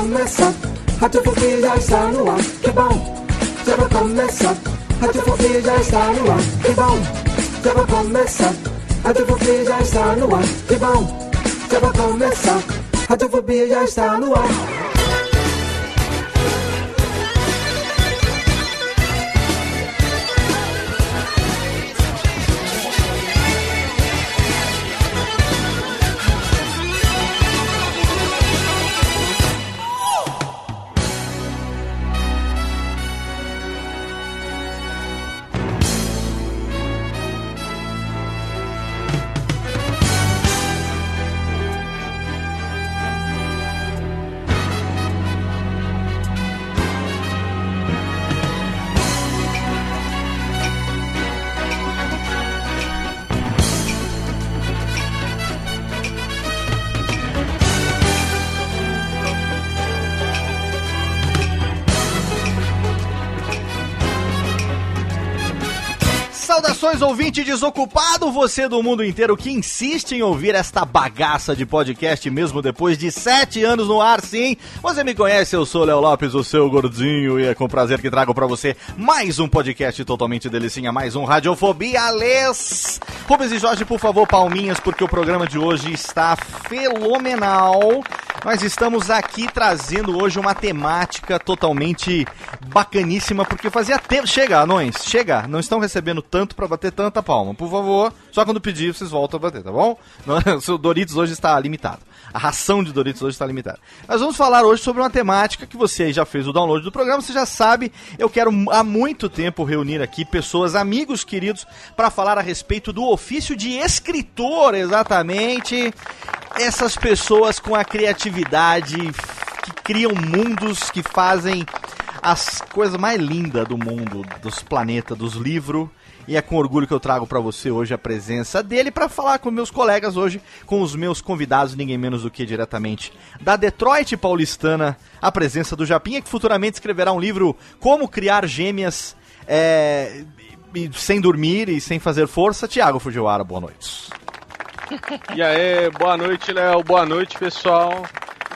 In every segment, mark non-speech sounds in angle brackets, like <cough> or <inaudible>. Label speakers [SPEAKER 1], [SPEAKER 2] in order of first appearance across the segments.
[SPEAKER 1] Já vai começar. Radiofobia já está no ar. Que bom, já vai começar. Radiofobia já está no ar. Que bom, já vai começar. Radiofobia já está no ar. Que bom, já vai começar. Radiofobia já está no ar.
[SPEAKER 2] Ouvinte desocupado, você do mundo inteiro que insiste em ouvir esta bagaça de podcast mesmo depois de sete anos no ar, sim. Você me conhece, eu sou Léo Lopes, o seu gordinho, e é com prazer que trago pra você mais um podcast totalmente delicinha, mais um Radiofobia Alês. Rubens e Jorge, por favor, palminhas, porque o programa de hoje está fenomenal. Nós estamos aqui trazendo hoje uma temática totalmente bacaníssima, porque fazia tempo. Chega, anões, chega, não estão recebendo tanto pra bater tanta palma, por favor. Só quando pedir, vocês voltam a bater, tá bom? <laughs> O Doritos hoje está limitado. A ração de Doritos hoje está limitada. Nós vamos falar hoje sobre uma temática que você já fez o download do programa, você já sabe. Eu quero há muito tempo reunir aqui pessoas, amigos queridos, para falar a respeito do ofício de escritor, exatamente. Essas pessoas com a criatividade que criam mundos, que fazem as coisas mais lindas do mundo, dos planetas, dos livros. E é com orgulho que eu trago para você hoje a presença dele para falar com meus colegas hoje, com os meus convidados, ninguém menos do que diretamente da Detroit paulistana, a presença do Japinha, que futuramente escreverá um livro Como Criar Gêmeas é, sem dormir e sem fazer força. Tiago Fujiwara, boa noite.
[SPEAKER 3] E aí, boa noite, Léo. Boa noite, pessoal.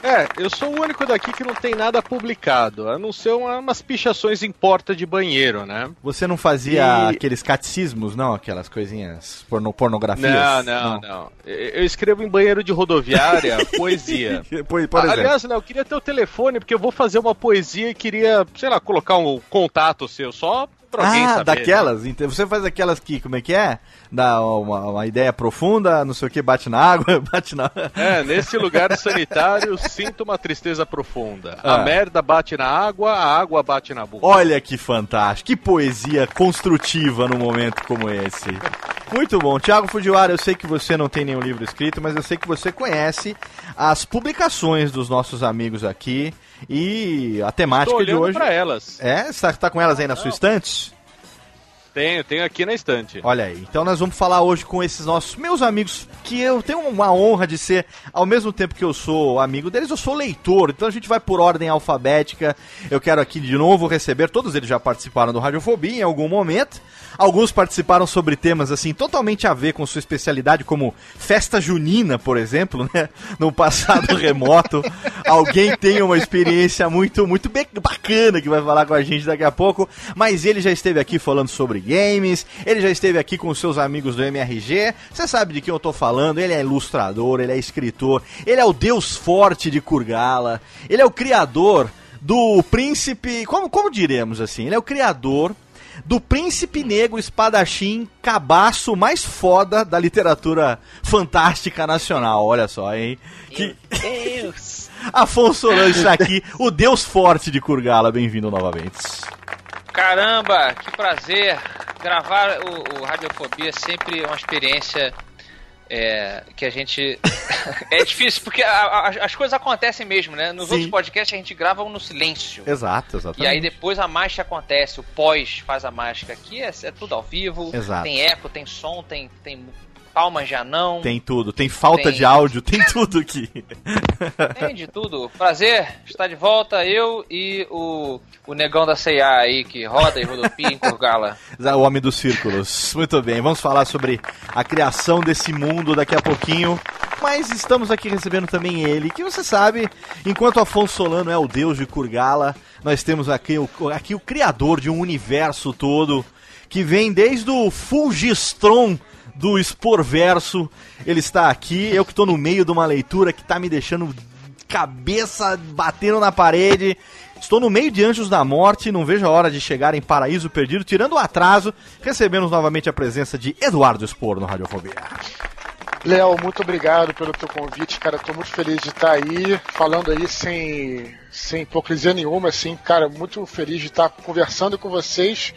[SPEAKER 3] É, eu sou o único daqui que não tem nada publicado, a não ser uma- umas pichações em porta de banheiro, né?
[SPEAKER 2] Você não fazia
[SPEAKER 3] E-
[SPEAKER 2] aqueles catecismos, não? Aquelas coisinhas porno, pornografias?
[SPEAKER 3] Não, não, não, Eu eu escrevo em banheiro de rodoviária <laughs> poesia. <laughs>
[SPEAKER 2] Por, por
[SPEAKER 3] Ah,
[SPEAKER 2] exemplo.
[SPEAKER 3] Aliás, Léo, eu queria ter o telefone, porque eu vou fazer uma poesia e queria, sei lá, colocar um contato seu, só pra alguém
[SPEAKER 2] ah,
[SPEAKER 3] saber. né?
[SPEAKER 2] daquelas? Então, Você faz aquelas que, como é que é? Dá uma, uma ideia profunda, não sei o que, bate na água, <laughs> bate na...
[SPEAKER 3] É, nesse lugar sanitário <laughs> sinto uma tristeza profunda.
[SPEAKER 2] Ah.
[SPEAKER 3] A merda bate na água, a água bate na boca.
[SPEAKER 2] Olha que fantástico, que poesia construtiva num momento como esse. Muito bom. Tiago Fujiwara, eu sei que você não tem nenhum livro escrito, mas eu sei que você conhece as publicações dos nossos amigos aqui e a temática de hoje...
[SPEAKER 3] pra elas.
[SPEAKER 2] É? Você tá, tá com elas aí na sua estante?
[SPEAKER 3] Tenho, tenho aqui na estante.
[SPEAKER 2] Olha aí, então nós vamos falar hoje com esses nossos meus amigos, que eu tenho uma honra de ser, ao mesmo tempo que eu sou amigo deles, eu sou leitor, então a gente vai por ordem alfabética. Eu quero aqui de novo receber, todos eles já participaram do Radiofobia em algum momento. Alguns participaram sobre temas assim totalmente a ver com sua especialidade, como festa junina, por exemplo, né? No passado <laughs> remoto. Alguém tem uma experiência muito, muito bacana que vai falar com a gente daqui a pouco. Mas ele já esteve aqui falando sobre games, ele já esteve aqui com seus amigos do MRG. Você sabe de quem eu tô falando? Ele é ilustrador, ele é escritor, ele é o deus forte de Kurgala, ele é o criador do príncipe. Como, como diremos assim? Ele é o criador do príncipe negro espadachim cabaço mais foda da literatura fantástica nacional. Olha só, hein? Que...
[SPEAKER 4] Deus! <laughs>
[SPEAKER 2] Afonso Solano está aqui, o deus forte de Kurgala. Bem-vindo novamente.
[SPEAKER 4] Caramba, que prazer! Gravar o, o Radiofobia é sempre uma experiência é, que a gente. <laughs> é difícil, porque a, a, as coisas acontecem mesmo, né? Nos
[SPEAKER 2] Sim.
[SPEAKER 4] outros podcasts a gente grava no silêncio.
[SPEAKER 2] Exato, exatamente.
[SPEAKER 4] E aí depois a mágica acontece, o pós faz a mágica. Aqui é, é tudo ao vivo,
[SPEAKER 2] Exato.
[SPEAKER 4] tem eco, tem som, tem, tem palmas de anão,
[SPEAKER 2] Tem tudo, tem falta
[SPEAKER 4] Tem.
[SPEAKER 2] de áudio, tem tudo aqui.
[SPEAKER 4] tem de tudo. Prazer estar de volta, eu e o, o negão da C&A aí, que roda e rodopia em Kurgala. <laughs>
[SPEAKER 2] O Homem dos Círculos. Muito bem, vamos falar sobre a criação desse mundo daqui a pouquinho. Mas estamos aqui recebendo também ele, que você sabe, enquanto Afonso Solano é o deus de Kurgala, nós temos aqui o, aqui o criador de um universo todo, que vem desde o Fulgistron do Esporverso. Ele está aqui, eu que estou no meio de uma leitura que está me deixando cabeça batendo na parede. Estou no meio de Anjos da Morte, não vejo a hora de chegar em Paraíso Perdido, tirando o atraso, recebemos novamente a presença de Eduardo Spor no Radiofobia.
[SPEAKER 5] Léo, muito obrigado pelo teu convite, cara. Tô muito feliz de estar aí, falando aí sem, sem hipocrisia nenhuma, assim, cara, muito feliz de estar conversando com vocês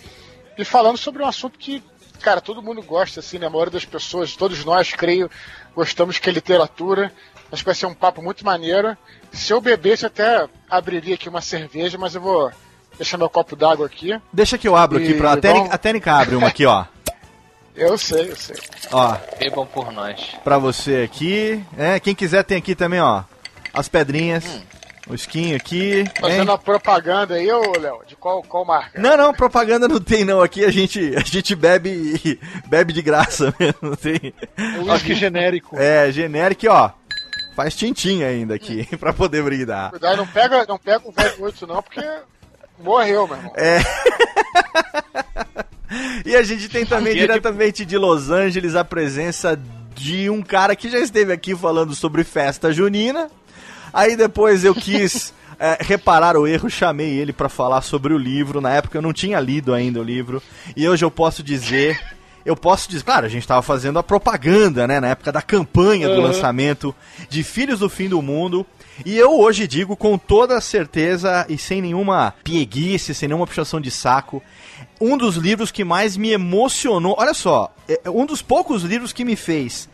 [SPEAKER 5] e falando sobre um assunto que, cara, todo mundo gosta, assim, né? A maioria das pessoas, todos nós, creio, gostamos que é literatura. Acho que vai ser um papo muito maneiro. Se eu bebesse, até abriria aqui uma cerveja, mas eu vou deixar meu copo d'água aqui.
[SPEAKER 2] Deixa que eu abro aqui
[SPEAKER 5] E
[SPEAKER 2] pra. A Técnica,
[SPEAKER 5] vamos-
[SPEAKER 2] a Técnica abre uma aqui, ó. <laughs>
[SPEAKER 5] Eu sei, eu sei.
[SPEAKER 2] Ó,
[SPEAKER 4] Bebam por nós.
[SPEAKER 2] pra você aqui. É, quem quiser tem aqui também, ó. As pedrinhas. O skin aqui. hein?
[SPEAKER 5] Fazendo a propaganda aí, ô Léo, de qual, qual marca?
[SPEAKER 2] Não, não, propaganda não tem não. Aqui a gente, a gente bebe <laughs> bebe de graça mesmo. Não tem.
[SPEAKER 6] Acho que genérico.
[SPEAKER 2] É, genérico, ó. Faz tintim ainda aqui <laughs> pra poder brindar.
[SPEAKER 5] Cuidado, não pega, não pega o velho 8 não, porque morreu, meu irmão.
[SPEAKER 2] É. <laughs> E a gente tem também
[SPEAKER 4] de-
[SPEAKER 2] diretamente de Los Angeles a presença de um cara que já esteve aqui falando sobre festa junina. Aí depois eu quis <laughs> é, reparar o erro, chamei ele pra falar sobre o livro. Na época eu não tinha lido ainda o livro. E hoje eu posso dizer. Eu posso dizer, claro, a gente estava fazendo a propaganda, né, na época da campanha do
[SPEAKER 6] Uhum.
[SPEAKER 2] lançamento de Filhos do Fim do Mundo. E eu hoje digo com toda certeza e sem nenhuma pieguice, sem nenhuma puxação de saco, um dos livros que mais me emocionou. Olha só, é um dos poucos livros que me fez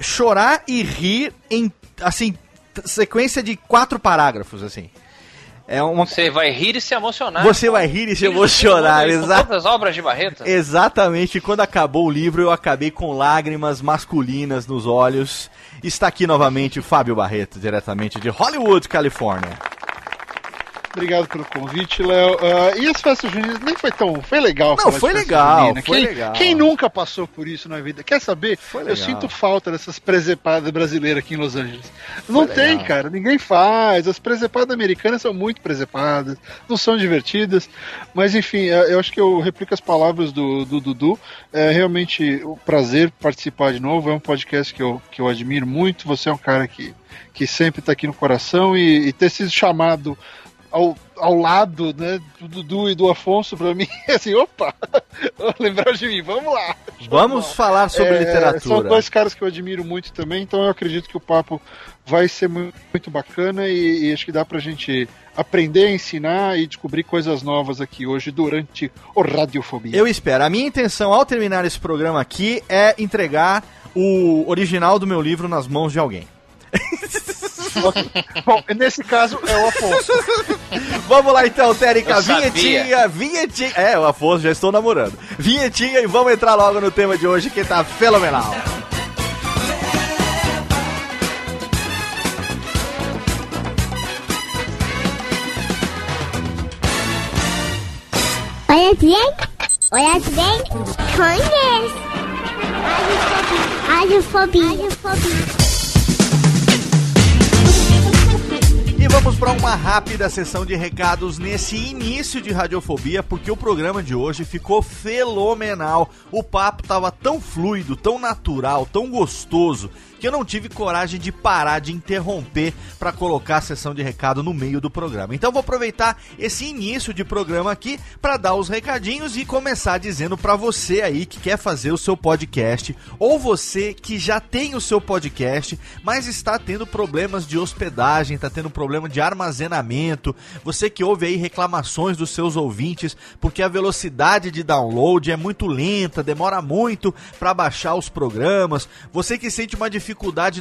[SPEAKER 2] chorar e rir em, assim, sequência de quatro parágrafos, assim. É uma.
[SPEAKER 4] Você vai rir e se emocionar.
[SPEAKER 2] Você vai rir e se emocionar, exato.
[SPEAKER 4] Todas as obras de Barreto.
[SPEAKER 2] Exatamente, quando acabou o livro, eu acabei com lágrimas masculinas nos olhos. Está aqui novamente o Fábio Barreto, diretamente de Hollywood, Califórnia.
[SPEAKER 6] Obrigado pelo convite, Léo. Ah, e as festas juninas nem foi tão. Foi legal.
[SPEAKER 2] Não, foi legal, foi
[SPEAKER 6] quem,
[SPEAKER 2] legal.
[SPEAKER 6] Quem nunca passou por isso na vida? Quer saber?
[SPEAKER 2] Foi
[SPEAKER 6] Eu sinto falta dessas presepadas brasileiras aqui em Los Angeles. Não tem,
[SPEAKER 2] legal.
[SPEAKER 6] cara. Ninguém faz. As presepadas americanas são muito presepadas. Não são divertidas. Mas, enfim, eh, eu acho que eu replico as palavras do, do Dudu. É realmente um prazer participar de novo. É um podcast que eu, que eu admiro muito. Você é um cara que, que sempre tá aqui no coração e, e ter sido chamado ao, ao lado né, do Dudu e do Afonso, pra mim, <laughs> assim, opa, <laughs> lembrar de mim, vamos lá.
[SPEAKER 2] Vamos falar sobre
[SPEAKER 6] É, São
[SPEAKER 2] literatura.
[SPEAKER 6] dois caras que eu admiro muito também, então eu acredito que o papo vai ser mu- muito bacana e, e acho que dá pra gente aprender, ensinar e descobrir coisas novas aqui hoje durante o Radiofobia.
[SPEAKER 2] Eu espero. A minha intenção ao terminar esse programa aqui é entregar o original do meu livro nas mãos de alguém. <laughs> <laughs>
[SPEAKER 6] Bom, nesse caso é o Afonso.
[SPEAKER 2] Vamos lá então, Térica, vinhetinha, vinhetinha. É, o Afonso já estou namorando. Vinhetinha e vamos entrar logo no tema de hoje que tá fenomenal.
[SPEAKER 7] Olha bem, olha bem, conheço. Radiofobia. Radiofobia.
[SPEAKER 2] E vamos para uma rápida sessão de recados nesse início de Radiofobia, porque o programa de hoje ficou fenomenal. O papo tava tão fluido, tão natural, tão gostoso, que eu não tive coragem de parar de interromper para colocar a sessão de recado no meio do programa. Então vou aproveitar esse início de programa aqui para dar os recadinhos e começar dizendo para você aí que quer fazer o seu podcast ou você que já tem o seu podcast, mas está tendo problemas de hospedagem, está tendo problema de armazenamento, você que ouve aí reclamações dos seus ouvintes porque a velocidade de download é muito lenta, demora muito para baixar os programas, você que sente uma dificuldade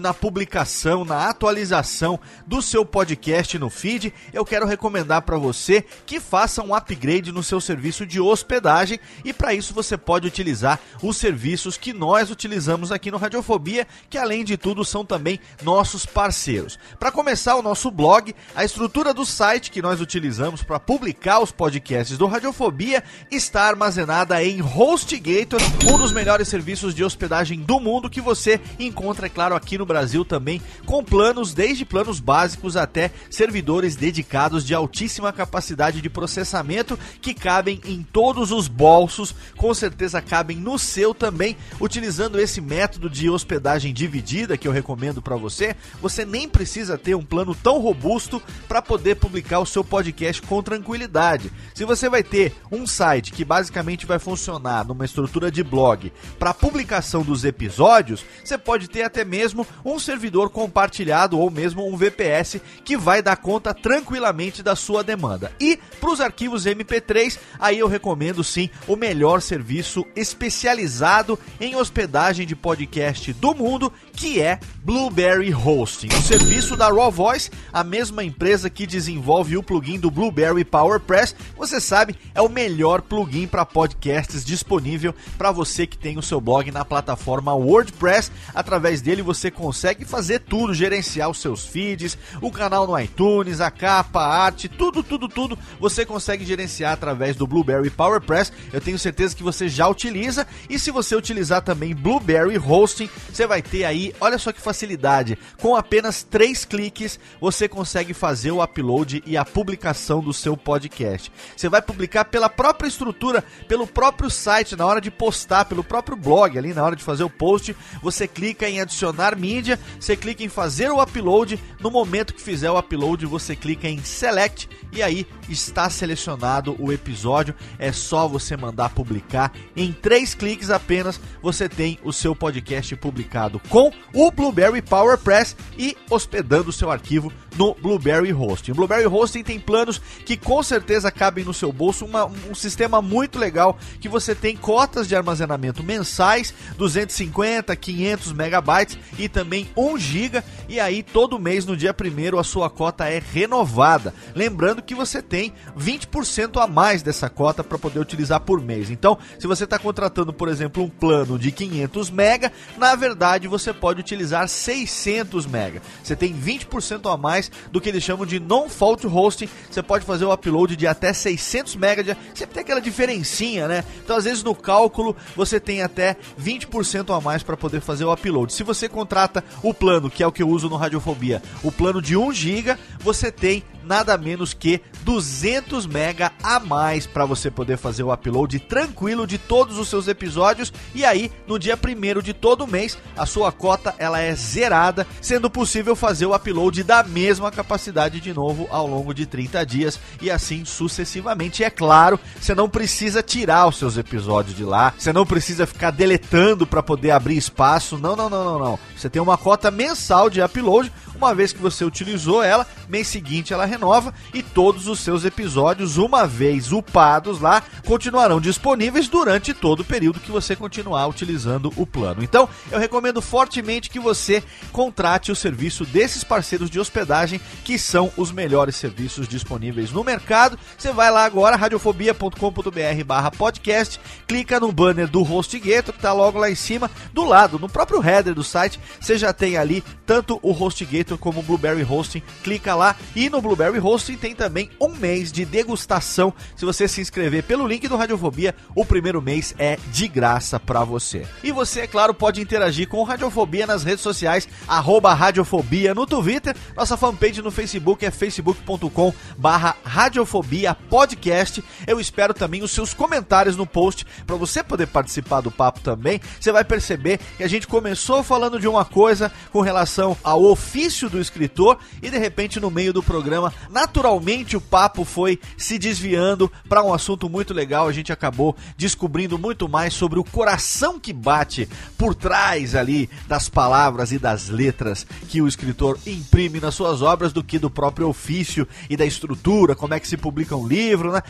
[SPEAKER 2] na publicação, na atualização do seu podcast no feed, eu quero recomendar para você que faça um upgrade no seu serviço de hospedagem e para isso você pode utilizar os serviços que nós utilizamos aqui no Radiofobia, que além de tudo são também nossos parceiros. Para começar o nosso blog, a estrutura do site que nós utilizamos para publicar os podcasts do Radiofobia está armazenada em HostGator, um dos melhores serviços de hospedagem do mundo que você encontra, claro, aqui no Brasil também, com planos desde planos básicos até servidores dedicados de altíssima capacidade de processamento que cabem em todos os bolsos, com certeza cabem no seu também, utilizando esse método de hospedagem dividida que eu recomendo para você. Você nem precisa ter um plano tão robusto para poder publicar o seu podcast com tranquilidade. Se você vai ter um site que basicamente vai funcionar numa estrutura de blog para publicação dos episódios, você pode ter até mesmo um servidor compartilhado ou mesmo um VPS que vai dar conta tranquilamente da sua demanda. E para os arquivos MP3, aí eu recomendo sim o melhor serviço especializado em hospedagem de podcast do mundo, que é Blueberry Hosting. O serviço da Raw Voice, a mesma empresa que desenvolve o plugin do Blueberry PowerPress, você sabe, é o melhor plugin para podcasts disponível para você que tem o seu blog na plataforma WordPress. Através dele você consegue fazer tudo, gerenciar os seus feeds, o canal no iTunes, a capa, a arte, tudo, tudo, tudo você consegue gerenciar através do Blueberry PowerPress. Eu tenho certeza que você já utiliza e se você utilizar também Blueberry Hosting, você vai ter aí, olha só que facilidade, com apenas três cliques você consegue fazer o upload e a publicação do seu podcast. Você vai publicar pela própria estrutura, pelo próprio site, na hora de postar, pelo próprio blog ali, na hora de fazer o post, você clica em adicionar mídia, você clica em fazer o upload, no momento que fizer o upload, você clica em select e aí está selecionado o episódio. É só você mandar publicar. Em três cliques apenas você tem o seu podcast publicado com o Blueberry PowerPress e hospedando o seu arquivo no Blueberry Hosting. O Blueberry Hosting tem planos que com certeza cabem no seu bolso, uma, um sistema muito legal que você tem cotas de armazenamento mensais, 250, 500 megabytes e também 1 giga e aí todo mês no dia primeiro a sua cota é renovada. Lembrando que você tem 20% a mais dessa cota para poder utilizar por mês. Então, se você está contratando, por exemplo, um plano de 500 mega, na verdade você pode utilizar 600 mega. Você tem 20% a mais do que eles chamam de non-fault hosting. Você pode fazer o upload de até 600 mega. Sempre tem aquela diferencinha, né? Então, às vezes no cálculo você tem até 20% a mais para poder fazer o upload. Se você contrata o plano, que é o que eu uso no Radiofobia, o plano de 1 GB, você tem nada menos que 200 mega a mais para você poder fazer o upload tranquilo de todos os seus episódios e aí no dia primeiro de todo mês a sua cota ela é zerada, sendo possível fazer o upload da mesma capacidade de novo ao longo de 30 dias e assim sucessivamente. É claro, você não precisa tirar os seus episódios de lá, você não precisa ficar deletando para poder abrir espaço. Não, não, não, não, não. Você tem uma cota mensal de upload, uma vez que você utilizou ela, mês seguinte ela renova e todos os seus episódios, uma vez upados lá, continuarão disponíveis durante todo o período que você continuar utilizando o plano. Então, eu recomendo fortemente que você contrate o serviço desses parceiros de hospedagem, que são os melhores serviços disponíveis no mercado. Você vai lá agora, radiofobia.com.br barra podcast, clica no banner do HostGator, que está logo lá em cima, do lado, no próprio header do site, você já tem ali tanto o HostGator feito como Blueberry Hosting. Clica lá e no Blueberry Hosting tem também um mês de degustação. Se você se inscrever pelo link do Radiofobia, o primeiro mês é de graça para você. E você, é claro, pode interagir com o Radiofobia nas redes sociais, arroba Radiofobia no Twitter. Nossa fanpage no Facebook é facebook.com barra Radiofobia Podcast. Eu espero também os seus comentários no post para você poder participar do papo também. Você vai perceber que a gente começou falando de uma coisa com relação ao ofício do escritor e de repente no meio do programa, naturalmente o papo foi se desviando para um assunto muito legal. A gente acabou descobrindo muito mais sobre o coração que bate por trás ali das palavras e das letras que o escritor imprime nas suas obras do que do próprio ofício e da estrutura, como é que se publica um livro, né?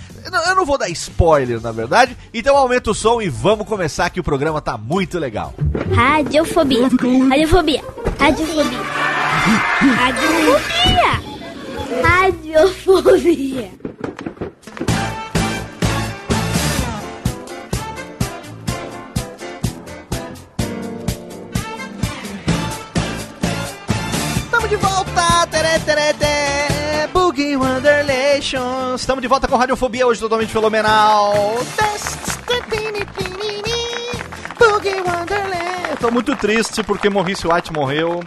[SPEAKER 2] Eu não vou dar spoiler, na verdade. Então aumenta o som e vamos começar que o programa tá muito legal.
[SPEAKER 7] Radiofobia. Radiofobia. Radiofobia. Radiofobia. Radiofobia.
[SPEAKER 2] Estamos de volta! Tere, tere, tere, Boogie Wonderlations! Estamos de volta com Radiofobia, hoje totalmente fenomenal! Boogie Wonderland! Tô muito triste porque Maurice White morreu.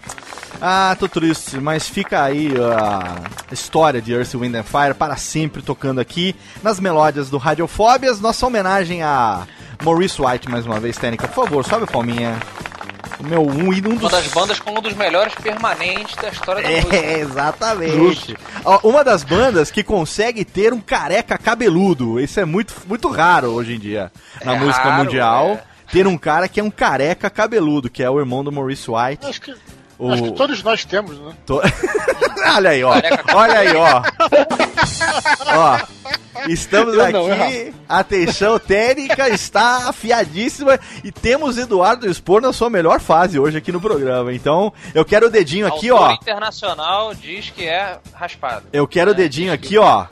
[SPEAKER 2] Ah, tô triste, mas fica aí a história de Earth, Wind and Fire para sempre tocando aqui nas melódias do Radiofóbias. Nossa homenagem a Maurice White mais uma vez, Técnica. Por favor, sobe a palminha. O meu um e um
[SPEAKER 4] Uma
[SPEAKER 2] dos
[SPEAKER 4] das bandas com um dos melhores permanentes da história da música.
[SPEAKER 2] é, <laughs> exatamente. Ó, Uma das bandas que consegue ter um careca cabeludo. Isso é muito, muito raro hoje em dia na
[SPEAKER 4] É
[SPEAKER 2] música
[SPEAKER 4] raro,
[SPEAKER 2] mundial.
[SPEAKER 4] é.
[SPEAKER 2] Ter um cara que é um careca cabeludo, que é o irmão do Maurice White.
[SPEAKER 5] Acho que,
[SPEAKER 2] O-
[SPEAKER 5] acho que todos nós temos, né?
[SPEAKER 2] To- <laughs> olha aí, ó. Olha aí, ó. ó. Estamos
[SPEAKER 6] Eu não,
[SPEAKER 2] aqui, a tensão técnica está afiadíssima e temos Eduardo Expor na sua melhor fase hoje aqui no programa. Então, eu quero o dedinho aqui,
[SPEAKER 4] Autor
[SPEAKER 2] ó.
[SPEAKER 4] internacional diz que é raspado.
[SPEAKER 2] Eu quero o
[SPEAKER 4] É,
[SPEAKER 2] dedinho
[SPEAKER 4] diz que-
[SPEAKER 2] aqui, ó.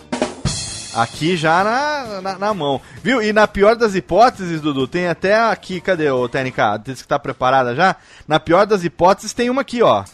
[SPEAKER 2] Aqui já na, na, na mão. Viu? E na pior das hipóteses, Dudu, tem até aqui, cadê o TNK? Diz que tá preparada já? Na pior das hipóteses, tem uma aqui, ó. <laughs>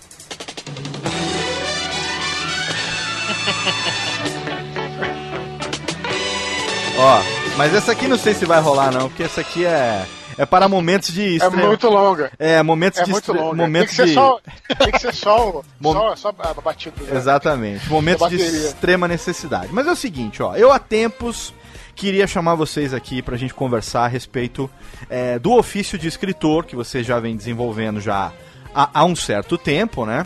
[SPEAKER 2] ó, mas essa aqui não sei se vai rolar não, porque essa aqui é é para momentos de
[SPEAKER 5] É muito longa.
[SPEAKER 2] é momentos
[SPEAKER 5] É
[SPEAKER 2] de
[SPEAKER 5] muito longa.
[SPEAKER 2] momentos
[SPEAKER 5] tem que ser
[SPEAKER 2] de
[SPEAKER 5] só, tem que ser só, o- <laughs>
[SPEAKER 2] Mom-
[SPEAKER 5] só, só a batida. né?
[SPEAKER 2] Exatamente. Momentos de extrema necessidade. Mas é o seguinte, ó. Eu há tempos queria chamar vocês aqui pra gente conversar a respeito é, do ofício de escritor que você já vem desenvolvendo já há, há um certo tempo, né?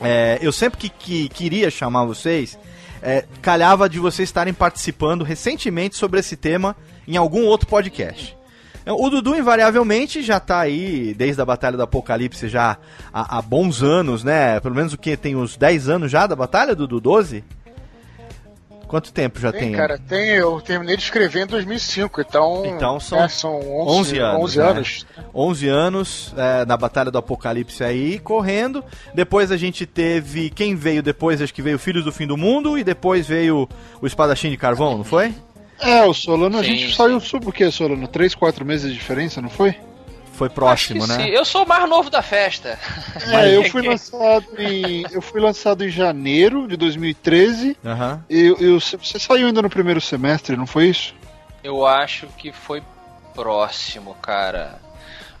[SPEAKER 2] É, eu sempre que, que queria chamar vocês, é, calhava de vocês estarem participando recentemente sobre esse tema em algum outro podcast. O Dudu, invariavelmente, já tá aí desde a Batalha do Apocalipse já há, há bons anos, né? Pelo menos o que? Tem uns 10 anos já da Batalha, Dudu? 12? Quanto tempo já tem?
[SPEAKER 5] Tem, cara, tem, eu terminei de escrever em 2005, então,
[SPEAKER 2] Então são
[SPEAKER 5] é, são 11,
[SPEAKER 2] 11 anos,
[SPEAKER 5] 11
[SPEAKER 2] né?
[SPEAKER 5] anos.
[SPEAKER 2] 11 anos é, na Batalha do Apocalipse aí, correndo. Depois a gente teve. Quem veio depois? Acho que veio Filhos do Fim do Mundo. E depois veio o Espadachim de Carvão, não foi?
[SPEAKER 6] É, o Solano, a
[SPEAKER 4] Sim,
[SPEAKER 6] gente
[SPEAKER 4] sim.
[SPEAKER 6] saiu sobre o que, Solano? 3, 4 meses de diferença, não foi?
[SPEAKER 2] Foi próximo,
[SPEAKER 4] Acho que
[SPEAKER 2] né?
[SPEAKER 4] sim. Eu sou o mais novo da festa. <laughs>
[SPEAKER 6] É, eu fui <laughs> lançado em. Eu fui lançado em janeiro de 2013.
[SPEAKER 2] Aham.
[SPEAKER 6] E eu, você saiu ainda no primeiro semestre, não foi isso?
[SPEAKER 4] Eu acho que foi próximo, cara.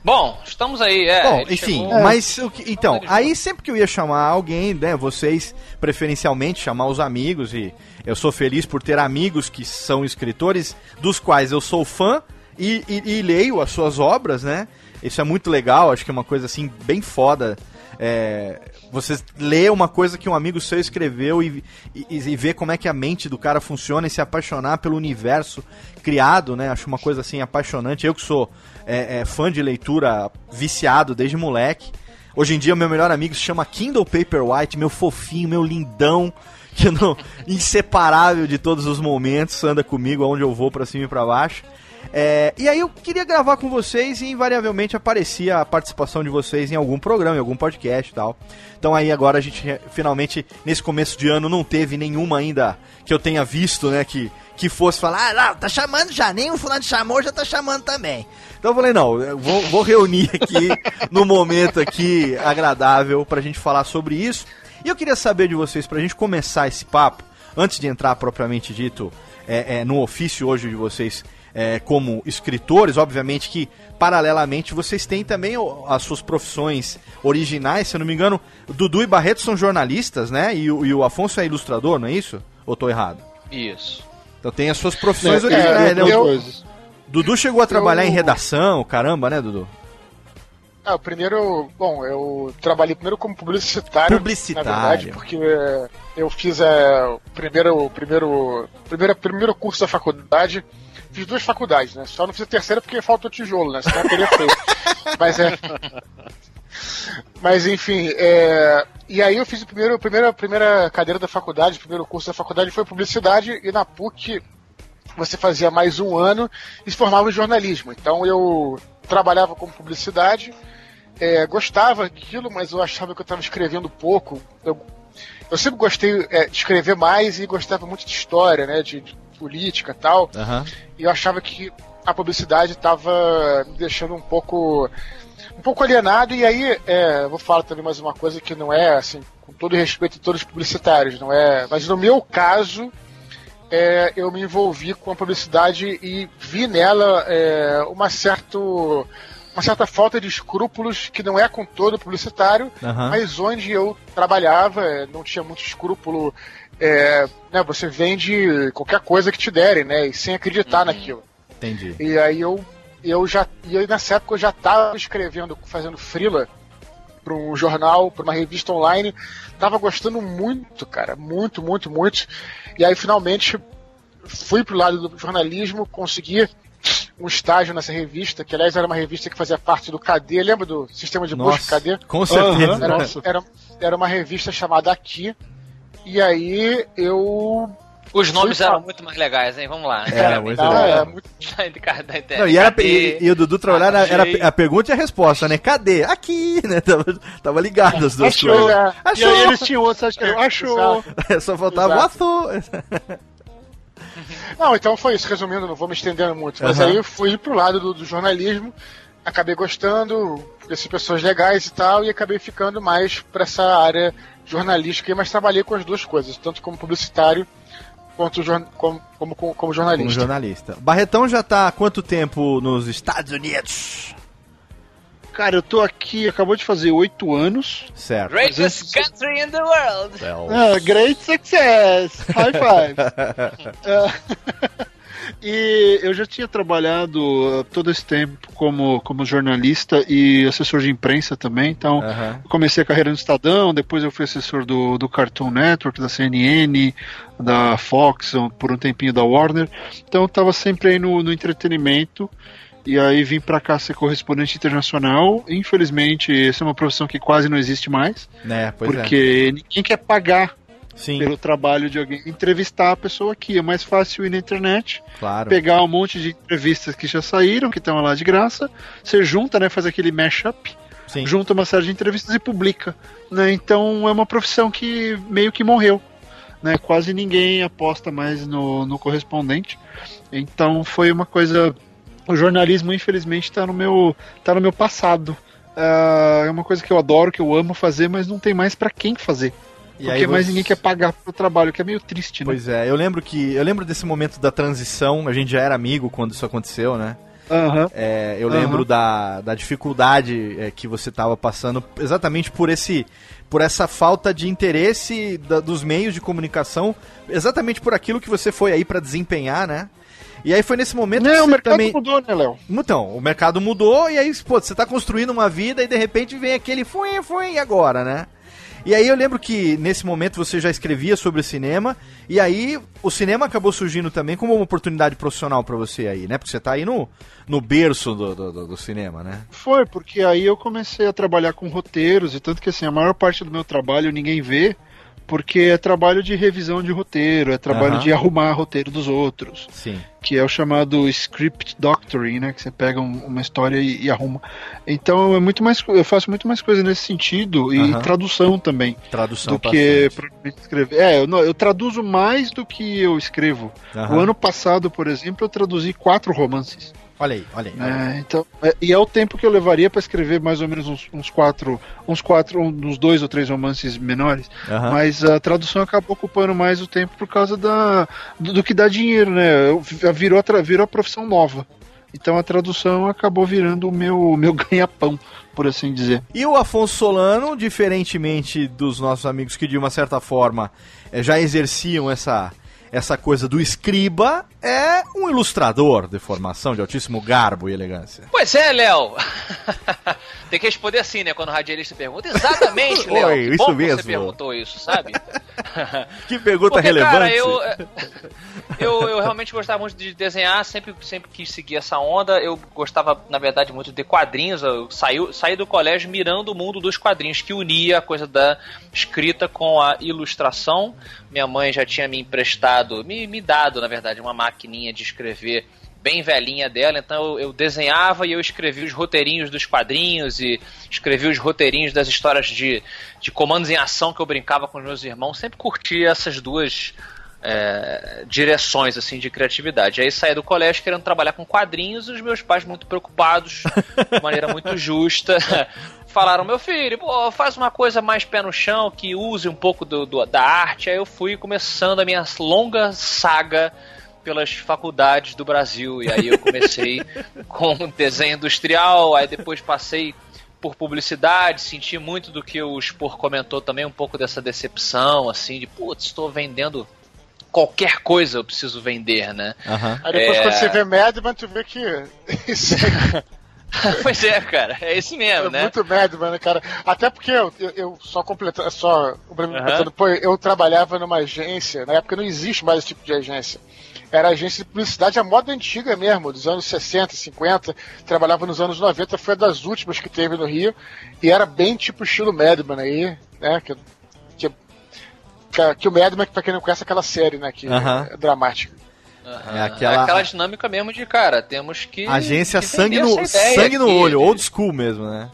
[SPEAKER 4] Bom, estamos aí, é.
[SPEAKER 2] Bom, enfim,
[SPEAKER 4] chegou-
[SPEAKER 2] mas o que, então, aí sempre que eu ia chamar alguém, né, vocês preferencialmente chamar os amigos e eu sou feliz por ter amigos que são escritores dos quais eu sou fã e, e- e leio as suas obras, né? Isso é muito legal, acho que é uma coisa assim bem foda. É, você lê uma coisa que um amigo seu escreveu e, e, e ver como é que a mente do cara funciona e se apaixonar pelo universo criado, né? Acho uma coisa assim apaixonante. Eu que sou é, é, fã de leitura viciado desde moleque. Hoje em dia, meu melhor amigo se chama Kindle Paperwhite, meu fofinho, meu lindão, que não, inseparável de todos os momentos, anda comigo aonde eu vou, pra cima e pra baixo. É, e aí eu queria gravar com vocês e invariavelmente aparecia a participação de vocês em algum programa, em algum podcast e tal. Então aí agora a gente finalmente, nesse começo de ano, não teve nenhuma ainda que eu tenha visto, né, que, que fosse falar, ah, tá chamando já, nem o fulano chamou, já tá chamando também. Então eu falei, não, eu vou, vou reunir aqui no momento aqui agradável pra gente falar sobre isso. E eu queria saber de vocês, pra gente começar esse papo, antes de entrar propriamente dito é, é, no ofício hoje de vocês é, como escritores, obviamente que paralelamente vocês têm também as suas profissões originais, se eu não me engano, Dudu e Barreto são jornalistas, né? E, o- e o Afonso é ilustrador, não é isso? Ou tô errado?
[SPEAKER 4] Isso.
[SPEAKER 2] Então tem as suas profissões
[SPEAKER 6] É,
[SPEAKER 2] originais,
[SPEAKER 6] é,
[SPEAKER 2] né? Dudu chegou a trabalhar
[SPEAKER 5] Eu-
[SPEAKER 2] em redação, caramba, né, Dudu?
[SPEAKER 5] Ah, o primeiro, bom, eu trabalhei primeiro como publicitário,
[SPEAKER 2] Publicitário.
[SPEAKER 5] na verdade, porque eu fiz é, o primeiro, primeiro, primeiro, primeiro curso da faculdade, fiz duas faculdades, né? Só não fiz a terceira porque faltou tijolo, né? Senão eu teria feito. <laughs> Mas é. Mas enfim, é, e aí eu fiz o primeiro, a primeira, a primeira cadeira da faculdade, o primeiro curso da faculdade foi publicidade e na PUC você fazia mais um ano e se formava em jornalismo. Então eu trabalhava com publicidade, é, gostava daquilo, mas eu achava que eu estava escrevendo pouco. Eu, eu sempre gostei é, de escrever mais e gostava muito de história, né, de, de política e tal.
[SPEAKER 2] Aham.
[SPEAKER 5] E eu achava que a publicidade estava me deixando um pouco um pouco alienado e aí é, eu vou falar também mais uma coisa que não é assim com todo respeito a todos os publicitários não é mas no meu caso é, eu me envolvi com a publicidade e vi nela é, uma certo uma certa falta de escrúpulos que não é com todo publicitário
[SPEAKER 2] Aham.
[SPEAKER 5] mas onde eu trabalhava é, não tinha muito escrúpulo é, né, você vende qualquer coisa que te derem né e sem acreditar naquilo
[SPEAKER 2] Entendi.
[SPEAKER 5] e aí eu, eu já. E aí nessa época eu já estava escrevendo, fazendo freela para um jornal, para uma revista online. Tava gostando muito, cara. Muito, muito, muito. E aí finalmente fui pro lado do jornalismo, consegui um estágio nessa revista, que aliás era uma revista que fazia parte do KD, lembra do sistema de busca
[SPEAKER 2] Nossa,
[SPEAKER 5] KD?
[SPEAKER 2] com certeza.
[SPEAKER 6] Aham.
[SPEAKER 5] Era, era, era uma revista chamada Aqui. E aí eu.
[SPEAKER 4] Os nomes eram muito mais legais, hein? Vamos lá.
[SPEAKER 2] Era muito
[SPEAKER 5] Ah,
[SPEAKER 2] legal.
[SPEAKER 5] é, muito <laughs>
[SPEAKER 4] Da internet.
[SPEAKER 2] Não, e, era,
[SPEAKER 4] Cadê?
[SPEAKER 2] e, e o Dudu trabalhava, era, era a pergunta e a resposta, né? Cadê? Aqui, né? <laughs> Tava, tava ligado as duas
[SPEAKER 6] Achou.
[SPEAKER 2] coisas.
[SPEAKER 5] É,
[SPEAKER 6] E aí eles tinham outros, acho que
[SPEAKER 5] É,
[SPEAKER 6] era, achou.
[SPEAKER 5] exato.
[SPEAKER 2] Só faltava o ator. <laughs>
[SPEAKER 5] Não, então foi isso, resumindo, não vou me estendendo muito. Mas
[SPEAKER 2] Aham.
[SPEAKER 5] aí eu fui pro lado do, do jornalismo, acabei gostando, conheci pessoas legais e tal, e acabei ficando mais pra essa área jornalística, mas trabalhei com as duas coisas, tanto como publicitário quanto como, como, como, jornalista.
[SPEAKER 2] Como jornalista. Barretão já tá há quanto tempo nos Estados Unidos?
[SPEAKER 6] Cara, eu tô aqui, acabou de fazer oito anos.
[SPEAKER 2] Certo.
[SPEAKER 4] Greatest country in the world.
[SPEAKER 6] Ah, great success! High five! Ah, <laughs> e eu já tinha trabalhado ah, todo esse tempo como, como jornalista e assessor de imprensa também, então comecei a carreira no Estadão, depois eu fui assessor do, do Cartoon Network, da CNN, da Fox, por um tempinho da Warner, então eu tava sempre aí no, no entretenimento. E aí vim pra cá ser correspondente internacional. Infelizmente, essa é uma profissão que quase não existe mais.
[SPEAKER 2] Né, pois
[SPEAKER 6] porque ninguém quer pagar
[SPEAKER 2] é. Sim,
[SPEAKER 6] pelo trabalho de alguém. Entrevistar a pessoa aqui é mais fácil ir na internet,
[SPEAKER 2] claro.
[SPEAKER 6] pegar um monte de entrevistas que já saíram, que estão lá de graça. Você junta, né? Faz aquele mashup,
[SPEAKER 2] Sim.
[SPEAKER 6] junta uma série de entrevistas e publica. Né? Então é uma profissão que meio que morreu. Né? Quase ninguém aposta mais no, no correspondente. Então foi uma coisa. O jornalismo, infelizmente, está no meu, tá no meu passado. Ah, é uma coisa que eu adoro, que eu amo fazer, mas não tem mais para quem fazer.
[SPEAKER 2] E
[SPEAKER 6] Porque
[SPEAKER 2] aí
[SPEAKER 6] mais
[SPEAKER 2] você-
[SPEAKER 6] ninguém quer pagar pro trabalho, que é meio triste, né?
[SPEAKER 2] Pois é, eu lembro que. Eu lembro desse momento da transição, a gente já era amigo quando isso aconteceu, né?
[SPEAKER 6] Aham.
[SPEAKER 2] É, eu lembro da, da dificuldade é, que você estava passando exatamente por esse por essa falta de interesse da- dos meios de comunicação, exatamente por aquilo que você foi aí para desempenhar, né? E aí foi nesse momento que
[SPEAKER 6] Não, o mercado
[SPEAKER 2] também
[SPEAKER 6] mudou, né, Léo?
[SPEAKER 2] Então, o mercado mudou e aí, pô, você tá construindo uma vida e de repente vem aquele fui, fui, e agora, né? E aí eu lembro que nesse momento você já escrevia sobre cinema e aí o cinema acabou surgindo também como uma oportunidade profissional pra você aí, né? Porque você tá aí no, no berço do, do, do- do cinema, né?
[SPEAKER 6] Foi, porque aí eu comecei a trabalhar com roteiros, e tanto que assim, a maior parte do meu trabalho ninguém vê, porque é trabalho de revisão de roteiro, é trabalho
[SPEAKER 2] Aham.
[SPEAKER 6] de arrumar roteiro dos outros,
[SPEAKER 2] Sim.
[SPEAKER 6] que é o chamado script doctoring, né? Que você pega um- uma história e, e arruma. Então é muito mais, eu faço muito mais coisa nesse sentido, e
[SPEAKER 2] Aham.
[SPEAKER 6] tradução também.
[SPEAKER 2] Tradução
[SPEAKER 6] do que escrever. É, eu, não, eu traduzo mais do que eu escrevo.
[SPEAKER 2] Aham.
[SPEAKER 6] O ano passado, por exemplo, eu traduzi quatro romances.
[SPEAKER 2] Olha aí, olha aí. Olha aí.
[SPEAKER 6] É, então, é, e é o tempo que eu levaria para escrever mais ou menos uns, uns quatro, uns quatro, uns dois ou três romances menores.
[SPEAKER 2] Aham.
[SPEAKER 6] Mas a tradução acabou ocupando mais o tempo por causa da, do, do que dá dinheiro, né? Virou, virou a profissão nova. Então a tradução acabou virando o meu, meu <laughs> ganha-pão, por assim dizer.
[SPEAKER 2] E o Afonso Solano, diferentemente dos nossos amigos que de uma certa forma eh, já exerciam essa, essa coisa do escriba, é um ilustrador de formação de altíssimo garbo e elegância.
[SPEAKER 4] Pois é, Léo. <laughs> Tem que responder assim, né? Quando o radialista pergunta. Exatamente, <laughs> Léo.
[SPEAKER 2] Oi, isso mesmo.
[SPEAKER 4] você perguntou isso, sabe? <laughs>
[SPEAKER 2] Que pergunta
[SPEAKER 4] Porque,
[SPEAKER 2] relevante.
[SPEAKER 4] cara, eu, eu, eu realmente gostava muito de desenhar, sempre, sempre quis seguir essa onda. Eu gostava, na verdade, muito de quadrinhos. Eu saí, saí do colégio mirando o mundo dos quadrinhos, que unia a coisa da escrita com a ilustração. Minha mãe já tinha me emprestado, me, me dado, na verdade, uma maquininha de escrever bem velhinha dela, então eu, desenhava e eu escrevia os roteirinhos dos quadrinhos e escrevia os roteirinhos das histórias de, de comandos em ação que eu brincava com os meus irmãos. Sempre curti essas duas é, direções assim de criatividade. Aí saí do colégio querendo trabalhar com quadrinhos e os meus pais muito preocupados, de maneira muito justa, falaram: meu filho, pô, faz uma coisa mais pé no chão, que use um pouco do, do- da arte. Aí eu fui começando a minha longa saga pelas faculdades do Brasil. E aí eu comecei <laughs> com desenho industrial, aí depois passei por publicidade, senti muito do que o Spor comentou também, um pouco dessa decepção, assim, de putz, estou vendendo qualquer coisa eu preciso vender, né?
[SPEAKER 2] Aham.
[SPEAKER 5] Aí depois
[SPEAKER 4] É.
[SPEAKER 5] quando você vê Madman, tu vê que <laughs> isso é <laughs>
[SPEAKER 4] pois é, cara, é esse mesmo,
[SPEAKER 5] É
[SPEAKER 4] né?
[SPEAKER 5] muito Madman, cara? Até porque eu, eu, eu só completando, só complementando, pô, eu trabalhava numa agência, na época não existe mais esse tipo de agência. Era agência de publicidade a moda antiga mesmo, dos anos 60, 50, trabalhava nos anos 90, foi das últimas que teve no Rio, e era bem tipo estilo Madman aí, né? Que, que, que, que o Madman, pra quem não conhece, é aquela série, né? Que
[SPEAKER 2] Aham.
[SPEAKER 5] é dramática.
[SPEAKER 2] É aquela-
[SPEAKER 4] aquela dinâmica mesmo de, cara, temos que.
[SPEAKER 2] Agência
[SPEAKER 4] que
[SPEAKER 2] sangue no, sangue no
[SPEAKER 4] aqui,
[SPEAKER 2] olho, old school mesmo, né?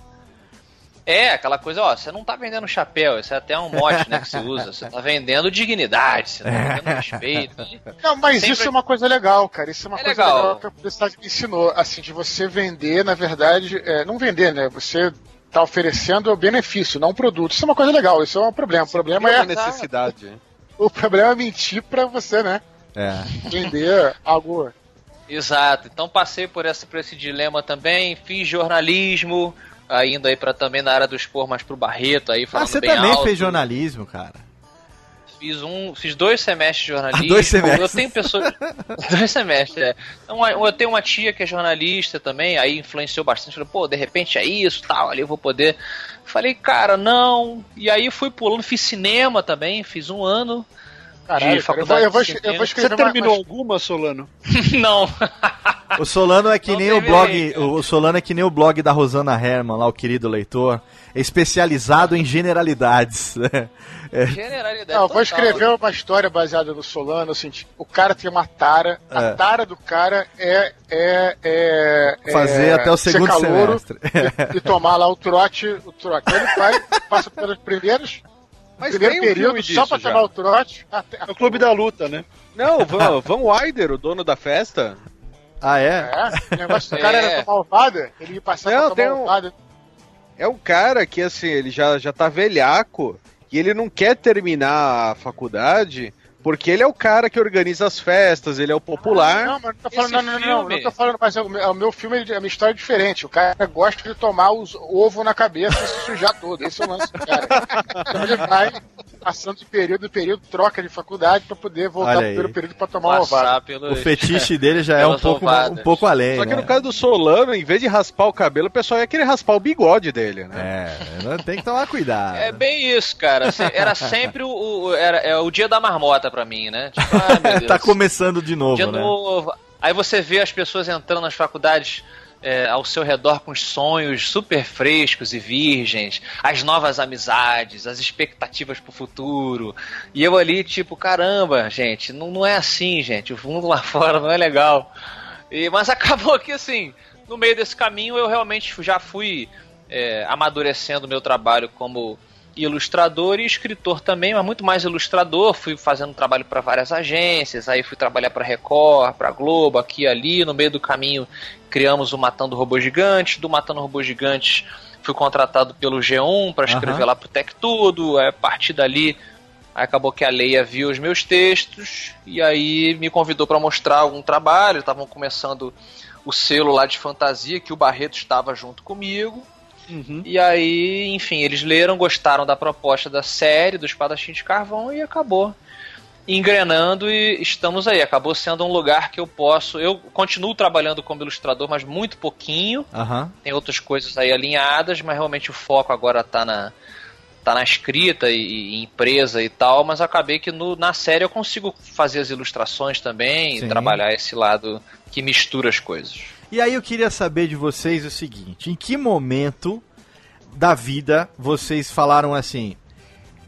[SPEAKER 4] É, aquela coisa, ó, você não tá vendendo chapéu, isso é até um mote, né, que se usa. Você tá vendendo dignidade, você tá vendendo respeito.
[SPEAKER 5] Não, mas
[SPEAKER 4] Sempre-
[SPEAKER 5] isso é uma coisa legal, cara. Isso é uma
[SPEAKER 4] É
[SPEAKER 5] coisa
[SPEAKER 4] legal.
[SPEAKER 5] legal. que a publicidade me ensinou. Assim, de você vender, na verdade, é, não vender, né? Você tá oferecendo o benefício, não o produto. Isso é uma coisa legal, isso é um problema. O problema
[SPEAKER 3] Tem
[SPEAKER 5] é,
[SPEAKER 3] uma necessidade.
[SPEAKER 5] o problema é mentir pra você, né?
[SPEAKER 2] É.
[SPEAKER 5] Vender algo.
[SPEAKER 4] Exato. Então passei por esse, por esse dilema também, fiz jornalismo, ainda aí para também na área do expor mais pro Barreto aí
[SPEAKER 2] Ah,
[SPEAKER 4] falando
[SPEAKER 2] você
[SPEAKER 4] bem
[SPEAKER 2] também
[SPEAKER 4] alto.
[SPEAKER 2] fez jornalismo, cara.
[SPEAKER 4] Fiz um, fiz dois semestres de jornalismo.
[SPEAKER 2] Ah, dois semestres.
[SPEAKER 4] Eu tenho pessoas. <laughs> dois semestres, é. Então, eu tenho uma tia que é jornalista também, aí influenciou bastante. Falei, pô, de repente é isso, tal, ali eu vou poder. Falei, cara, não. E aí fui pulando, fiz cinema também, fiz um ano.
[SPEAKER 5] Caralho,
[SPEAKER 4] de
[SPEAKER 5] cara, eu, vou,
[SPEAKER 4] faculdade
[SPEAKER 5] eu, vou, eu vou
[SPEAKER 6] Você
[SPEAKER 5] escrever uma-
[SPEAKER 6] terminou
[SPEAKER 5] uma-
[SPEAKER 6] alguma, Solano? <laughs>
[SPEAKER 4] não.
[SPEAKER 2] O Solano é que
[SPEAKER 4] Não
[SPEAKER 2] nem o blog.
[SPEAKER 4] cara.
[SPEAKER 2] O Solano é que nem o blog da Rosana Herman, lá, o querido leitor. É especializado em generalidades. né? <laughs> É.
[SPEAKER 4] Generalidade.
[SPEAKER 5] Não, eu vou escrever uma história baseada no Solano, assim, tipo, o cara tem uma tara,
[SPEAKER 2] É.
[SPEAKER 5] a tara do cara é, é, é, é
[SPEAKER 2] Fazer até o segundo
[SPEAKER 5] calouro
[SPEAKER 2] semestre.
[SPEAKER 5] E, e tomar lá o trote, o trote. Ele <laughs> vai, passa pelos primeiros,
[SPEAKER 3] Mas
[SPEAKER 5] primeiro
[SPEAKER 3] tem um
[SPEAKER 5] período
[SPEAKER 3] filme
[SPEAKER 5] só pra
[SPEAKER 3] já.
[SPEAKER 5] tomar o trote. Até,
[SPEAKER 6] É o Clube da Luta, né?
[SPEAKER 3] Não, o Van, Van Wyder, o dono da festa,
[SPEAKER 2] Ah, é?
[SPEAKER 5] É, o negócio do cara
[SPEAKER 4] É.
[SPEAKER 5] era tomar ovada, ele ia passar
[SPEAKER 3] Não,
[SPEAKER 5] pra tomar
[SPEAKER 3] um-
[SPEAKER 5] ovada.
[SPEAKER 3] é um cara que, assim, ele já, já tá velhaco e ele não quer terminar a faculdade porque ele é o cara que organiza as festas, ele é o popular.
[SPEAKER 5] Não, mas não tô falando, não, não, não, não, tô falando, mas é o, meu- é o meu filme, a minha história é diferente. O cara gosta de tomar os ovo na cabeça e se sujar todo. Esse é o lance do cara. Então ele vai passando de período em período, troca de faculdade pra poder voltar pro primeiro período pra tomar uma.
[SPEAKER 4] Passar pelo.
[SPEAKER 2] O fetiche dele já é um pouco, um pouco além.
[SPEAKER 3] Só que
[SPEAKER 2] né?
[SPEAKER 3] no caso do Solano, em vez de raspar o cabelo, o pessoal ia querer raspar o bigode dele, né?
[SPEAKER 2] É, né, tem que tomar cuidado.
[SPEAKER 4] É bem isso, cara. Era sempre o, o- era, é o dia da marmota pra mim, né? Tipo, <laughs> Deus.
[SPEAKER 2] tá começando de novo,
[SPEAKER 4] de
[SPEAKER 2] né?
[SPEAKER 4] novo. Aí você vê as pessoas entrando nas faculdades é, ao seu redor com os sonhos super frescos e virgens, as novas amizades, as expectativas pro futuro. E eu ali, tipo, caramba, gente, não, não é assim, gente. O mundo lá <laughs> fora não é legal. E, mas acabou que, assim, no meio desse caminho eu realmente já fui é, amadurecendo o meu trabalho como ilustrador e escritor também, mas muito mais ilustrador. Fui fazendo trabalho para várias agências, aí fui trabalhar para Record, para Globo, aqui e ali. No meio do caminho criamos o Matando Robô Gigante. Do Matando Robô Gigante fui contratado pelo G1 para escrever
[SPEAKER 2] Aham.
[SPEAKER 4] lá pro Tech Tudo. A partir dali acabou que a Leia viu os meus textos e aí me convidou para mostrar algum trabalho. Estavam começando o selo lá de fantasia que o Barreto estava junto comigo. E aí, enfim, eles leram, gostaram da proposta da série do Espadachim de Carvão e acabou engrenando e estamos aí. Acabou sendo um lugar que eu posso. Eu continuo trabalhando como ilustrador, mas muito pouquinho.
[SPEAKER 2] Aham.
[SPEAKER 4] Tem outras coisas aí alinhadas, mas realmente o foco agora tá na tá na escrita e, e empresa e tal, mas acabei que no- na série eu consigo fazer as ilustrações também
[SPEAKER 2] Sim.
[SPEAKER 4] e trabalhar esse lado que mistura as coisas.
[SPEAKER 2] E aí eu queria saber de vocês o seguinte: em que momento da vida vocês falaram assim,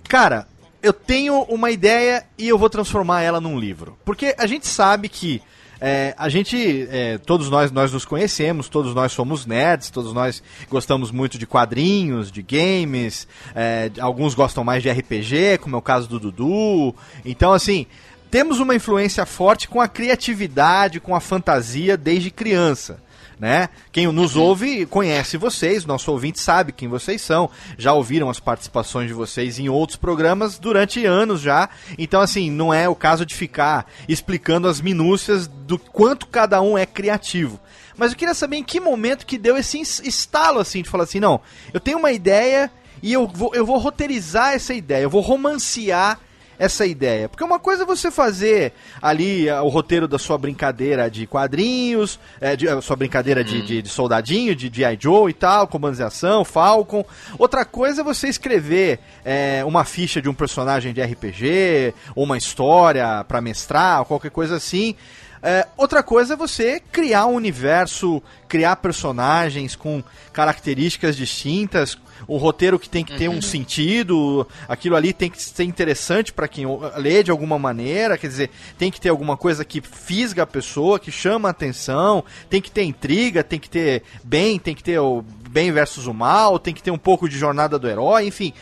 [SPEAKER 2] cara, eu tenho uma ideia e eu vou transformar ela num livro? Porque a gente sabe que é, a gente, é, todos nós, nós nos conhecemos, todos nós somos nerds, todos nós gostamos muito de quadrinhos, de games, é, alguns gostam mais de RPG, como é o caso do Dudu. Então, assim, temos uma influência forte com a criatividade, com a fantasia desde criança. Né? Quem nos ouve conhece vocês, nosso ouvinte sabe quem vocês são, já ouviram as participações de vocês em outros programas durante anos já. Então, assim, não é o caso de ficar explicando as minúcias do quanto cada um é criativo. Mas eu queria saber em que momento que deu esse estalo assim de falar assim, não, eu tenho uma ideia e eu vou, eu vou roteirizar essa ideia, eu vou romancear essa ideia. Porque uma coisa é você fazer ali ah, o roteiro da sua brincadeira de quadrinhos, é, de, a sua brincadeira de, de, de soldadinho, de G.I. Joe e tal, comandos de ação, Falcon. Outra coisa é você escrever é, uma ficha de um personagem de RPG, uma história pra mestrar, qualquer coisa assim. É, outra coisa é você criar um universo, criar personagens com características distintas, um roteiro que tem que ter um sentido, aquilo ali tem que ser interessante para quem o- lê de alguma maneira, quer dizer, tem que ter alguma coisa que fisga a pessoa, que chama a atenção, tem que ter intriga, tem que ter bem, tem que ter o bem versus o mal, tem que ter um pouco de jornada do herói, enfim.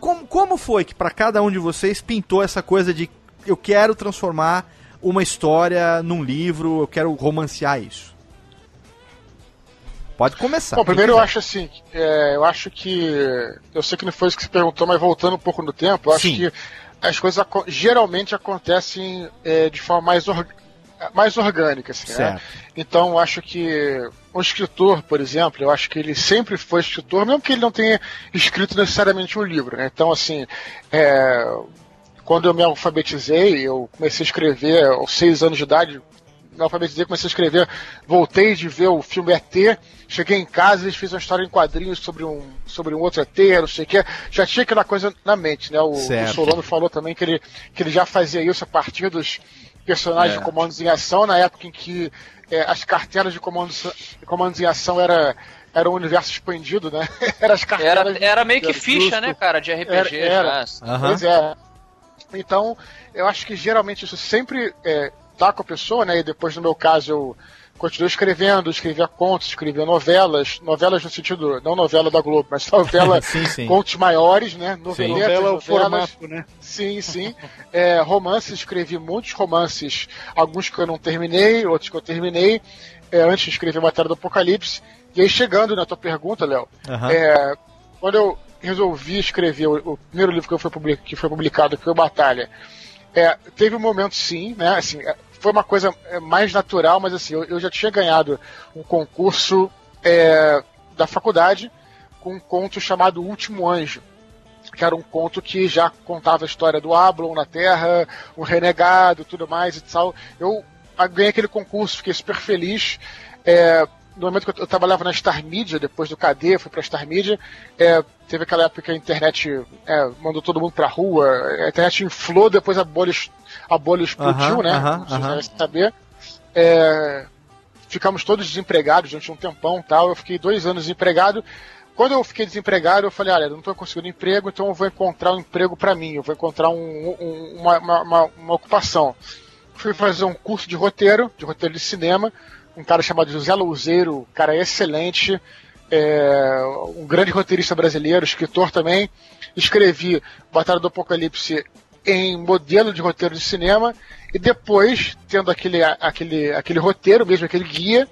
[SPEAKER 2] Como, como foi que para cada um de vocês pintou essa coisa de eu quero transformar uma história num livro, eu quero romancear isso? Pode começar.
[SPEAKER 5] Bom, primeiro eu acho assim, é, eu acho que. Eu sei que não foi isso que você perguntou, mas voltando um pouco no tempo, eu acho
[SPEAKER 2] Sim.
[SPEAKER 5] que as coisas geralmente acontecem é, de forma mais, mais orgânica, assim, né? Então eu acho que um escritor, por exemplo, eu acho que ele sempre foi escritor, mesmo que ele não tenha escrito necessariamente um livro, né? Então, assim, é, quando eu me alfabetizei, eu comecei a escrever aos seis anos de idade, me alfabetizei, comecei a escrever, voltei de ver o filme ET, cheguei em casa e fiz uma história em quadrinhos sobre um, sobre um outro ET, não sei o que, já tinha aquela coisa na mente, né? O, o Solano falou também que ele, que ele já fazia isso a partir dos personagens
[SPEAKER 2] É.
[SPEAKER 5] de comandos em ação, na época em que é, as cartelas de comandos, comandos em ação era, era um universo expandido, né? <laughs> era as cartelas
[SPEAKER 4] Era, era meio que
[SPEAKER 5] Era
[SPEAKER 4] ficha,
[SPEAKER 5] justo.
[SPEAKER 4] né, cara, de RPG
[SPEAKER 5] Era- era.
[SPEAKER 4] já.
[SPEAKER 2] Aham.
[SPEAKER 5] Pois é. Então, eu acho que geralmente isso sempre é, tá com a pessoa, né? E depois, no meu caso, eu continuei escrevendo, escrevia contos, escrevia novelas, novelas no sentido, não novela da Globo, mas novela, <laughs>
[SPEAKER 2] Sim, sim.
[SPEAKER 5] contos maiores, né? Noveletas,
[SPEAKER 6] Novela é o
[SPEAKER 5] novelas.
[SPEAKER 6] formato, né?
[SPEAKER 5] Sim, sim. É, romances, escrevi muitos romances, alguns que eu não terminei, outros que eu terminei, é, antes de escrever a matéria do Apocalipse. E aí, chegando na tua pergunta, Léo,
[SPEAKER 2] Aham.
[SPEAKER 5] é, quando eu resolvi escrever o, o primeiro livro que, eu foi public- que foi publicado, que foi Batalha, é, teve um momento sim, né? Assim, é, foi uma coisa é, mais natural, mas assim, eu, eu já tinha ganhado um concurso é, da faculdade com um conto chamado Último Anjo que era um conto que já contava a história do Ablon na Terra, o renegado, tudo mais e tal. Eu ah, ganhei aquele concurso, fiquei super feliz. É, no momento que eu, eu trabalhava na Star Media, depois do KD, fui pra Star Media, é, teve aquela época que a internet é, mandou todo mundo pra rua, a internet inflou, depois a bolha, a bolha explodiu,
[SPEAKER 2] Aham,
[SPEAKER 5] né?
[SPEAKER 2] aham,
[SPEAKER 5] Vocês
[SPEAKER 2] aham.
[SPEAKER 5] devem saber. É, ficamos todos desempregados durante um tempão tal. Eu fiquei dois anos desempregado. Quando eu fiquei desempregado, eu falei, olha, eu não estou conseguindo emprego, então eu vou encontrar um emprego para mim, eu vou encontrar um- um- uma, uma- uma- uma ocupação. Fui fazer um curso de roteiro, de roteiro de cinema, um cara chamado José Louzeiro, cara excelente, é, um grande roteirista brasileiro, escritor também. Escrevi Batalha do Apocalipse em modelo de roteiro de cinema e depois, tendo aquele, aquele, aquele roteiro, mesmo aquele guia,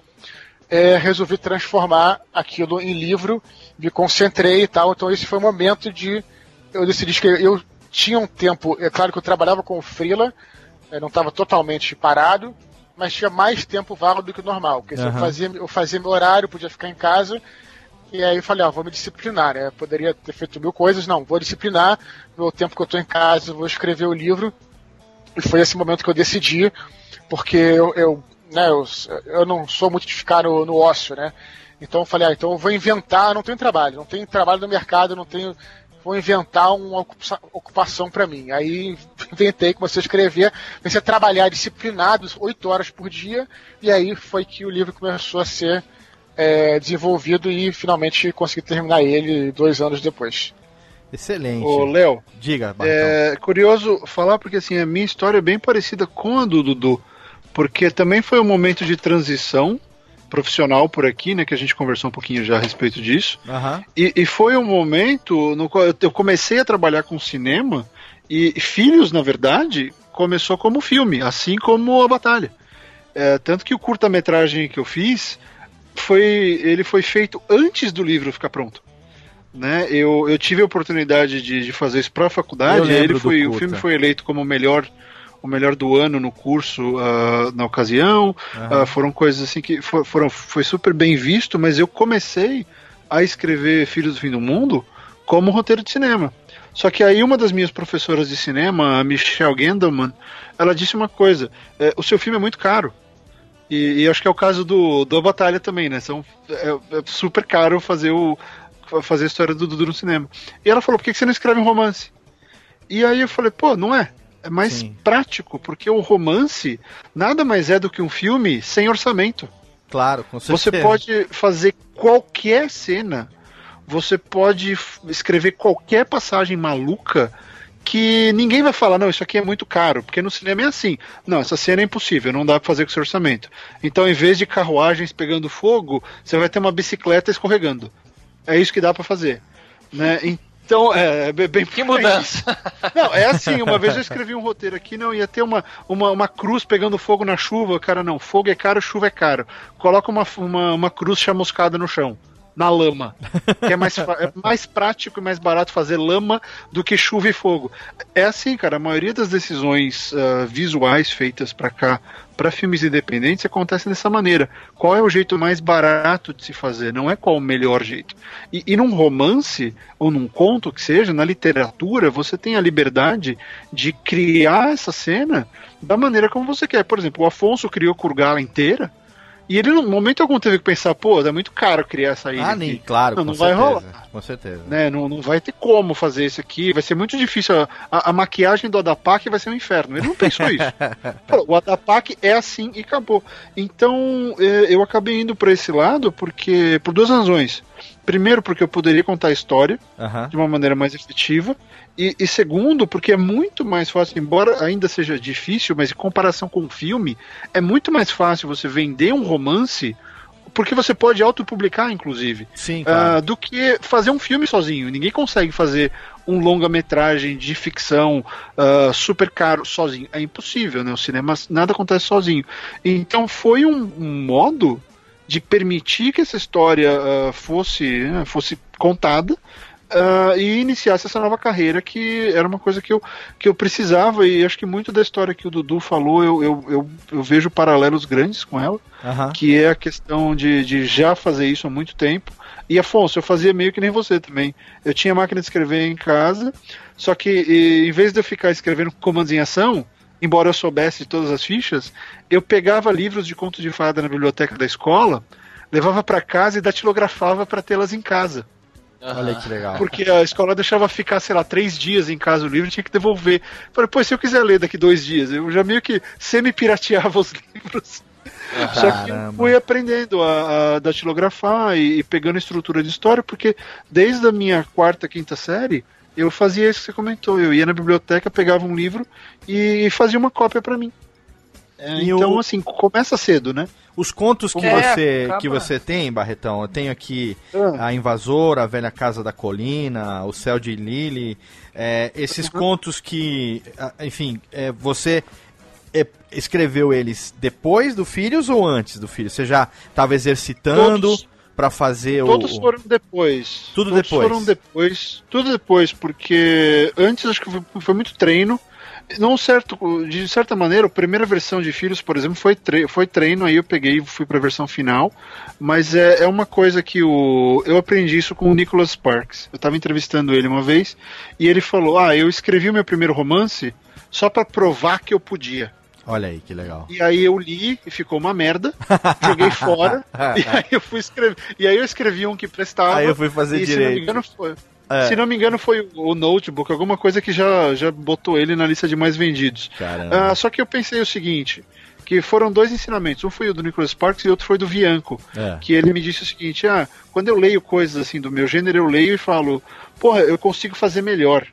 [SPEAKER 5] é, resolvi transformar aquilo em livro, me concentrei e tal. Então esse foi o momento de eu decidi escrever. Eu tinha um tempo, é claro que eu trabalhava com o Freela, eu não estava totalmente parado, mas tinha mais tempo vago do que o normal. Porque uhum. eu, fazia, eu fazia meu horário, podia ficar em casa, e aí eu falei, ó, vou me disciplinar, né? Eu poderia ter feito mil coisas, não, vou disciplinar, no tempo que eu estou em casa, vou escrever o livro. E foi esse momento que eu decidi, porque eu, eu né, eu, eu não sou muito de ficar no, no ócio, né? Então eu falei, ah, então eu vou inventar, não tenho trabalho, não tenho trabalho no mercado, não tenho. Vou inventar uma ocupação para mim. Aí <laughs> inventei, comecei a escrever, comecei a trabalhar disciplinado, oito horas por dia, e aí foi que o livro começou a ser é, desenvolvido e finalmente consegui terminar ele dois anos depois.
[SPEAKER 2] Excelente.
[SPEAKER 6] Ô, Léo.
[SPEAKER 2] Diga,
[SPEAKER 6] Bartão. É curioso falar porque assim, a minha história é bem parecida com a do Dudu porque também foi um momento de transição profissional por aqui, né? Que a gente conversou um pouquinho já a respeito disso.
[SPEAKER 2] Uhum.
[SPEAKER 6] E, e, foi um momento no qual eu comecei a trabalhar com cinema e Filhos, na verdade, começou como filme, assim como a Batalha. É, tanto que o curta-metragem que eu fiz foi ele foi feito antes do livro ficar pronto. Né? Eu, eu tive a oportunidade de, de fazer isso para a faculdade. Ele foi, o filme foi eleito como o melhor o melhor do ano no curso uh, na ocasião. Uhum. Uh, foram coisas assim que for, foram, foi super bem visto, mas eu comecei a escrever Filhos do Fim do Mundo como roteiro de cinema. Só que aí uma das minhas professoras de cinema, a Michelle Gendelman, ela disse uma coisa: é, o seu filme é muito caro. E, e, acho que é o caso do, do Batalha também, né? São, é, é super caro fazer, o, fazer a história do Dudu no cinema. E ela falou: por que você não escreve um romance? E aí eu falei: pô, não é é mais Sim. prático, porque o romance nada mais é do que um filme sem orçamento.
[SPEAKER 2] Claro, com certeza.
[SPEAKER 6] Você pode fazer qualquer cena, você pode escrever qualquer passagem maluca que ninguém vai falar, não, isso aqui é muito caro, porque no cinema é assim. Não, essa cena é impossível, não dá pra fazer com esse orçamento. Então, em vez de carruagens pegando fogo, você vai ter uma bicicleta escorregando. É isso que dá para fazer. Né? Então, é, é bem
[SPEAKER 4] Que mudança!
[SPEAKER 6] Não, é assim, uma vez eu escrevi um roteiro aqui, não ia ter uma, uma, uma cruz pegando fogo na chuva, cara, não, fogo é caro, chuva é caro. Coloca uma, uma, uma cruz chamuscada no chão na lama. Que é mais, é <laughs> mais prático e mais barato fazer lama do que chuva e fogo. É assim, cara, a maioria das decisões uh, visuais feitas para cá, para filmes independentes, acontece dessa maneira. Qual é o jeito mais barato de se fazer? Não é qual o melhor jeito. E, e num romance, ou num conto que seja, na literatura, você tem a liberdade de criar essa cena da maneira como você quer. Por exemplo, o Afonso criou Kurgala inteira e ele, no momento algum, teve que pensar, pô, é muito caro criar essa ilha.
[SPEAKER 2] Ah, nem, claro,
[SPEAKER 6] não, não vai
[SPEAKER 2] certeza,
[SPEAKER 6] rolar.
[SPEAKER 2] Com certeza.
[SPEAKER 6] Né? Não, não vai ter como fazer isso aqui, vai ser muito difícil. A, a, a maquiagem do Adapak vai ser um inferno. Ele não pensou isso. <laughs> o Adapak é assim e acabou. Então, é, eu acabei indo para esse lado porque por duas razões. Primeiro, porque eu poderia contar a história
[SPEAKER 2] uhum.
[SPEAKER 6] de uma maneira mais efetiva. E, e, segundo, porque é muito mais fácil, embora ainda seja difícil, mas em comparação com o filme, é muito mais fácil você vender um romance, porque você pode autopublicar, inclusive,
[SPEAKER 2] Sim, claro.
[SPEAKER 6] uh, do que fazer um filme sozinho. Ninguém consegue fazer um longa-metragem de ficção uh, super caro sozinho. É impossível, né? O cinema nada acontece sozinho. Então foi um, um modo de permitir que essa história uh, fosse, uh, fosse contada uh, e iniciasse essa nova carreira que era uma coisa que eu, que eu precisava e acho que muito da história que o Dudu falou eu, eu, eu, eu vejo paralelos grandes com ela,
[SPEAKER 2] uhum.
[SPEAKER 6] que é a questão de, de já fazer isso há muito tempo. E Afonso, eu fazia meio que nem você também. Eu tinha máquina de escrever em casa, só que e, em vez de eu ficar escrevendo comandos em ação, embora eu soubesse de todas as fichas, eu pegava livros de contos de fada na biblioteca da escola, levava para casa e datilografava para tê-las em casa.
[SPEAKER 2] Olha que legal.
[SPEAKER 6] Porque a escola deixava ficar, sei lá, três dias em casa o livro e tinha que devolver. Falei, pô, se eu quiser ler daqui dois dias, eu já meio que semi-pirateava <laughs> os livros. Só que eu fui aprendendo a, a datilografar e, e pegando estrutura de história, porque desde a minha quarta, quinta série, eu fazia isso que você comentou. Eu ia na biblioteca, pegava um livro e fazia uma cópia para mim. É, então, o... assim, começa cedo, né?
[SPEAKER 2] Os contos que,
[SPEAKER 4] É,
[SPEAKER 2] você,
[SPEAKER 4] acaba-
[SPEAKER 2] que você tem, Barretão, eu tenho aqui
[SPEAKER 6] Ah.
[SPEAKER 2] A Invasora, A Velha Casa da Colina, O Céu de Lily, é, esses contos que, enfim, é, você é, escreveu eles depois do Filhos ou antes do Filhos? Você já estava exercitando
[SPEAKER 6] Todos-
[SPEAKER 2] pra fazer
[SPEAKER 6] Todos
[SPEAKER 2] o...
[SPEAKER 6] foram depois.
[SPEAKER 2] Tudo
[SPEAKER 6] Todos
[SPEAKER 2] depois.
[SPEAKER 6] foram depois. Tudo depois, porque antes acho que foi, foi muito treino. Não certo, de certa maneira, a primeira versão de Filhos, por exemplo, foi, tre foi treino, aí eu peguei e fui pra versão final. Mas é, é uma coisa que o, eu aprendi isso com o Nicholas Sparks. Eu tava entrevistando ele uma vez e ele falou: Ah, eu escrevi o meu primeiro romance só pra provar que eu podia.
[SPEAKER 2] Olha aí, que legal.
[SPEAKER 6] E aí eu li e ficou uma merda, joguei <laughs> fora, e aí eu fui escrever. E aí eu escrevi um que prestava.
[SPEAKER 2] Aí eu fui fazer
[SPEAKER 6] e, Se não
[SPEAKER 2] direito.
[SPEAKER 6] me engano, foi.
[SPEAKER 2] É.
[SPEAKER 6] Se não me engano, foi o o Notebook, alguma coisa que já, já botou ele na lista de mais vendidos.
[SPEAKER 2] Caramba.
[SPEAKER 6] Ah, só que eu pensei o seguinte: que foram dois ensinamentos. Um foi o do Nicholas Sparks e outro foi do Vianco.
[SPEAKER 2] É.
[SPEAKER 6] Que ele me disse o seguinte: ah, quando eu leio coisas assim do meu gênero, eu leio e falo, porra, eu consigo fazer melhor.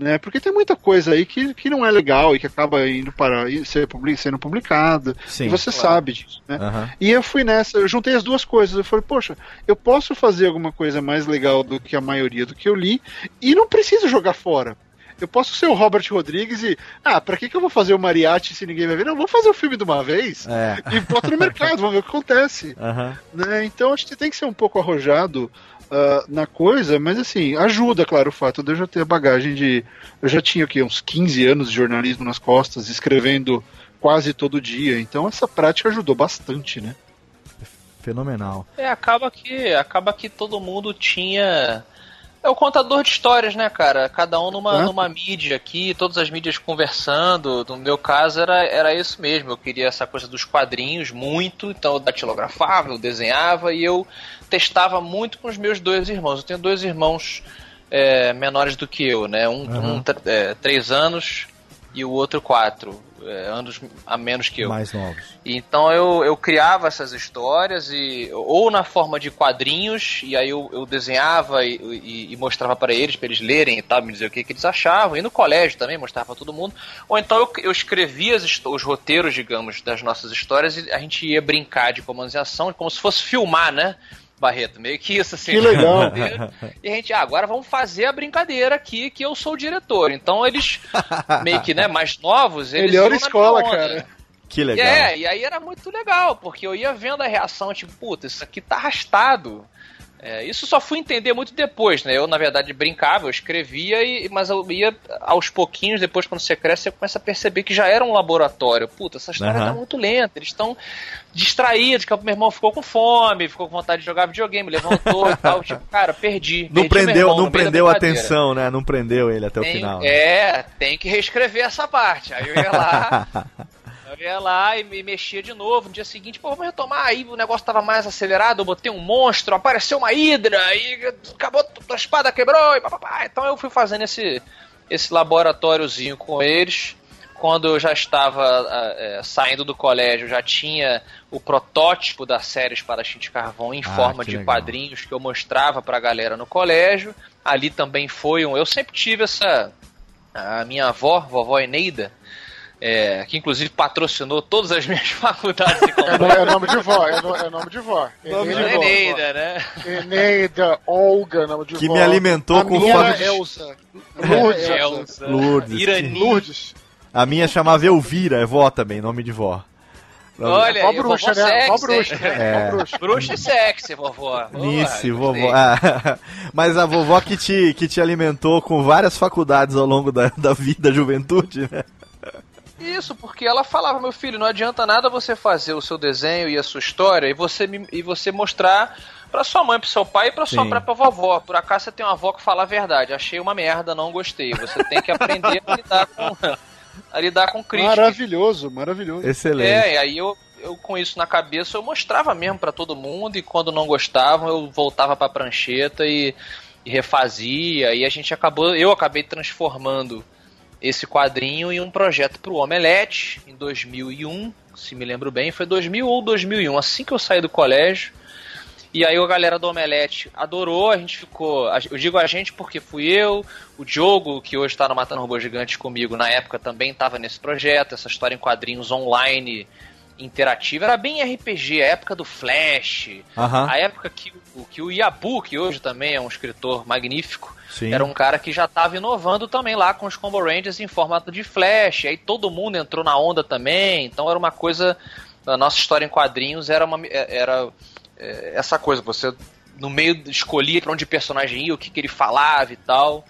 [SPEAKER 6] Né? Porque tem muita coisa aí que, que não é legal e que acaba indo para ser publi- sendo publicada.
[SPEAKER 2] Sim.
[SPEAKER 6] E você
[SPEAKER 4] Claro.
[SPEAKER 6] sabe disso, né?
[SPEAKER 2] Aham.
[SPEAKER 6] E eu fui nessa, eu juntei as duas coisas. Eu falei, poxa, eu posso fazer alguma coisa mais legal do que a maioria do que eu li e não preciso jogar fora. Eu posso ser o Robert Rodrigues e, ah, pra que, que eu vou fazer o mariachi se ninguém vai ver? Não, vou fazer o filme de uma vez
[SPEAKER 2] É.
[SPEAKER 6] e boto no mercado, vamos ver o que acontece.
[SPEAKER 2] Aham.
[SPEAKER 6] Né? Então acho que tem que ser um pouco arrojado ah, na coisa, mas assim, ajuda, claro, o fato de eu já ter a bagagem de. Eu já tinha aqui uns 15 anos de jornalismo nas costas, escrevendo quase todo dia, então essa prática ajudou bastante, né?
[SPEAKER 2] Fenomenal.
[SPEAKER 4] É, acaba que, acaba que todo mundo tinha. É o contador de histórias, né, cara? Cada um numa,
[SPEAKER 6] Hã?
[SPEAKER 4] numa mídia aqui, todas as mídias conversando. No meu caso era, era isso mesmo. Eu queria essa coisa dos quadrinhos muito, então eu datilografava, eu desenhava e eu testava muito com os meus dois irmãos. Eu tenho dois irmãos é, menores do que eu, né? Um,
[SPEAKER 2] Aham.
[SPEAKER 4] um é, três anos e o outro quatro é, anos a menos que eu.
[SPEAKER 2] Mais novos.
[SPEAKER 4] Então eu, eu criava essas histórias e ou na forma de quadrinhos e aí eu, eu desenhava e, e- e mostrava para eles para eles lerem e tal, me dizer o que, que eles achavam. E no colégio também mostrava para todo mundo. Ou então eu, eu escrevia as os roteiros, digamos, das nossas histórias e a gente ia brincar de comandos em ação, como se fosse filmar, né? Barreto, meio que isso assim.
[SPEAKER 6] Que legal. <laughs>
[SPEAKER 4] E a gente, ah, agora vamos fazer a brincadeira aqui que eu sou o diretor. Então eles <laughs> meio que, né, mais novos, eles
[SPEAKER 6] Melhor escola, cara.
[SPEAKER 2] Que legal.
[SPEAKER 4] É, e aí era muito legal, porque eu ia vendo a reação, tipo, puta, isso aqui tá arrastado. É, isso só fui entender muito depois, né? Eu, na verdade, brincava, eu escrevia, e, mas eu ia aos pouquinhos, depois, quando você cresce, você começa a perceber que já era um laboratório. Puta, essa história
[SPEAKER 2] Aham.
[SPEAKER 4] tá muito lenta, eles estão distraídos, que o meu irmão ficou com fome, ficou com vontade de jogar videogame, levantou e tal. <laughs> Tipo, cara, perdi.
[SPEAKER 2] Não
[SPEAKER 4] perdi
[SPEAKER 2] prendeu,
[SPEAKER 4] irmão
[SPEAKER 2] não prendeu a atenção, né? Não prendeu ele até o
[SPEAKER 4] Tem-
[SPEAKER 2] final. né?
[SPEAKER 4] É, tem que reescrever essa parte. Aí eu ia lá, <laughs> eu ia lá e me mexia de novo. No dia seguinte, pô, vamos retomar. Aí o negócio tava mais acelerado, eu botei um monstro, apareceu uma hidra, aí acabou, a espada quebrou, e papapá. Então eu fui fazendo esse, esse laboratóriozinho com eles. Quando eu já estava ah, é, saindo do colégio, já tinha o protótipo da série Espadachim de Carvão em
[SPEAKER 2] Ah,
[SPEAKER 4] forma de
[SPEAKER 2] legal.
[SPEAKER 4] quadrinhos que eu mostrava pra galera no colégio. Ali também foi um. Eu sempre tive essa. A minha avó, vovó Eneida, é, que inclusive patrocinou todas as <laughs> minhas faculdades de
[SPEAKER 5] É,
[SPEAKER 4] computação.
[SPEAKER 5] no- é nome de vó, é, no- é nome de vó.
[SPEAKER 6] Nome de
[SPEAKER 5] Eneida,
[SPEAKER 6] vó.
[SPEAKER 4] Eneida, né?
[SPEAKER 5] Eneida, Olga, nome de
[SPEAKER 2] Que
[SPEAKER 5] vó.
[SPEAKER 2] me alimentou
[SPEAKER 5] A
[SPEAKER 2] com
[SPEAKER 5] minha
[SPEAKER 2] fome
[SPEAKER 5] Elsa. Lourdes.
[SPEAKER 4] Elsa,
[SPEAKER 2] Lourdes.
[SPEAKER 4] Irani.
[SPEAKER 5] Lourdes.
[SPEAKER 2] A minha chamava Elvira, é vó também, nome de vó.
[SPEAKER 4] Olha,
[SPEAKER 5] Vó bruxa,
[SPEAKER 4] vovó
[SPEAKER 5] né? Vó
[SPEAKER 4] sexy,
[SPEAKER 5] bruxa.
[SPEAKER 2] É.
[SPEAKER 5] Vó bruxa.
[SPEAKER 4] Bruxa e sexy, vovó.
[SPEAKER 2] Nice, vovó. Ah, <laughs> mas a vovó que te, que te alimentou com várias faculdades ao longo da, da vida, da juventude, né?
[SPEAKER 4] Isso, porque ela falava, meu filho, não adianta nada você fazer o seu desenho e a sua história e você, me- e você mostrar pra sua mãe, pro seu pai e pra sua própria vovó. Por acaso você tem uma avó que fala a verdade. Achei uma merda, não gostei. Você tem que aprender a lidar com, a lidar com crítica.
[SPEAKER 6] Maravilhoso, maravilhoso.
[SPEAKER 2] Excelente.
[SPEAKER 4] É, e aí eu, eu com isso na cabeça eu mostrava mesmo pra todo mundo e quando não gostavam eu voltava pra prancheta e, e refazia e a gente acabou, eu acabei transformando esse quadrinho em um projeto pro Omelete em 2001, se me lembro bem, foi 2000 ou 2001, assim que eu saí do colégio. E aí a galera do Omelete adorou, a gente ficou. Eu digo a gente porque fui eu, o Diogo, que hoje está no Matando Robôs Gigantes comigo, na época também estava nesse projeto, essa história em quadrinhos online interativa, era bem RPG, a época do Flash,
[SPEAKER 2] Aham.
[SPEAKER 4] a época que, o- que o Yabu, que hoje também é um escritor magnífico,
[SPEAKER 2] Sim.
[SPEAKER 4] era um cara que já estava inovando também lá com os Combo Rangers em formato de Flash, aí todo mundo entrou na onda também, então era uma coisa, a nossa história em quadrinhos era, uma, era é, essa coisa, você no meio escolhia pra onde o personagem ia, o que, que ele falava e tal.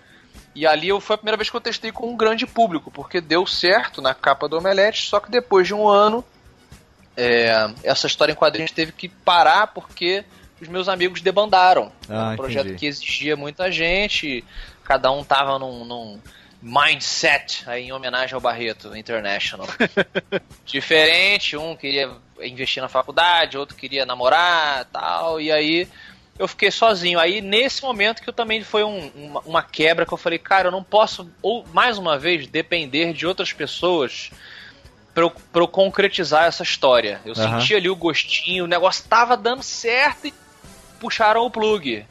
[SPEAKER 4] E ali eu, foi a primeira vez que eu testei com um grande público, porque deu certo na capa do Omelete, só que depois de um ano, é, essa história em quadrinhos teve que parar porque os meus amigos debandaram.
[SPEAKER 2] Ah,
[SPEAKER 4] um projeto
[SPEAKER 2] entendi.
[SPEAKER 4] que exigia muita gente, cada um tava num, num mindset aí em homenagem ao Barreto International. <laughs> Diferente, um queria investir na faculdade, outro queria namorar tal, e aí eu fiquei sozinho. Aí nesse momento que eu também foi um- uma, uma quebra que eu falei, cara, eu não posso, ou mais uma vez, depender de outras pessoas pra eu, eu concretizar essa história. Eu
[SPEAKER 2] Aham.
[SPEAKER 4] senti ali o gostinho, o negócio tava dando certo e puxaram o plug.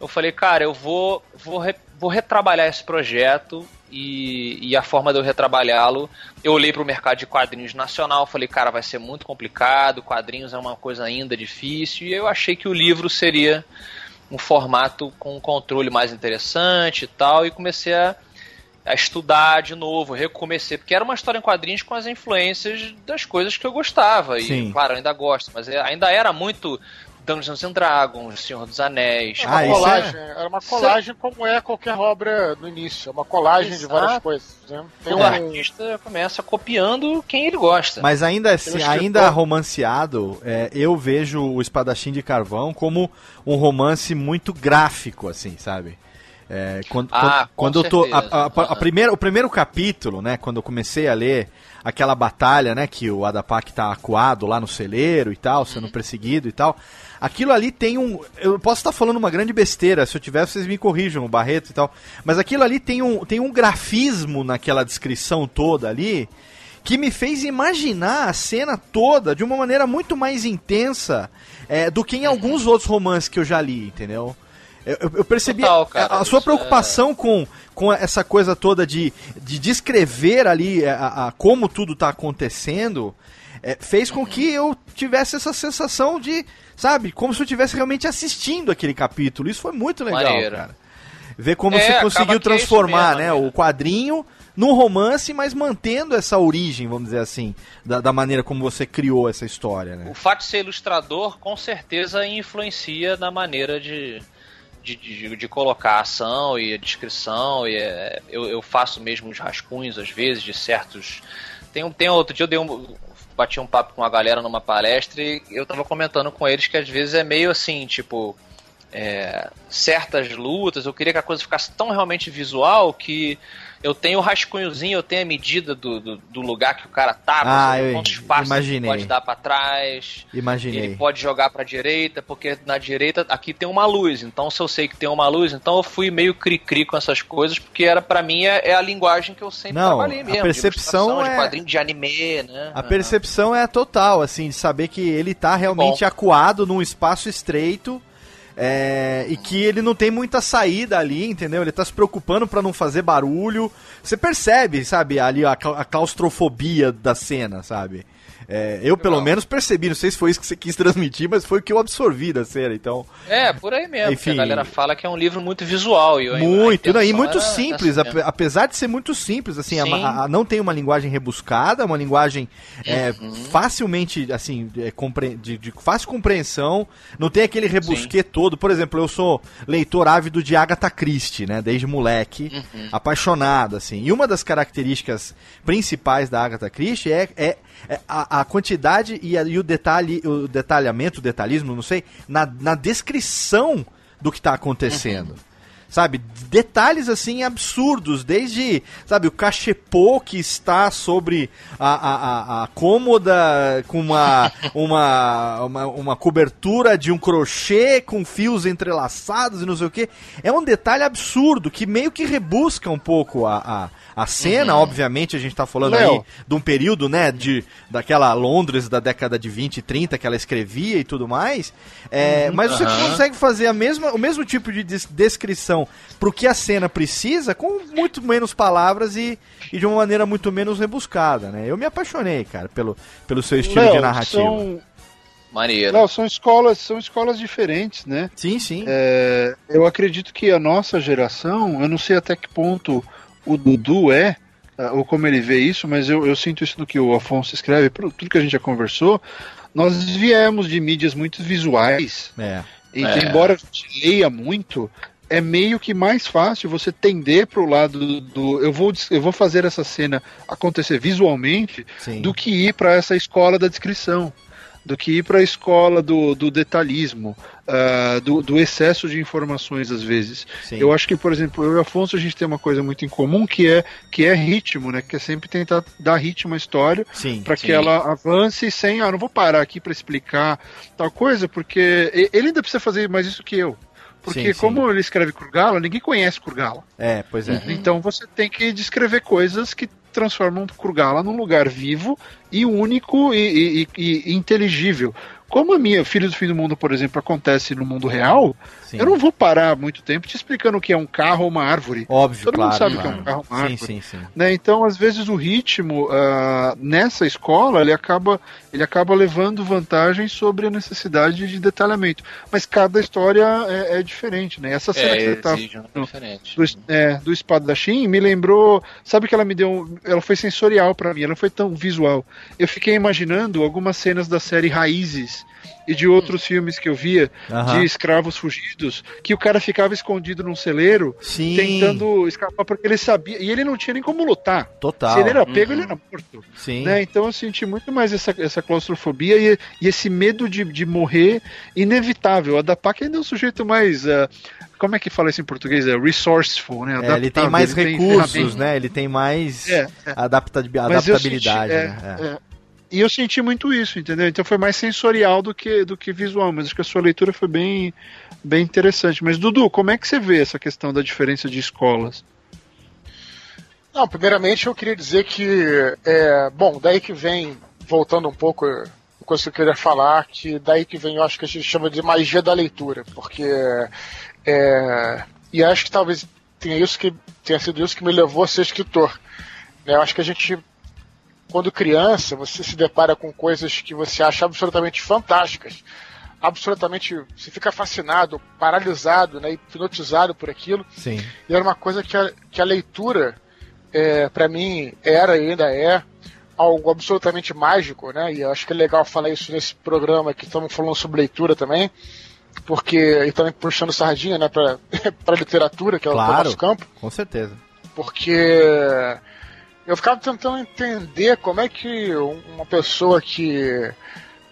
[SPEAKER 4] Eu falei, cara, eu vou, vou, re- vou retrabalhar esse projeto e, e a forma de eu retrabalhá-lo, eu olhei para o mercado de quadrinhos nacional, falei, cara, vai ser muito complicado, quadrinhos é uma coisa ainda difícil, e eu achei que o livro seria um formato com um controle mais interessante e tal, e comecei a, a estudar de novo, recomecei, porque era uma história em quadrinhos com as influências das coisas que eu gostava,
[SPEAKER 2] Sim.
[SPEAKER 4] e claro, eu ainda gosto, mas é- ainda era muito Dungeons and Dragons, Senhor dos Anéis,
[SPEAKER 5] É
[SPEAKER 2] Ah,
[SPEAKER 5] uma
[SPEAKER 2] isso
[SPEAKER 5] colagem, era uma colagem como é qualquer obra no início, é uma colagem de várias
[SPEAKER 4] Exato.
[SPEAKER 5] coisas. Né? Tem
[SPEAKER 4] o
[SPEAKER 5] um,
[SPEAKER 4] artista começa copiando quem ele gosta.
[SPEAKER 2] Mas ainda assim, ainda romanceado, é, eu vejo o Espadachim de Carvão como um romance muito gráfico, assim, sabe? É, quando
[SPEAKER 4] Ah,
[SPEAKER 2] quando, quando eu tô. A, a- a
[SPEAKER 4] Aham.
[SPEAKER 2] primeira, o primeiro capítulo, né? Quando eu comecei a ler aquela batalha, né? Que o Adapak tá acuado lá no celeiro e tal,
[SPEAKER 4] Uhum.
[SPEAKER 2] sendo perseguido e tal. Aquilo ali tem um. Eu posso estar falando uma grande besteira, se eu tiver, vocês me corrijam, o Barreto e tal. Mas aquilo ali tem um, tem um grafismo naquela descrição toda ali que me fez imaginar a cena toda de uma maneira muito mais intensa é, do que em alguns outros romances que eu já li, entendeu? Eu, eu- percebi
[SPEAKER 4] Total, cara,
[SPEAKER 2] a, a sua
[SPEAKER 4] isso
[SPEAKER 2] preocupação com, com essa coisa toda de, de descrever ali a, a- como tudo tá acontecendo é, fez com que eu tivesse essa sensação de, sabe, como se eu estivesse realmente assistindo aquele capítulo. Isso foi muito legal,
[SPEAKER 4] Maneiro.
[SPEAKER 2] cara. Ver como
[SPEAKER 4] É,
[SPEAKER 2] você conseguiu
[SPEAKER 4] é
[SPEAKER 2] transformar
[SPEAKER 4] mesmo,
[SPEAKER 2] né,
[SPEAKER 4] né?
[SPEAKER 2] o quadrinho num romance, mas mantendo essa origem, vamos dizer assim, da, da maneira como você criou essa história, né?
[SPEAKER 4] O fato de ser ilustrador com certeza influencia na maneira de, de, de, de colocar a ação e a descrição. E é, eu, eu faço mesmo os rascunhos às vezes de certos. Tem, um- tem outro dia eu dei um. Bati um papo com a galera numa palestra e eu tava comentando com eles que às vezes é meio assim, tipo. é, certas lutas, eu queria que a coisa ficasse tão realmente visual que eu tenho o rascunhozinho, eu tenho a medida do, do, do lugar que o cara tá,
[SPEAKER 2] Ah,
[SPEAKER 4] pra saber
[SPEAKER 2] eu
[SPEAKER 4] quanto espaço
[SPEAKER 2] imaginei.
[SPEAKER 4] ele pode dar pra trás.
[SPEAKER 2] Imaginei.
[SPEAKER 4] Ele pode jogar pra direita, porque na direita aqui tem uma luz. Então, se eu sei que tem uma luz, então eu fui meio cri-cri com essas coisas, porque era para mim é, é a linguagem que eu sempre
[SPEAKER 2] Não,
[SPEAKER 4] trabalhei
[SPEAKER 2] a
[SPEAKER 4] mesmo. de
[SPEAKER 2] percepção
[SPEAKER 4] ilustração,
[SPEAKER 2] é-
[SPEAKER 4] de quadrinho de anime, né?
[SPEAKER 2] A percepção é total, assim, de saber que ele tá realmente acuado num espaço estreito é, e que ele não tem muita saída ali, entendeu? Ele tá se preocupando pra não fazer barulho. Você percebe, sabe, ali a, a claustrofobia da cena, sabe? É, eu, pelo
[SPEAKER 4] Legal.
[SPEAKER 2] menos, percebi, não sei se foi isso que você quis transmitir, mas foi o que eu absorvi da cena, então...
[SPEAKER 4] É, por aí mesmo.
[SPEAKER 2] Enfim.
[SPEAKER 4] a galera fala que é um livro muito visual. E
[SPEAKER 2] Muito, e muito simples,
[SPEAKER 4] mesmo.
[SPEAKER 2] apesar de ser muito simples, assim, a- a- não tem uma linguagem rebuscada, uma linguagem é,
[SPEAKER 4] Uhum.
[SPEAKER 2] facilmente, assim, é, compre- de, de fácil compreensão, não tem aquele rebusque todo. Por exemplo, eu sou leitor ávido de Agatha Christie, né, desde moleque,
[SPEAKER 4] Uhum.
[SPEAKER 2] apaixonado, assim. E uma das características principais da Agatha Christie é- é a, a quantidade e, a- e o detalhe, o detalhamento, o detalhismo, não sei, na, na descrição do que está acontecendo. Sabe, detalhes assim absurdos, desde, sabe, o cachepô que está sobre a, a, a, cômoda com uma, <laughs> uma, uma, uma cobertura de um crochê com fios entrelaçados e não sei o que. É um detalhe absurdo que meio que rebusca um pouco a, a, a cena. Obviamente, a gente está falando
[SPEAKER 5] Léo.
[SPEAKER 2] aí de um período, né, de, daquela Londres da década de 20 e 30 que ela escrevia e tudo mais. É, mas você
[SPEAKER 4] Aham.
[SPEAKER 2] consegue fazer a mesma, o mesmo tipo de des- descrição descrição pro que a cena precisa, com muito menos palavras e, e de uma maneira muito menos rebuscada, né? Eu me apaixonei, cara, pelo, pelo seu estilo
[SPEAKER 6] Léo,
[SPEAKER 2] de narrativa.
[SPEAKER 6] São,
[SPEAKER 4] Maneiro.
[SPEAKER 6] Léo, são escolas, são escolas diferentes, né?
[SPEAKER 2] Sim, sim.
[SPEAKER 6] É, eu acredito que a nossa geração, eu não sei até que ponto o Dudu é, ah, ou como ele vê isso, mas eu, eu sinto isso do que o Afonso escreve, por tudo que a gente já conversou. Nós viemos de mídias muito visuais,
[SPEAKER 2] É.
[SPEAKER 6] e
[SPEAKER 4] É.
[SPEAKER 6] embora a gente leia muito, é meio que mais fácil você tender para o lado do, eu vou eu vou fazer essa cena acontecer visualmente
[SPEAKER 2] Sim.
[SPEAKER 6] do que ir para essa escola da descrição, do que ir para a escola do, do detalhismo, ah, do, do excesso de informações às vezes.
[SPEAKER 2] Sim.
[SPEAKER 6] Eu acho que, por exemplo, eu e o Afonso a gente tem uma coisa muito em comum que é que é ritmo, né? Que é sempre tentar dar ritmo à história para que ela avance sem, ah, não vou parar aqui para explicar tal coisa, porque ele ainda precisa fazer mais isso que eu. Porque
[SPEAKER 2] Sim, sim.
[SPEAKER 6] como ele escreve Kurgala, ninguém conhece Kurgala.
[SPEAKER 2] É, pois é.
[SPEAKER 6] Então você tem que descrever coisas que transformam Kurgala num lugar vivo e único e, e- e- e inteligível. Como a minha Filho do Fim do Mundo, por exemplo, acontece no mundo real,
[SPEAKER 2] Sim.
[SPEAKER 6] eu não vou parar muito tempo te explicando o que é um carro ou uma árvore.
[SPEAKER 2] Óbvio,
[SPEAKER 6] Todo
[SPEAKER 2] claro.
[SPEAKER 6] mundo sabe
[SPEAKER 2] claro.
[SPEAKER 6] que é um carro ou uma árvore.
[SPEAKER 2] sim, sim.
[SPEAKER 6] né? Então, às vezes, o ritmo ah, nessa escola ele acaba, ele acaba levando vantagem sobre a necessidade de detalhamento. Mas cada história é, é diferente, né? Essa cena que
[SPEAKER 4] É,
[SPEAKER 6] você tá
[SPEAKER 4] diferente.
[SPEAKER 6] do, é, do espadachim me lembrou. Sabe que ela me deu. um- Ela foi sensorial pra mim, ela não foi tão visual. Eu fiquei imaginando algumas cenas da série Raízes e de outros filmes que eu via
[SPEAKER 2] Aham.
[SPEAKER 6] de escravos fugidos, que o cara ficava escondido num celeiro
[SPEAKER 2] Sim.
[SPEAKER 6] tentando escapar porque ele sabia. E ele não tinha nem como lutar.
[SPEAKER 2] Total.
[SPEAKER 6] Se ele era pego, ele era morto.
[SPEAKER 2] Sim.
[SPEAKER 6] Né? Então eu senti muito mais essa, essa claustrofobia e, e esse medo de, de morrer inevitável. A da PAC ainda é um sujeito mais. ah, como é que fala isso em português? É resourceful, né?
[SPEAKER 2] É, ele tem mais
[SPEAKER 6] ele tem
[SPEAKER 2] recursos,
[SPEAKER 6] ferramentas.
[SPEAKER 2] né? Ele tem mais
[SPEAKER 6] É, é.
[SPEAKER 2] adaptabilidade,
[SPEAKER 6] senti- é,
[SPEAKER 2] né?
[SPEAKER 6] E eu senti muito isso, entendeu? Então foi mais sensorial do que, do que visual, mas acho que a sua leitura foi bem, bem interessante. Mas, Dudu, como é que você vê essa questão da diferença de escolas?
[SPEAKER 5] Não, primeiramente eu queria dizer que, é, bom, daí que vem, voltando um pouco, coisa que eu queria falar, que daí que vem, eu acho que a gente chama de magia da leitura, porque, é, e acho que talvez tenha, isso que, tenha sido isso que me levou a ser escritor. né? Eu acho que a gente, quando criança, você se depara com coisas que você acha absolutamente fantásticas, absolutamente, você fica fascinado, paralisado, né, hipnotizado por aquilo,
[SPEAKER 2] Sim.
[SPEAKER 5] e era uma coisa que a, que a leitura, é, para mim, era e ainda é algo absolutamente mágico, né? E acho que é legal falar isso nesse programa que estamos falando sobre leitura também, porque e também puxando sardinha, né, para <laughs> literatura, que é o
[SPEAKER 2] Claro.
[SPEAKER 5] nosso campo,
[SPEAKER 2] Com certeza.
[SPEAKER 5] porque eu ficava tentando entender como é que uma pessoa que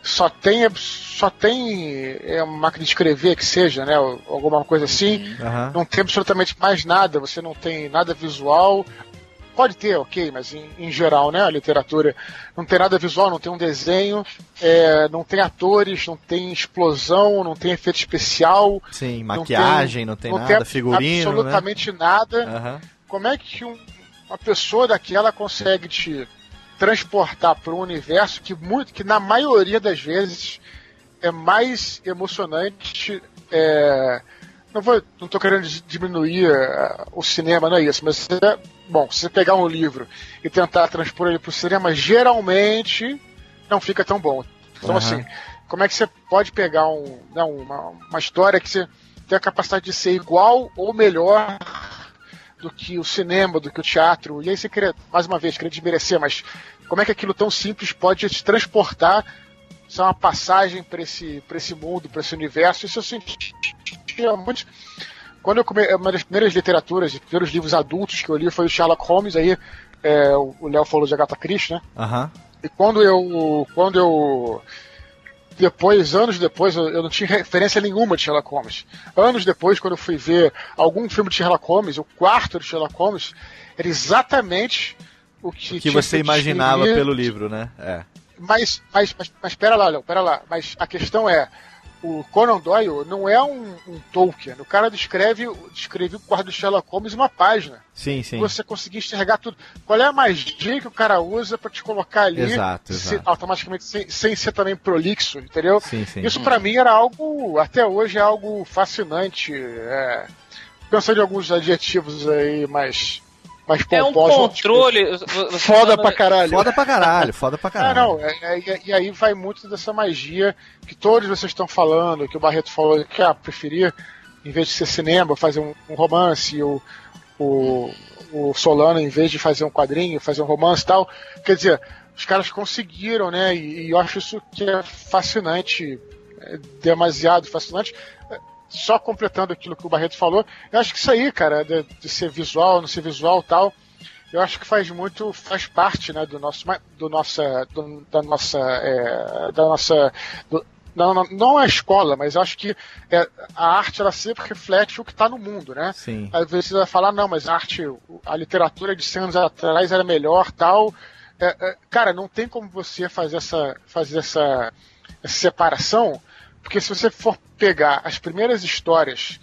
[SPEAKER 5] só tem só tem é, uma máquina de escrever que seja, né, alguma coisa assim,
[SPEAKER 2] Aham.
[SPEAKER 5] não tem absolutamente mais nada, você não tem nada visual. Pode ter, ok, mas em, em geral, né? A literatura não tem nada visual, não tem um desenho, é, não tem atores, não tem explosão, não tem efeito especial,
[SPEAKER 2] Sim,
[SPEAKER 5] não
[SPEAKER 2] maquiagem, não tem, nada, figurino, né?
[SPEAKER 5] absolutamente nada.
[SPEAKER 2] Aham.
[SPEAKER 5] Como é que um- uma pessoa daquela consegue te transportar para um universo que muito, que na maioria das vezes é mais emocionante. é, não vou, não estou querendo diminuir é, o cinema, não é isso, mas é, bom, se você pegar um livro e tentar transpor ele para o cinema, geralmente não fica tão bom. Então
[SPEAKER 2] Aham.
[SPEAKER 5] assim, como é que você pode pegar um, né, uma, uma história que você tem a capacidade de ser igual ou melhor do que o cinema, do que o teatro. E aí você queria, mais uma vez, queria desmerecer, mas como é que aquilo tão simples pode te transportar, ser uma passagem para esse, pra esse mundo, para esse universo? Isso eu sentia muito. Quando eu come... uma das primeiras literaturas, os primeiros livros adultos que eu li foi o Sherlock Holmes, aí é, o Léo falou de Agatha Christie, né?
[SPEAKER 2] Aham.
[SPEAKER 5] E quando eu. Quando eu. Depois, anos depois, eu, não tinha referência nenhuma de Sherlock Holmes. Anos depois, quando eu fui ver algum filme de Sherlock Holmes, o quarto de Sherlock Holmes, era exatamente o que,
[SPEAKER 2] Que
[SPEAKER 5] tinha
[SPEAKER 2] você
[SPEAKER 5] que
[SPEAKER 2] imaginava pelo livro, né? É.
[SPEAKER 5] Mas, mas, mas, mas pera lá, Léo, pera lá. Mas a questão é, o Conan Doyle não é um, um Tolkien. O cara descreve, descreve o quarto do Sherlock Holmes em uma página.
[SPEAKER 2] Sim, sim.
[SPEAKER 5] Você conseguir enxergar tudo. Qual é a magia que o cara usa pra te colocar ali
[SPEAKER 2] Exato,
[SPEAKER 5] se-
[SPEAKER 2] exato.
[SPEAKER 5] automaticamente sem, sem ser também prolixo, entendeu?
[SPEAKER 2] Sim, sim.
[SPEAKER 5] Isso pra mim era algo, até hoje é algo fascinante. é, pensando em alguns adjetivos aí mais, mais
[SPEAKER 4] É um
[SPEAKER 5] tipo,
[SPEAKER 4] controle. você
[SPEAKER 6] Foda pra caralho.
[SPEAKER 2] Foda pra caralho, foda pra caralho.
[SPEAKER 5] não, é- é- e, e aí vai muito dessa magia que todos vocês estão falando, que o Barreto falou que ah, preferia, em vez de ser cinema, fazer um, um romance, o, o, o Solano, em vez de fazer um quadrinho, fazer um romance e tal. Quer dizer, os caras conseguiram, né? E, e eu acho isso que é fascinante, é demasiado fascinante. Só completando aquilo que o Barreto falou, eu acho que isso aí, cara, de, de ser visual, não ser visual e tal, eu acho que faz muito, faz parte, né, do nosso, do nossa, do- da nossa, é, da nossa, do- não, não, não a escola, mas eu acho que é, a arte ela sempre reflete o que está no mundo, né?
[SPEAKER 2] Sim.
[SPEAKER 5] Às vezes você vai falar, não, mas a arte, a literatura de 100 anos atrás era melhor, tal. É, é, cara, não tem como você fazer essa, fazer essa, essa separação, porque se você for pegar as primeiras histórias,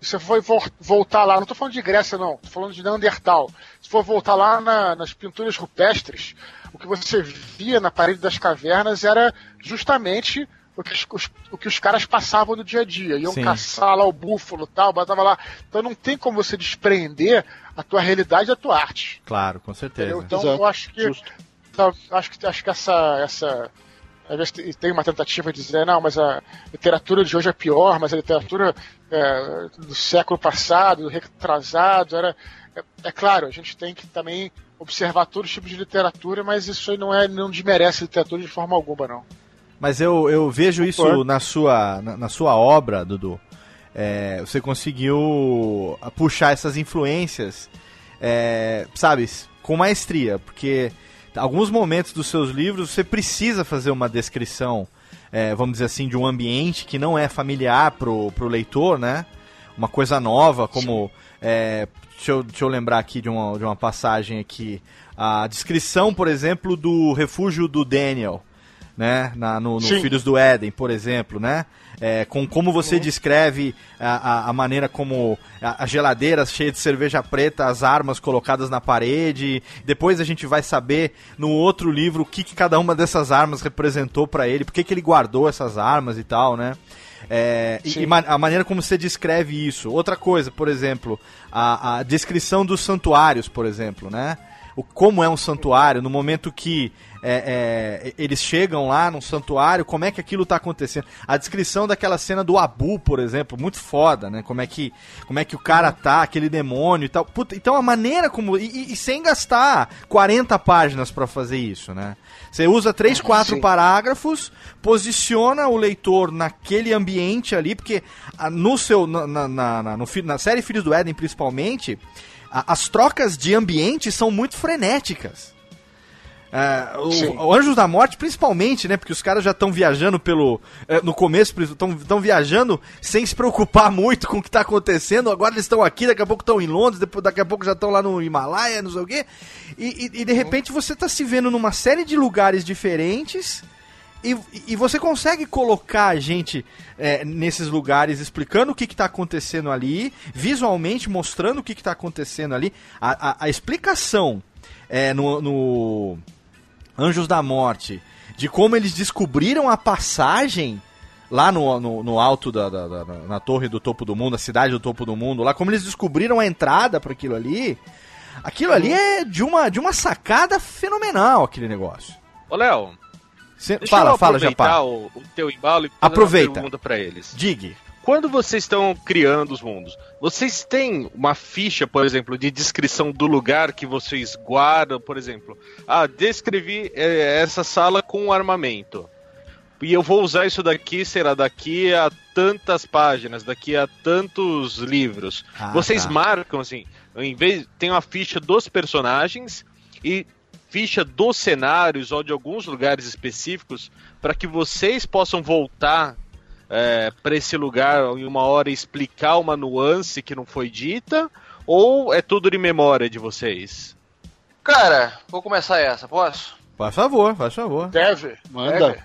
[SPEAKER 5] se você for vo- voltar lá, não estou falando de Grécia, não, estou falando de Neandertal. Se for voltar lá na- nas pinturas rupestres, o que você via na parede das cavernas era justamente o que os, os- o que os caras passavam no dia a dia. Iam
[SPEAKER 2] Sim.
[SPEAKER 5] caçar lá o búfalo e tal, botava lá. Então não tem como você desprender a tua realidade da tua arte.
[SPEAKER 2] Claro, com certeza.
[SPEAKER 5] Entendeu? Então
[SPEAKER 6] Exato.
[SPEAKER 5] eu acho que
[SPEAKER 6] Justo.
[SPEAKER 5] então, acho que acho que essa essa às vezes tem- uma tentativa de dizer não, mas a literatura de hoje é pior, mas a literatura é, do século passado, do retrasado, era é, é claro, a gente tem que também observar todos os tipos de literatura, mas isso aí não é não desmerece a literatura de forma alguma não.
[SPEAKER 2] Mas eu, eu vejo isso
[SPEAKER 5] Concordo.
[SPEAKER 2] na sua, na, na sua obra, Dudu. É, você conseguiu puxar essas influências, é, sabe, com maestria, porque alguns momentos dos seus livros você precisa fazer uma descrição, é, vamos dizer assim, de um ambiente que não é familiar pro, pro leitor, né? Uma coisa nova, como. é, deixa, eu, deixa eu lembrar aqui de uma, de uma passagem aqui. A descrição, por exemplo, do refúgio do Daniel né? Na, no, no. Filhos do Éden, por exemplo, né? É, com como você descreve a, a, maneira como a, a geladeira cheia de cerveja preta, as armas colocadas na parede. Depois a gente vai saber no outro livro o que, que cada uma dessas armas representou pra ele, por que, ele guardou essas armas e tal, né? É, e, e ma- a maneira como você descreve isso. Outra coisa, por exemplo, a, a descrição dos santuários, por exemplo, né? O, como é um santuário, no momento que é, é, eles chegam lá num santuário, como é que aquilo tá acontecendo. A descrição daquela cena do Abu, por exemplo, muito foda, né? Como é que, como é que o cara tá, aquele demônio e tal. Puta, então a maneira como. E, e- sem gastar 40 páginas pra fazer isso, né? Você usa três, quatro
[SPEAKER 5] Sim.
[SPEAKER 2] parágrafos, posiciona o leitor naquele ambiente ali, porque ah, no seu. Na, na, na, no fi- na série Filhos do Éden, principalmente, a- as trocas de ambiente são muito frenéticas.
[SPEAKER 5] Sim.
[SPEAKER 2] o, o Anjos da Morte, principalmente, né? Porque os caras já estão viajando pelo. é, no começo, estão viajando sem se preocupar muito com o que está acontecendo. Agora eles estão aqui, daqui a pouco estão em Londres, depois, daqui a pouco já estão lá no Himalaia, não sei o quê. E, e- e, de repente você está se vendo numa série de lugares diferentes. E, e você consegue colocar a gente é, nesses lugares explicando o que está acontecendo ali, visualmente mostrando o que está acontecendo ali. A, a- a explicação é, no, no Anjos da Morte de como eles descobriram a passagem lá no, no, no alto da, da- da- na torre do topo do mundo, a cidade do topo do mundo, lá como eles descobriram a entrada para aquilo ali. Aquilo ali é de uma, de uma sacada fenomenal, aquele negócio.
[SPEAKER 3] Ô, Léo,
[SPEAKER 2] Cê- fala,
[SPEAKER 3] eu
[SPEAKER 2] fala, Japá.
[SPEAKER 3] o, o teu embalo e
[SPEAKER 2] Aproveita.
[SPEAKER 3] uma pergunta pra eles.
[SPEAKER 2] Dig.
[SPEAKER 3] Quando vocês estão criando os mundos, vocês têm uma ficha, por exemplo, de descrição do lugar que vocês guardam, por exemplo? Ah, descrevi eh, essa sala com armamento. E eu vou usar isso daqui, será daqui a tantas páginas, daqui a tantos livros.
[SPEAKER 2] Ah,
[SPEAKER 3] vocês
[SPEAKER 2] tá.
[SPEAKER 3] marcam assim, em vez tem uma ficha dos personagens e ficha dos cenários ou de alguns lugares específicos para que vocês possam voltar para esse lugar em uma hora explicar uma nuance que não foi dita ou é tudo de memória de vocês?
[SPEAKER 4] Cara, vou começar essa, posso?
[SPEAKER 2] Faz favor, faz favor.
[SPEAKER 5] Deve.
[SPEAKER 6] Manda.
[SPEAKER 5] deve.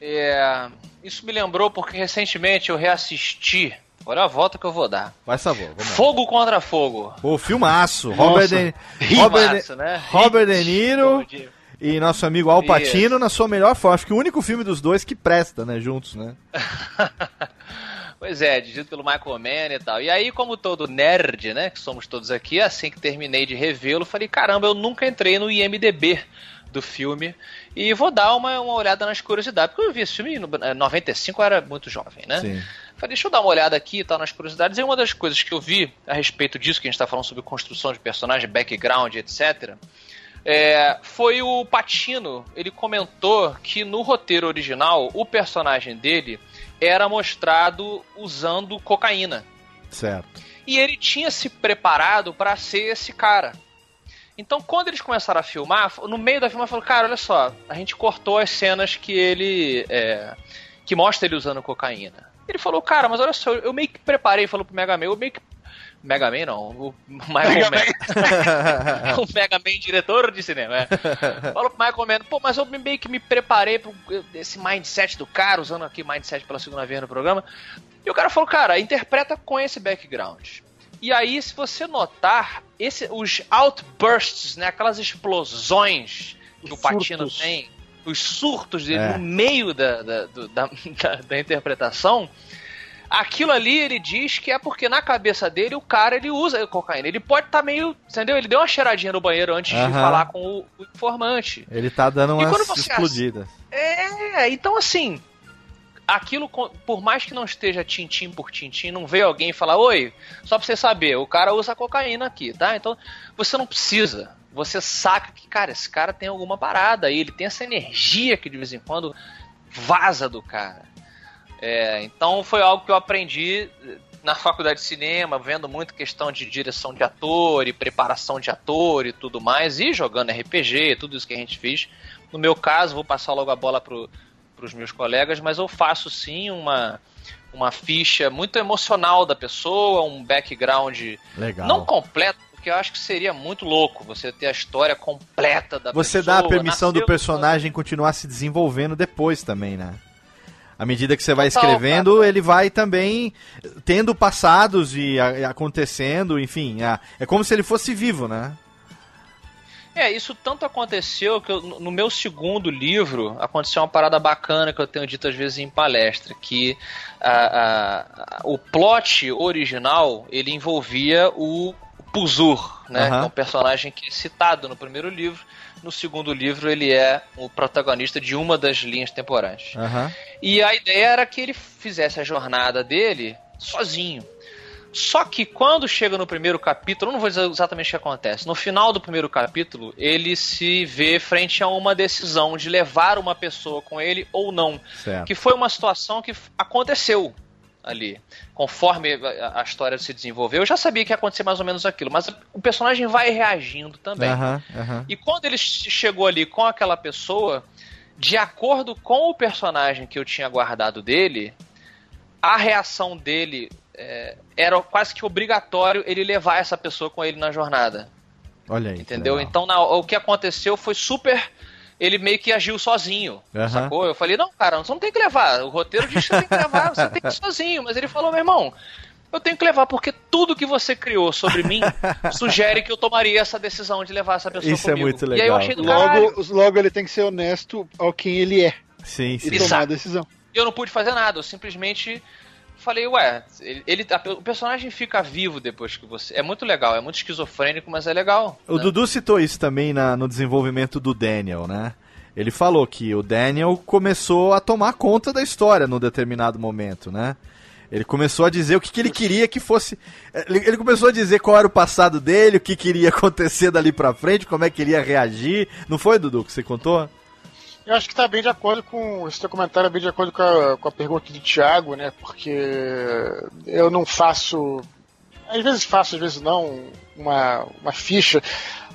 [SPEAKER 4] É, isso me lembrou porque recentemente eu reassisti. Olha a volta que eu vou dar.
[SPEAKER 2] Faz favor, vamos lá.
[SPEAKER 4] Fogo contra Fogo.
[SPEAKER 2] Pô, filmaço. Robert De, Robert,
[SPEAKER 4] Rimaço, né?
[SPEAKER 2] Robert De Niro. E nosso amigo Al Pacino na sua melhor forma. Acho que o único filme dos dois que presta, né, juntos, né? <laughs>
[SPEAKER 4] Pois é, dirigido pelo Michael Mann e tal. E aí, como todo nerd, né, que somos todos aqui, assim que terminei de revê-lo, falei, caramba, eu nunca entrei no IMDB do filme e vou dar uma, uma olhada nas curiosidades, porque eu vi esse filme em 95, eu era muito jovem, né?
[SPEAKER 2] Sim.
[SPEAKER 4] Falei, deixa eu dar uma olhada aqui e tal nas curiosidades. E uma das coisas que eu vi a respeito disso, que a gente está falando sobre construção de personagem, background, etc., é, foi o Patino. Ele comentou que no roteiro original, o personagem dele era mostrado usando cocaína.
[SPEAKER 2] Certo.
[SPEAKER 4] E ele tinha se preparado para ser esse cara. Então, quando eles começaram a filmar, no meio da filmagem, falou: Cara, olha só, a gente cortou as cenas que ele. É, que mostra ele usando cocaína. Ele falou: Cara, mas olha só, eu meio que preparei, falou pro Mega Man, eu meio que. Mega Man não, o Michael
[SPEAKER 5] Mega
[SPEAKER 4] Man. <laughs> o Mega Man, diretor de cinema, é. Falou pro Michael Man, pô, mas eu meio que me preparei para esse mindset do cara, usando aqui mindset pela segunda vez no programa. E o cara falou, cara, interpreta com esse background. E aí, se você notar, esse, os outbursts, né, aquelas explosões que o Patino
[SPEAKER 5] surtos.
[SPEAKER 4] tem, os surtos dele
[SPEAKER 2] É.
[SPEAKER 4] no meio da, da, do- da, <laughs> da- da interpretação, aquilo ali ele diz que é porque na cabeça dele o cara ele usa cocaína. Ele pode estar meio, entendeu? Ele deu uma cheiradinha no banheiro antes de falar com o, o informante.
[SPEAKER 2] Ele tá dando
[SPEAKER 4] E você
[SPEAKER 2] explodidas.
[SPEAKER 4] É, então assim, aquilo, por mais que não esteja tintim por tintim, não veio alguém falar, oi, só pra você saber, o cara usa cocaína aqui, tá? Então você não precisa. Você saca que, cara, esse cara tem alguma parada aí, ele tem essa energia que de vez em quando vaza do cara. É, então foi algo que eu aprendi eh, na faculdade de cinema, vendo muito questão de direção de ator e preparação de ator e tudo mais, e jogando RPG, tudo isso que a gente fez. No meu caso, vou passar logo a bola pro, pros meus colegas, mas eu faço sim uma, uma ficha muito emocional da pessoa, um background
[SPEAKER 2] Legal.
[SPEAKER 4] não completo, porque eu acho que seria muito louco você ter a história completa da
[SPEAKER 2] Você
[SPEAKER 4] pessoa.
[SPEAKER 2] dá a permissão do personagem continuar se desenvolvendo depois também, né? À medida que você vai escrevendo, ele vai também tendo passados e acontecendo, enfim. é como se ele fosse vivo, né?
[SPEAKER 4] É, isso tanto aconteceu que eu- no meu segundo livro aconteceu uma parada bacana que eu tenho dito às vezes em palestra, que a- a- o plot original ele envolvia o Puzur, né?
[SPEAKER 2] Aham.
[SPEAKER 4] Que é um personagem que é citado no primeiro livro. No segundo livro ele é o protagonista de uma das linhas temporais.
[SPEAKER 2] Aham.
[SPEAKER 4] E a ideia era que ele fizesse a jornada dele sozinho. Só que quando chega no primeiro capítulo, eu não vou dizer exatamente o que acontece. No final do primeiro capítulo, ele se vê frente a uma decisão de levar uma pessoa com ele ou não.
[SPEAKER 2] Certo.
[SPEAKER 4] Que foi uma situação que aconteceu ali. Conforme a a história se desenvolveu, eu já sabia que ia acontecer mais ou menos aquilo, mas o personagem vai reagindo também.
[SPEAKER 2] Aham, aham.
[SPEAKER 4] E quando ele che- chegou ali com aquela pessoa, de acordo com o personagem que eu tinha guardado dele, a reação dele é, era quase que obrigatório ele levar essa pessoa com ele na jornada.
[SPEAKER 2] Olha aí.
[SPEAKER 4] Entendeu? Então na- o que aconteceu foi super. Ele meio que agiu sozinho.
[SPEAKER 2] Aham.
[SPEAKER 4] Sacou? Eu falei, não, cara, você não tem que levar. O roteiro diz que você tem que levar, você tem que ir sozinho. Mas ele falou, meu irmão, eu tenho que levar, porque tudo que você criou sobre mim <laughs> sugere que eu tomaria essa decisão de levar essa pessoa
[SPEAKER 2] Isso é
[SPEAKER 4] comigo.
[SPEAKER 2] muito
[SPEAKER 4] E aí eu
[SPEAKER 2] legal.
[SPEAKER 4] achei.
[SPEAKER 6] Logo, logo ele tem que ser honesto ao quem ele é
[SPEAKER 2] Sim,
[SPEAKER 6] e
[SPEAKER 2] sim.
[SPEAKER 4] Exato.
[SPEAKER 6] tomar a decisão.
[SPEAKER 4] E eu não pude fazer nada, eu simplesmente falei, ué, ele, ele- a- o personagem fica vivo depois que você. É muito legal, é muito esquizofrênico, mas é legal.
[SPEAKER 2] O
[SPEAKER 4] né?
[SPEAKER 2] Dudu citou isso também na- no desenvolvimento do Daniel, né? Ele falou que o Daniel começou a tomar conta da história num determinado momento, né? Ele começou a dizer o que, que ele queria que fosse. Ele, ele começou a dizer qual era o passado dele, o que queria <laughs> acontecer dali pra frente, como é que ele ia reagir. Não foi, Dudu, que você contou?
[SPEAKER 5] Eu acho que está bem de acordo com. Esse teu comentário é bem de acordo com a, com a pergunta do Thiago, né? Porque eu não faço. Às vezes faço, às vezes não, uma, uma ficha.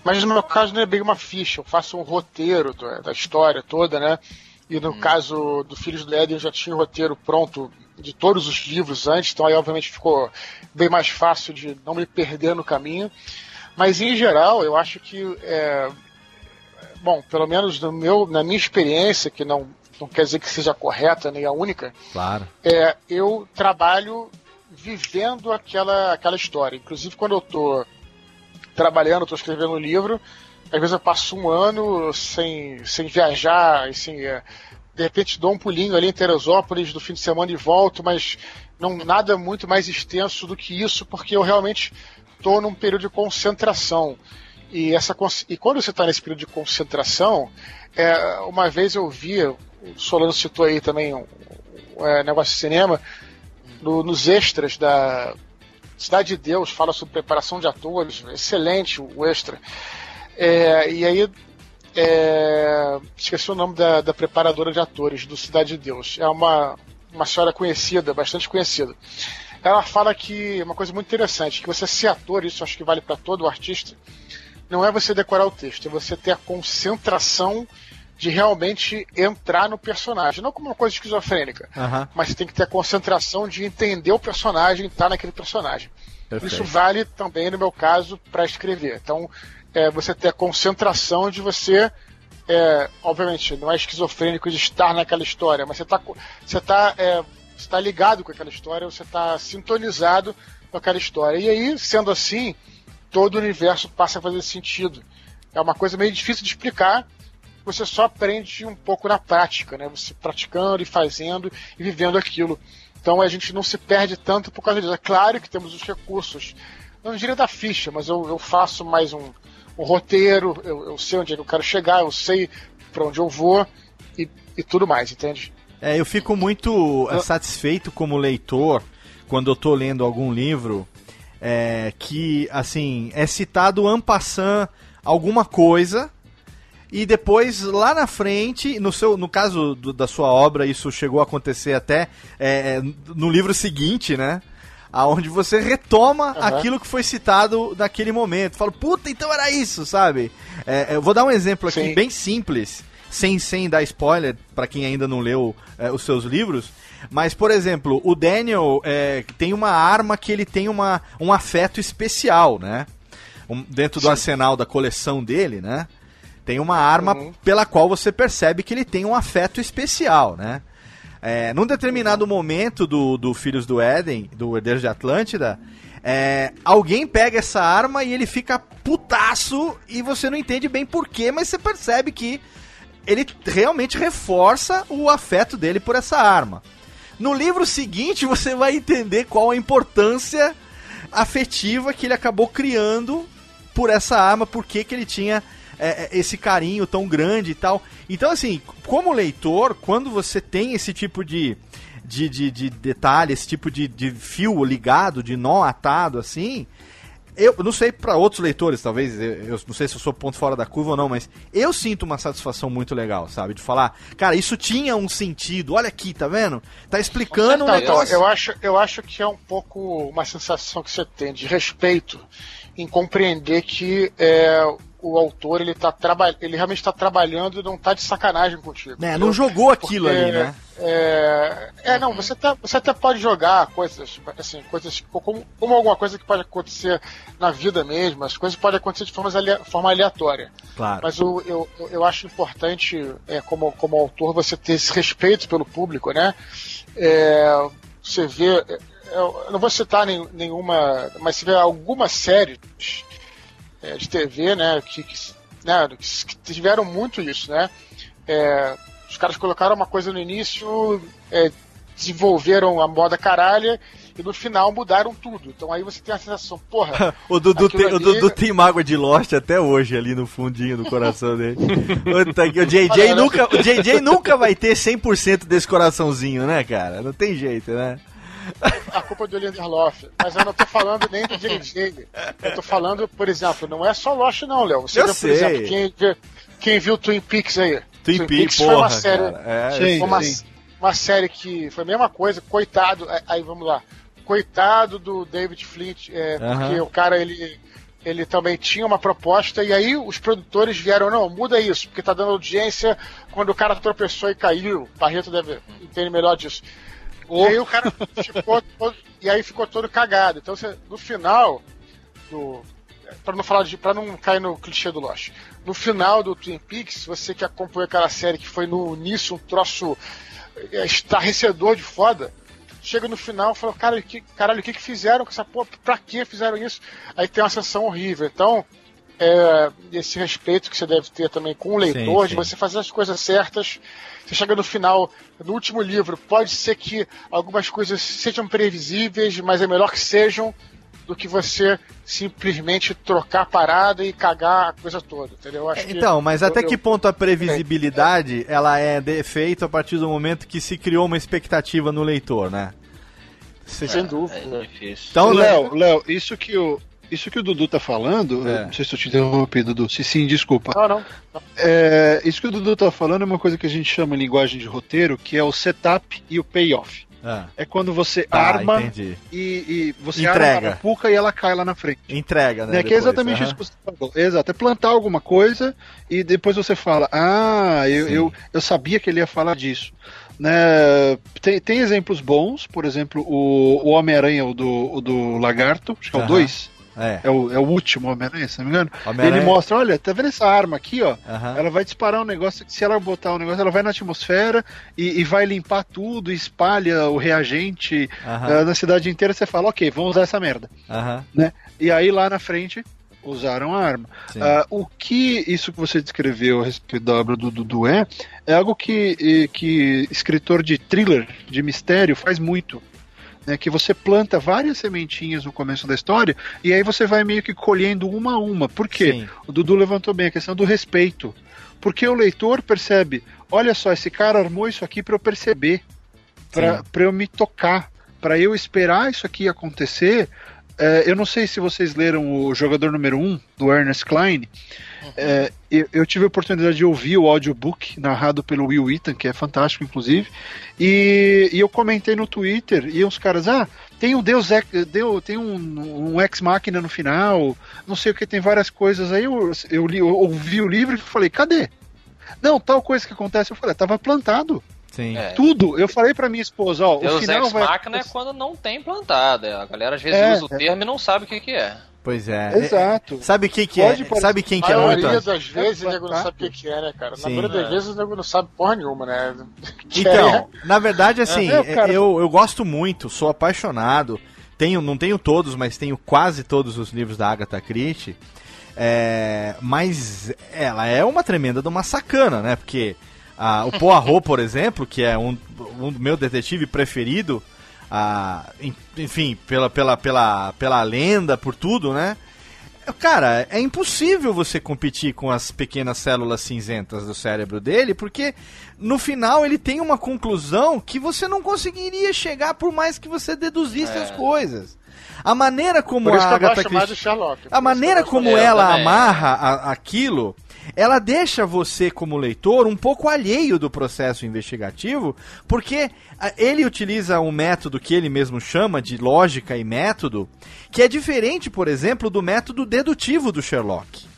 [SPEAKER 5] Mas no meu caso não é bem uma ficha, eu faço um roteiro da história toda, né? E no caso do Filhos do Éden eu já tinha o roteiro pronto de todos os livros antes, então aí obviamente ficou bem mais fácil de não me perder no caminho. Mas em geral, eu acho que é, bom, pelo menos no meu, na minha experiência, que não, não quer dizer que seja correta nem a única,
[SPEAKER 2] Claro.
[SPEAKER 5] é, eu trabalho vivendo aquela, aquela história. Inclusive, quando eu estou trabalhando, estou escrevendo um livro, às vezes eu passo um ano sem, sem viajar, assim, de repente dou um pulinho ali em Teresópolis do fim de semana e volto, mas não nada muito mais extenso do que isso, porque eu realmente estou num período de concentração. E, essa, e quando você está nesse período de concentração, é, uma vez eu vi, o Solano citou aí também um, é, negócio de cinema, no, nos extras da Cidade de Deus, fala sobre preparação de atores, excelente o extra. É, e aí, é, esqueci o nome da, da, preparadora de atores do Cidade de Deus. É uma, uma senhora conhecida, bastante conhecida. Ela fala que uma coisa muito interessante, que você ser ator, isso acho que vale para todo artista, não é você decorar o texto, é você ter a concentração de realmente entrar no personagem. Não como uma coisa esquizofrênica,
[SPEAKER 2] Aham.
[SPEAKER 5] mas você tem que ter a concentração de entender o personagem e estar naquele personagem.
[SPEAKER 2] Perfeito.
[SPEAKER 5] Isso vale também, no meu caso, para escrever. Então, é, você ter a concentração de você. é, obviamente, não é esquizofrênico de estar naquela história, mas você está você tá, é, você tá ligado com aquela história, você está sintonizado com aquela história. E aí, sendo assim, todo o universo passa a fazer sentido. É uma coisa meio difícil de explicar, você só aprende um pouco na prática, né? Você praticando e fazendo e vivendo aquilo. Então a gente não se perde tanto por causa disso. É claro que temos os recursos, não diria da ficha, mas eu, eu faço mais um, um roteiro, eu, eu, sei onde é que eu quero chegar, eu sei para onde eu vou e, e, tudo mais, entende?
[SPEAKER 2] É, eu fico muito eu... satisfeito como leitor quando eu tô lendo algum livro é, que, assim, é citado en passant alguma coisa e depois lá na frente, no seu, no caso do, da sua obra, isso chegou a acontecer até é, no livro seguinte, né? Aonde você retoma uhum. aquilo que foi citado naquele momento. Fala, puta, então era isso, sabe? É, eu vou dar um exemplo aqui Sim. bem simples, sem, sem dar spoiler para quem ainda não leu é, os seus livros. Mas, por exemplo, o Daniel é, tem uma arma que ele tem uma, um afeto especial, né? Um, dentro do Sim. arsenal da coleção dele, né? Tem uma arma uhum. pela qual você percebe que ele tem um afeto especial, né? É, num determinado momento do, do Filhos do Éden, do Herdeiros de Atlântida, é, alguém pega essa arma e ele fica putaço e você não entende bem porquê, mas você percebe que ele realmente reforça o afeto dele por essa arma. No livro seguinte, você vai entender qual a importância afetiva que ele acabou criando por essa arma, por que ele tinha é, esse carinho tão grande e tal. Então, assim, como leitor, quando você tem esse tipo de, de, de, de detalhe, esse tipo de, de fio ligado, de nó atado, assim, eu não sei para outros leitores, talvez, eu, eu, não sei se eu sou ponto fora da curva ou não, mas eu sinto uma satisfação muito legal, sabe? De falar, cara, isso tinha um sentido, olha aqui, tá vendo? Tá explicando
[SPEAKER 5] tá,
[SPEAKER 2] um negócio.
[SPEAKER 5] Eu acho, eu acho que é um pouco uma sensação que você tem de respeito em compreender que é, o autor ele tá trabalhando, ele realmente está trabalhando e não está de sacanagem contigo.
[SPEAKER 2] É, não jogou aquilo
[SPEAKER 5] Porque,
[SPEAKER 2] ali, né?
[SPEAKER 5] É, é, não, você até, você até pode jogar coisas, assim, coisas como, como alguma coisa que pode acontecer na vida mesmo, as coisas podem acontecer de forma, forma aleatória.
[SPEAKER 2] Claro.
[SPEAKER 5] Mas eu, eu, eu acho importante, é, como, como autor, você ter esse respeito pelo público, né? É, você vê. É, eu não vou citar nenhuma, mas se vê algumas séries é, de TV, né, que, que, né, que tiveram muito isso, né? É, os caras colocaram uma coisa no início, é, desenvolveram a moda caralha e no final mudaram tudo. Então aí você tem a sensação, porra. <laughs>
[SPEAKER 2] o Dudu tem, ali... o Dudu tem mágoa de Lost até hoje ali no fundinho do coração dele. <laughs> o JJ nunca, o JJ nunca vai ter 100% desse coraçãozinho, né, cara? Não tem jeito, né?
[SPEAKER 5] A culpa é do Lindelof. Mas eu não tô falando nem do JJ. Eu tô falando, por exemplo, não é só Lost, não, Léo. Você
[SPEAKER 2] eu
[SPEAKER 5] viu,
[SPEAKER 2] sei.
[SPEAKER 5] por exemplo, quem, viu, quem viu Twin Peaks aí?
[SPEAKER 2] Twin, Twin Peaks, porra,
[SPEAKER 5] foi uma série.
[SPEAKER 2] É,
[SPEAKER 5] foi uma, uma, série que foi a mesma coisa, coitado. Aí vamos lá. Coitado do David Flint, é, uh -huh. porque o cara ele ele também tinha uma proposta, e aí os produtores vieram, não, muda isso, porque tá dando audiência quando o cara tropeçou e caiu. O Barreto deve entender melhor disso. E aí o cara ficou todo, e aí ficou todo cagado. Então você, no final do para não falar de para não cair no clichê do Lost. No final do Twin Peaks, você que acompanhou aquela série que foi no início um troço é, estarrecedor de foda, chega no final e fala, cara, que, caralho, o que, que fizeram com essa porra? Pra que fizeram isso? Aí tem uma sensação horrível. Então, é, esse respeito que você deve ter também com o leitor,
[SPEAKER 2] Sim,
[SPEAKER 5] de você fazer as coisas certas. Você chega no final, no último livro, pode ser que algumas coisas sejam previsíveis, mas é melhor que sejam do que você simplesmente trocar a parada e cagar a coisa toda, entendeu?
[SPEAKER 2] Então, mas até
[SPEAKER 5] eu-
[SPEAKER 2] que ponto a previsibilidade ela é defeito a partir do momento que se criou uma expectativa no leitor, né? Se-
[SPEAKER 5] Sem dúvida.
[SPEAKER 4] É difícil.
[SPEAKER 2] Então, né?
[SPEAKER 6] Léo, Léo, isso que o. Isso que o Dudu tá falando,
[SPEAKER 2] É.
[SPEAKER 6] não sei se eu te interrompi, Dudu. Se sim, desculpa.
[SPEAKER 5] Não, não.
[SPEAKER 6] É, isso que o Dudu tá falando é uma coisa que a gente chama em linguagem de roteiro, que é o setup e o payoff.
[SPEAKER 2] Ah,
[SPEAKER 6] É quando você
[SPEAKER 2] ah,
[SPEAKER 6] arma e, e você
[SPEAKER 2] Entrega.
[SPEAKER 6] arma a arapuca e ela cai lá na frente.
[SPEAKER 2] Entrega, né?
[SPEAKER 6] Né, que é exatamente
[SPEAKER 2] aham.
[SPEAKER 6] isso que você falou. Exato, é plantar alguma coisa e depois você fala, ah, eu, eu, eu sabia que ele ia falar disso. Né, tem, tem exemplos bons, por exemplo, o, o Homem-Aranha, o do, o do Lagarto, acho que é o
[SPEAKER 2] Aham.
[SPEAKER 6] 2,
[SPEAKER 2] É.
[SPEAKER 6] é o, é o último Homem-Aranha, se não me engano. Ele mostra, olha, tá vendo essa arma aqui, ó?
[SPEAKER 2] Aham.
[SPEAKER 6] Ela vai disparar um negócio, se ela botar um negócio, ela vai na atmosfera e, e vai limpar tudo, espalha o reagente
[SPEAKER 2] Aham.
[SPEAKER 6] ah, na cidade inteira, você fala, ok, vamos usar essa merda.
[SPEAKER 2] Aham.
[SPEAKER 6] Né? E aí lá na frente usaram a arma. Ah, o que isso que você descreveu a respeito da obra do Dudu é, é algo que, que escritor de thriller, de mistério, faz muito. Né, que você planta várias sementinhas no começo da história e aí você vai meio que colhendo uma a uma. Por quê?
[SPEAKER 2] Sim.
[SPEAKER 6] O Dudu levantou bem a questão do respeito. Porque o leitor percebe, olha só, esse cara armou isso aqui para eu perceber, para eu me tocar, para eu esperar isso aqui acontecer. É, eu não sei se vocês leram o Jogador Número 1, do Ernest Klein. É, eu, eu tive a oportunidade de ouvir o audiobook narrado pelo Will Wheaton, que é fantástico, inclusive. E, e eu comentei no Twitter, e uns caras, ah, tem um Deus Ex, deu, tem um, um Ex Machina no final, não sei o que, tem várias coisas. Aí eu, eu, li, eu ouvi o livro e falei, cadê? Não, tal coisa que acontece, eu falei, tava plantado.
[SPEAKER 2] Sim.
[SPEAKER 4] É.
[SPEAKER 6] Tudo. Eu falei pra minha esposa, ó, o
[SPEAKER 4] Deus
[SPEAKER 6] final
[SPEAKER 4] Ex
[SPEAKER 6] vai.
[SPEAKER 4] Machina é quando não tem plantado. é. A galera às vezes
[SPEAKER 6] É,
[SPEAKER 4] usa o
[SPEAKER 6] é.
[SPEAKER 4] termo e não sabe o que, que é.
[SPEAKER 2] Pois é.
[SPEAKER 6] Exato.
[SPEAKER 2] É, Sabe o que, que é?
[SPEAKER 6] Pode
[SPEAKER 2] Sabe quem que é muito.
[SPEAKER 5] maioria das vezes o
[SPEAKER 6] É
[SPEAKER 5] nego não sabe o que que é, né, cara? Na
[SPEAKER 2] Sim.
[SPEAKER 5] maioria das vezes o nego não sabe porra nenhuma, né? <laughs>
[SPEAKER 2] Então,
[SPEAKER 5] é-
[SPEAKER 2] na verdade, assim,
[SPEAKER 6] É, cara.
[SPEAKER 2] eu, eu gosto muito, sou apaixonado. Tenho, não tenho todos, mas tenho quase todos os livros da Agatha Christie. É, mas ela é uma tremenda de uma sacana, né? Porque ah, o Poirot, <laughs> por exemplo, que é um, um do meu detetive preferido, ah, en- enfim, pela, pela, pela, pela lenda, por tudo, né? Cara, é impossível você competir com as pequenas células cinzentas do cérebro dele, porque no final ele tem uma conclusão que você não conseguiria chegar por mais que você deduzisse as coisas. A maneira como a Agatha Christie a maneira como ela
[SPEAKER 4] também.
[SPEAKER 2] amarra a- aquilo, ela deixa você, como leitor, um pouco alheio do processo investigativo, porque a- ele utiliza um método que ele mesmo chama de lógica e método, que é diferente, por exemplo, do método dedutivo do Sherlock.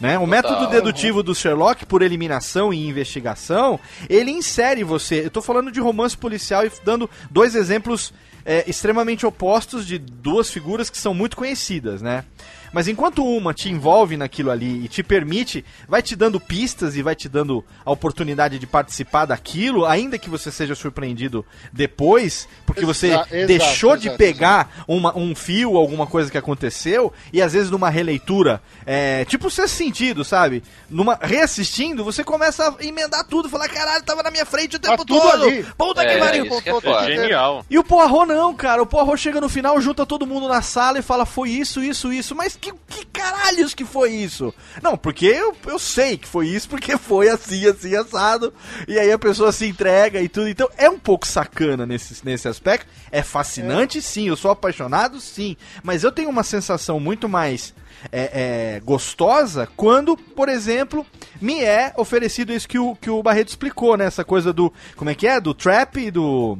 [SPEAKER 2] Né? O método dedutivo do Sherlock, por eliminação e investigação, ele insere você. Eu tô falando de romance policial e dando dois exemplos é, extremamente opostos de duas figuras que são muito conhecidas, né? Mas enquanto uma te envolve naquilo ali e te permite, vai te dando pistas e vai te dando a oportunidade de participar daquilo, ainda que você seja surpreendido depois, porque você
[SPEAKER 6] Exa- exato,
[SPEAKER 2] deixou de
[SPEAKER 6] exato,
[SPEAKER 2] pegar uma- um fio, alguma coisa que aconteceu, e às vezes numa releitura, é, tipo o sexto sentido, sabe? Numa, reassistindo, você começa a emendar tudo, falar, caralho, tava na minha frente o tempo
[SPEAKER 6] Tá
[SPEAKER 2] todo.
[SPEAKER 6] ali.
[SPEAKER 2] Puta que
[SPEAKER 4] É,
[SPEAKER 2] pariu.
[SPEAKER 4] que é
[SPEAKER 3] É genial.
[SPEAKER 2] E o Poirot não, cara. O Poirot chega no final, junta todo mundo na sala e fala, foi isso, isso, isso. Mas que, que caralhos que foi isso? Não, porque eu, eu sei que foi isso, porque <laughs> foi assim, assim, assado. E aí a pessoa se entrega e tudo. Então é um pouco sacana nesse, nesse aspecto. É fascinante, sim. Eu sou apaixonado, sim. Mas eu tenho uma sensação muito mais é, é, gostosa quando, por exemplo, me é oferecido isso que o, que o Barreto explicou, né? Essa coisa do. Como é que é? Do trap e do.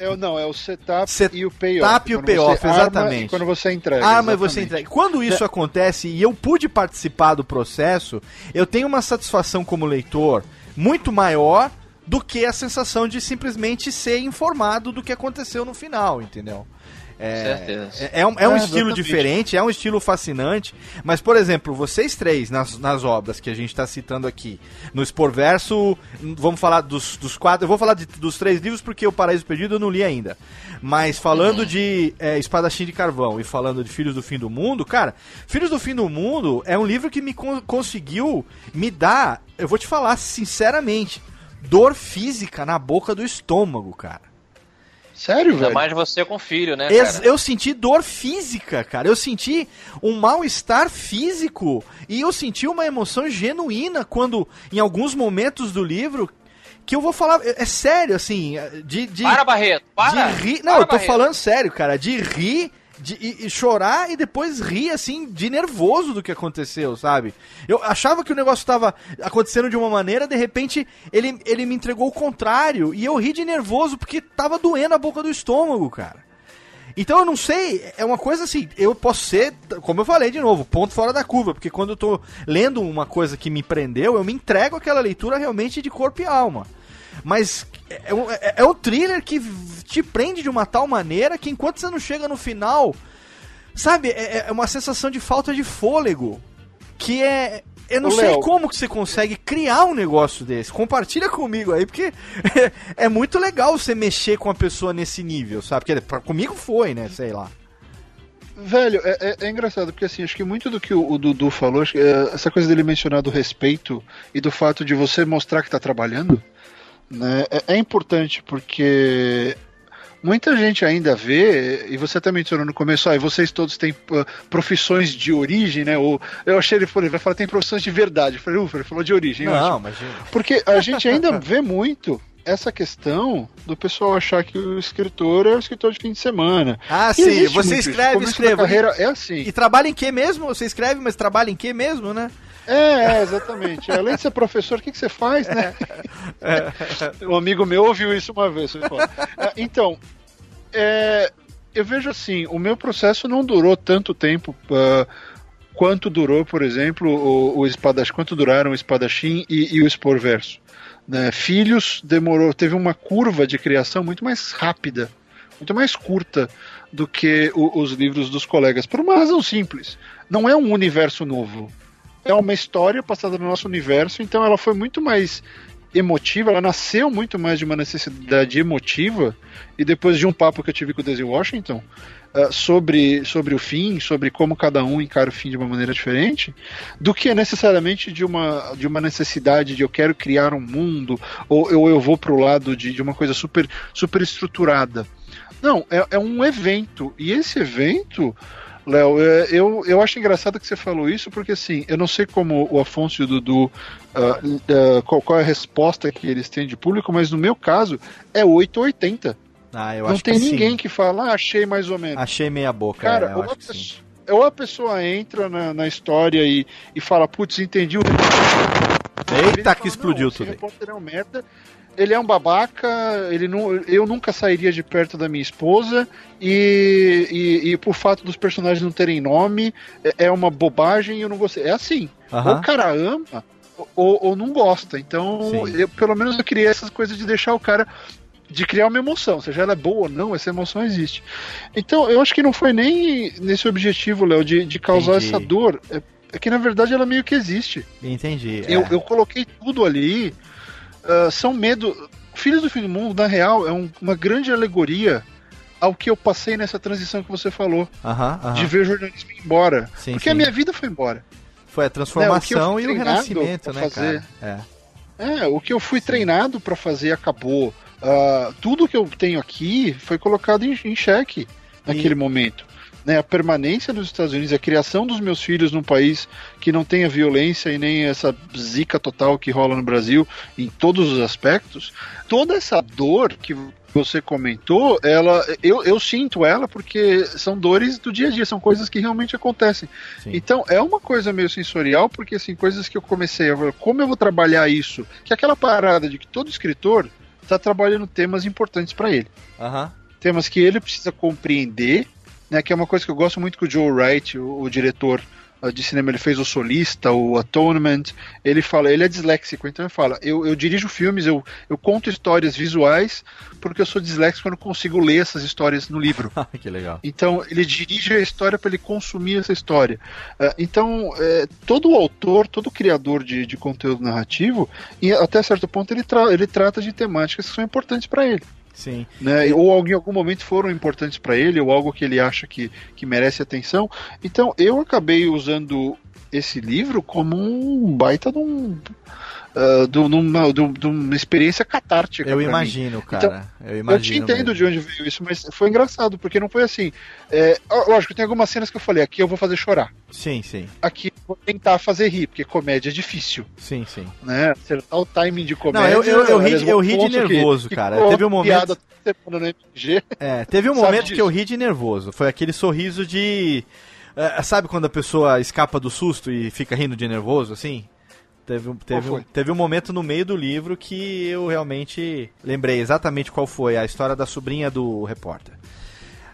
[SPEAKER 6] É, não, é o setup,
[SPEAKER 2] Setup
[SPEAKER 6] e o payoff.
[SPEAKER 2] e o payoff, exatamente.
[SPEAKER 6] quando você entrega.
[SPEAKER 2] Ah, mas você entrega. Quando isso acontece e eu pude participar do processo, eu tenho uma satisfação como leitor muito maior do que a sensação de simplesmente ser informado do que aconteceu no final, entendeu? É,
[SPEAKER 4] certeza.
[SPEAKER 2] é, é um, é um
[SPEAKER 6] É,
[SPEAKER 2] estilo diferente, é um estilo fascinante, mas, por exemplo, vocês três, nas, nas obras que a gente está citando aqui, no Esporverso, vamos falar dos, dos quatro, eu vou falar de- dos três livros porque o Paraíso Perdido eu não li ainda, mas falando de é, Espadachim de Carvão e falando de Filhos do Fim do Mundo, cara, Filhos do Fim do Mundo é um livro que me con- conseguiu me dar, eu vou te falar sinceramente, dor física na boca do estômago, cara.
[SPEAKER 6] Sério,
[SPEAKER 4] Ainda
[SPEAKER 6] velho?
[SPEAKER 4] mais você com filho, né,
[SPEAKER 2] Ex- eu senti dor física, cara. Eu senti um mal-estar físico e eu senti uma emoção genuína quando, em alguns momentos do livro, que eu vou falar, é, é sério, assim, de. de
[SPEAKER 4] Para, Barreto, para!
[SPEAKER 2] de rir. Não,
[SPEAKER 4] Para,
[SPEAKER 2] eu tô
[SPEAKER 4] Barreto.
[SPEAKER 2] falando sério, cara. De rir, de e, e chorar e depois rir, assim, de nervoso do que aconteceu, sabe? Eu achava que o negócio tava acontecendo de uma maneira, de repente ele, ele me entregou o contrário e eu ri de nervoso porque tava doendo a boca do estômago, cara. Então eu não sei, é uma coisa assim, eu posso ser, como eu falei de novo, ponto fora da curva, porque quando eu tô lendo uma coisa que me prendeu, eu me entrego àquela leitura realmente de corpo e alma. Mas é um, é- é um thriller que te prende de uma tal maneira que enquanto você não chega no final, sabe, é, é uma sensação de falta de fôlego. Que é. Eu não
[SPEAKER 6] Ô,
[SPEAKER 2] sei
[SPEAKER 6] Léo.
[SPEAKER 2] como que você consegue criar um negócio desse. Compartilha comigo aí, porque é, <laughs> é muito legal você mexer com a pessoa nesse nível, sabe? Porque pra, comigo foi, né? Sei lá.
[SPEAKER 6] Velho, é, é- é engraçado, porque assim, acho que muito do que o, o Dudu falou, que, é, essa coisa dele mencionar do respeito e do fato de você mostrar que tá trabalhando, né, é, é importante, porque muita gente ainda vê, e você até mencionou no começo, ah, e vocês todos têm ah, profissões de origem, né? Ou eu achei ele falou, ele vai falar tem profissões de verdade. Eu falei, ufa, ele falou de origem. ótimo.
[SPEAKER 2] imagina.
[SPEAKER 6] Porque a gente ainda <laughs> vê muito essa questão do pessoal achar que o escritor é o escritor de fim de semana.
[SPEAKER 2] Ah,
[SPEAKER 6] E
[SPEAKER 2] sim, você escreve, escreva.
[SPEAKER 6] carreira é assim.
[SPEAKER 2] E trabalha em que mesmo? Você escreve, mas trabalha em que mesmo, né?
[SPEAKER 6] É, é, exatamente. Além de ser professor, o que, que você faz, né? um amigo meu ouviu isso uma vez. É, Então, é, eu vejo assim, o meu processo não durou tanto tempo ah, quanto durou, por exemplo, o, o espadachim, quanto duraram o espadachim e, e o esporverso. Né? Filhos demorou, teve uma curva de criação muito mais rápida, muito mais curta do que o- os livros dos colegas, por uma razão simples. Não é um universo novo. É uma história passada no nosso universo, então ela foi muito mais emotiva, ela nasceu muito mais de uma necessidade emotiva, e depois de um papo que eu tive com o Daisy Washington ah, sobre, sobre o fim, sobre como cada um encara o fim de uma maneira diferente, do que necessariamente de uma, de uma necessidade de eu quero criar um mundo, ou, ou eu vou para o lado de, de uma coisa super, super estruturada. Não, é, é um evento, e esse evento. Léo, é, eu, eu acho engraçado que você falou isso, porque assim, eu não sei como o Afonso e o Dudu, ah, ah, qual, qual é a resposta que eles têm de público, mas no meu caso é 880.
[SPEAKER 2] Ah, eu
[SPEAKER 6] não
[SPEAKER 2] acho
[SPEAKER 6] tem
[SPEAKER 2] que
[SPEAKER 6] ninguém
[SPEAKER 2] sim.
[SPEAKER 6] que fala, ah, achei mais ou menos.
[SPEAKER 2] Achei meia boca,
[SPEAKER 6] Cara,
[SPEAKER 2] é, eu
[SPEAKER 6] ou,
[SPEAKER 2] acho sim.
[SPEAKER 6] pessoa, ou a pessoa entra na, na história e, e fala, putz, entendi o
[SPEAKER 2] Eita, que
[SPEAKER 6] Fala,
[SPEAKER 2] explodiu
[SPEAKER 6] "Não, esse
[SPEAKER 2] tudo
[SPEAKER 6] repórter é um merda. Ele é um babaca, ele não, eu nunca sairia de perto da minha esposa, e, e, e por fato dos personagens não terem nome, é, é uma bobagem e eu não gostei. É assim. Ou
[SPEAKER 2] Aham.
[SPEAKER 6] o cara ama, ou, ou não gosta. Então, eu, pelo menos eu criei essas coisas de deixar o cara. De criar uma emoção, seja ela é boa ou não, essa emoção existe. Então, eu acho que não foi nem nesse objetivo, Léo, de, de causar
[SPEAKER 2] Entendi.
[SPEAKER 6] essa dor. É, é que na verdade ela meio que existe.
[SPEAKER 2] Entendi.
[SPEAKER 6] Eu,
[SPEAKER 2] é.
[SPEAKER 6] eu coloquei tudo ali. Ah, são medo. Filhos do Fim do Mundo, na real, é um- uma grande alegoria ao que eu passei nessa transição que você falou,
[SPEAKER 2] Aham, aham.
[SPEAKER 6] de ver o jornalismo ir embora.
[SPEAKER 2] Sim,
[SPEAKER 6] Porque
[SPEAKER 2] sim.
[SPEAKER 6] a minha vida foi embora.
[SPEAKER 2] Foi a transformação
[SPEAKER 6] Né, o
[SPEAKER 2] e o renascimento, né,
[SPEAKER 6] fazer.
[SPEAKER 2] cara? É.
[SPEAKER 6] É, o que eu fui treinado pra fazer acabou. Ah, tudo que eu tenho aqui foi colocado em, em xeque naquele
[SPEAKER 2] E-
[SPEAKER 6] momento. Né, a permanência dos Estados Unidos, a criação dos meus filhos num país que não tenha violência e nem essa zica total que rola no Brasil em todos os aspectos, toda essa dor que você comentou, ela, eu, eu sinto ela porque são dores do dia a dia, são coisas que realmente acontecem.
[SPEAKER 2] Sim.
[SPEAKER 6] Então é uma coisa meio sensorial, porque assim, coisas que eu comecei a ver, como eu vou trabalhar isso? Que é aquela parada de que todo escritor está trabalhando temas importantes para ele.
[SPEAKER 2] Aham.
[SPEAKER 6] Temas que ele precisa compreender, né? Que é uma coisa que eu gosto muito que o Joe Wright, o, o diretor uh, de cinema, ele fez o Solista, o Atonement. Ele fala, ele é disléxico, então ele fala: eu, eu dirijo filmes, eu, eu conto histórias visuais, porque eu sou disléxico, eu não consigo ler essas histórias no livro. <laughs>
[SPEAKER 2] que legal.
[SPEAKER 6] Então ele dirige a história para ele consumir essa história. Uh, então é, todo autor, todo criador de, de conteúdo narrativo, e até certo ponto ele, tra ele trata de temáticas que são importantes para ele.
[SPEAKER 2] Sim.
[SPEAKER 6] Né? Ou em algum momento foram importantes para ele, ou algo que ele acha que, que merece atenção. Então eu acabei usando esse livro como um baita de um uh, de, uma, de, uma experiência catártica.
[SPEAKER 2] Eu imagino,
[SPEAKER 6] mim.
[SPEAKER 2] cara.
[SPEAKER 6] Então,
[SPEAKER 2] eu, imagino
[SPEAKER 6] eu te entendo mesmo. de onde veio isso, mas foi engraçado, porque não foi assim. É, lógico, tem algumas cenas que eu falei, aqui eu vou fazer chorar.
[SPEAKER 2] Sim, sim.
[SPEAKER 6] Aqui eu vou tentar fazer rir, porque comédia é difícil.
[SPEAKER 2] Sim, sim.
[SPEAKER 6] Né? Acertar o timing de comédia.
[SPEAKER 2] Não, eu, eu, eu, ri, eu ri de nervoso, que, cara. Que teve um momento. É, teve um momento que eu ri de nervoso. Foi aquele sorriso de. É, sabe quando a pessoa escapa do susto e fica rindo de nervoso, assim? Teve, teve, um, teve um momento no meio do livro que eu realmente lembrei exatamente qual foi a história da sobrinha do repórter.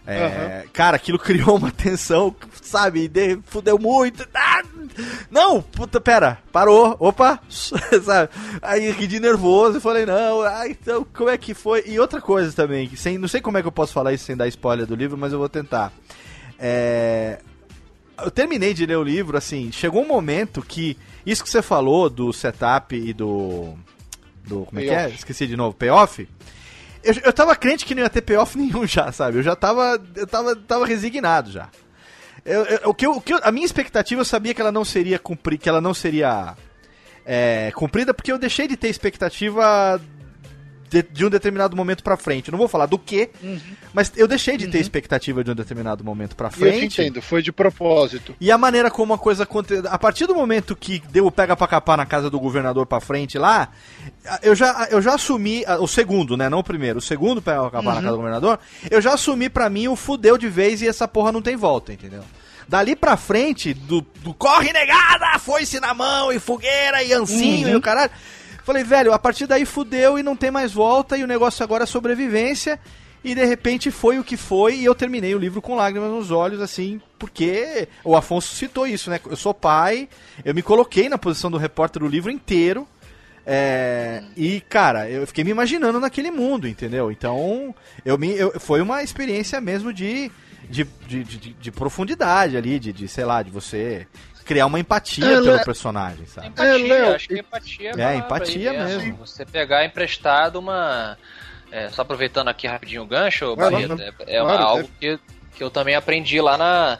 [SPEAKER 2] É, uhum. Cara, aquilo <laughs> criou uma tensão, sabe? De, fudeu muito. Ah, não, puta, pera, parou, opa, <laughs> sabe? Aí ri de nervoso e falei, não, ah, então como é que foi? E outra coisa também, sem, não sei como é que eu posso falar isso sem dar spoiler do livro, mas eu vou tentar. É, eu terminei de ler o livro, assim, chegou um momento que isso que você falou do setup e do. do como é que é? Esqueci de novo, payoff. Eu, eu tava crente que não ia ter payoff <laughs> nenhum já, sabe? Eu já tava. Eu tava, tava resignado já. Eu, eu, o que, o que a minha expectativa eu sabia que ela não seria cumprir, que ela não seria é, cumprida, porque eu deixei de ter expectativa de, de, um determinado momento para frente. não vou falar do que, uhum. mas eu deixei de uhum. ter expectativa de um determinado momento para frente.
[SPEAKER 6] Eu te entendo, foi de propósito.
[SPEAKER 2] E a maneira como a coisa aconteceu. A partir do momento que deu o pega pra capar na casa do governador para frente lá, eu já, eu já assumi. O segundo, né? Não o primeiro. O segundo pega pra capar uhum. na casa do governador, eu já assumi para mim o fudeu de vez e essa porra não tem volta, entendeu? Dali pra frente, do, do corre negada, foi-se na mão, e fogueira, e ancinho, e o caralho. Falei, velho, a partir daí fudeu e não tem mais volta e o negócio agora é sobrevivência. E de repente foi o que foi e eu terminei o livro com lágrimas nos olhos, assim, porque o Afonso citou isso, né? Eu sou pai, eu me coloquei na posição do repórter do livro inteiro. É, e, cara, eu fiquei me imaginando naquele mundo, entendeu? Então, eu me, eu, foi uma experiência mesmo de, de, de, de, de profundidade ali, de, de, sei lá, de você criar uma empatia é, pelo personagem, sabe?
[SPEAKER 4] Empatia, é, acho que empatia é,
[SPEAKER 2] é empatia mesmo. mesmo.
[SPEAKER 4] Você pegar emprestado uma. É, só aproveitando aqui rapidinho o gancho, Barreto, é, é uma, algo que, que eu também aprendi lá na,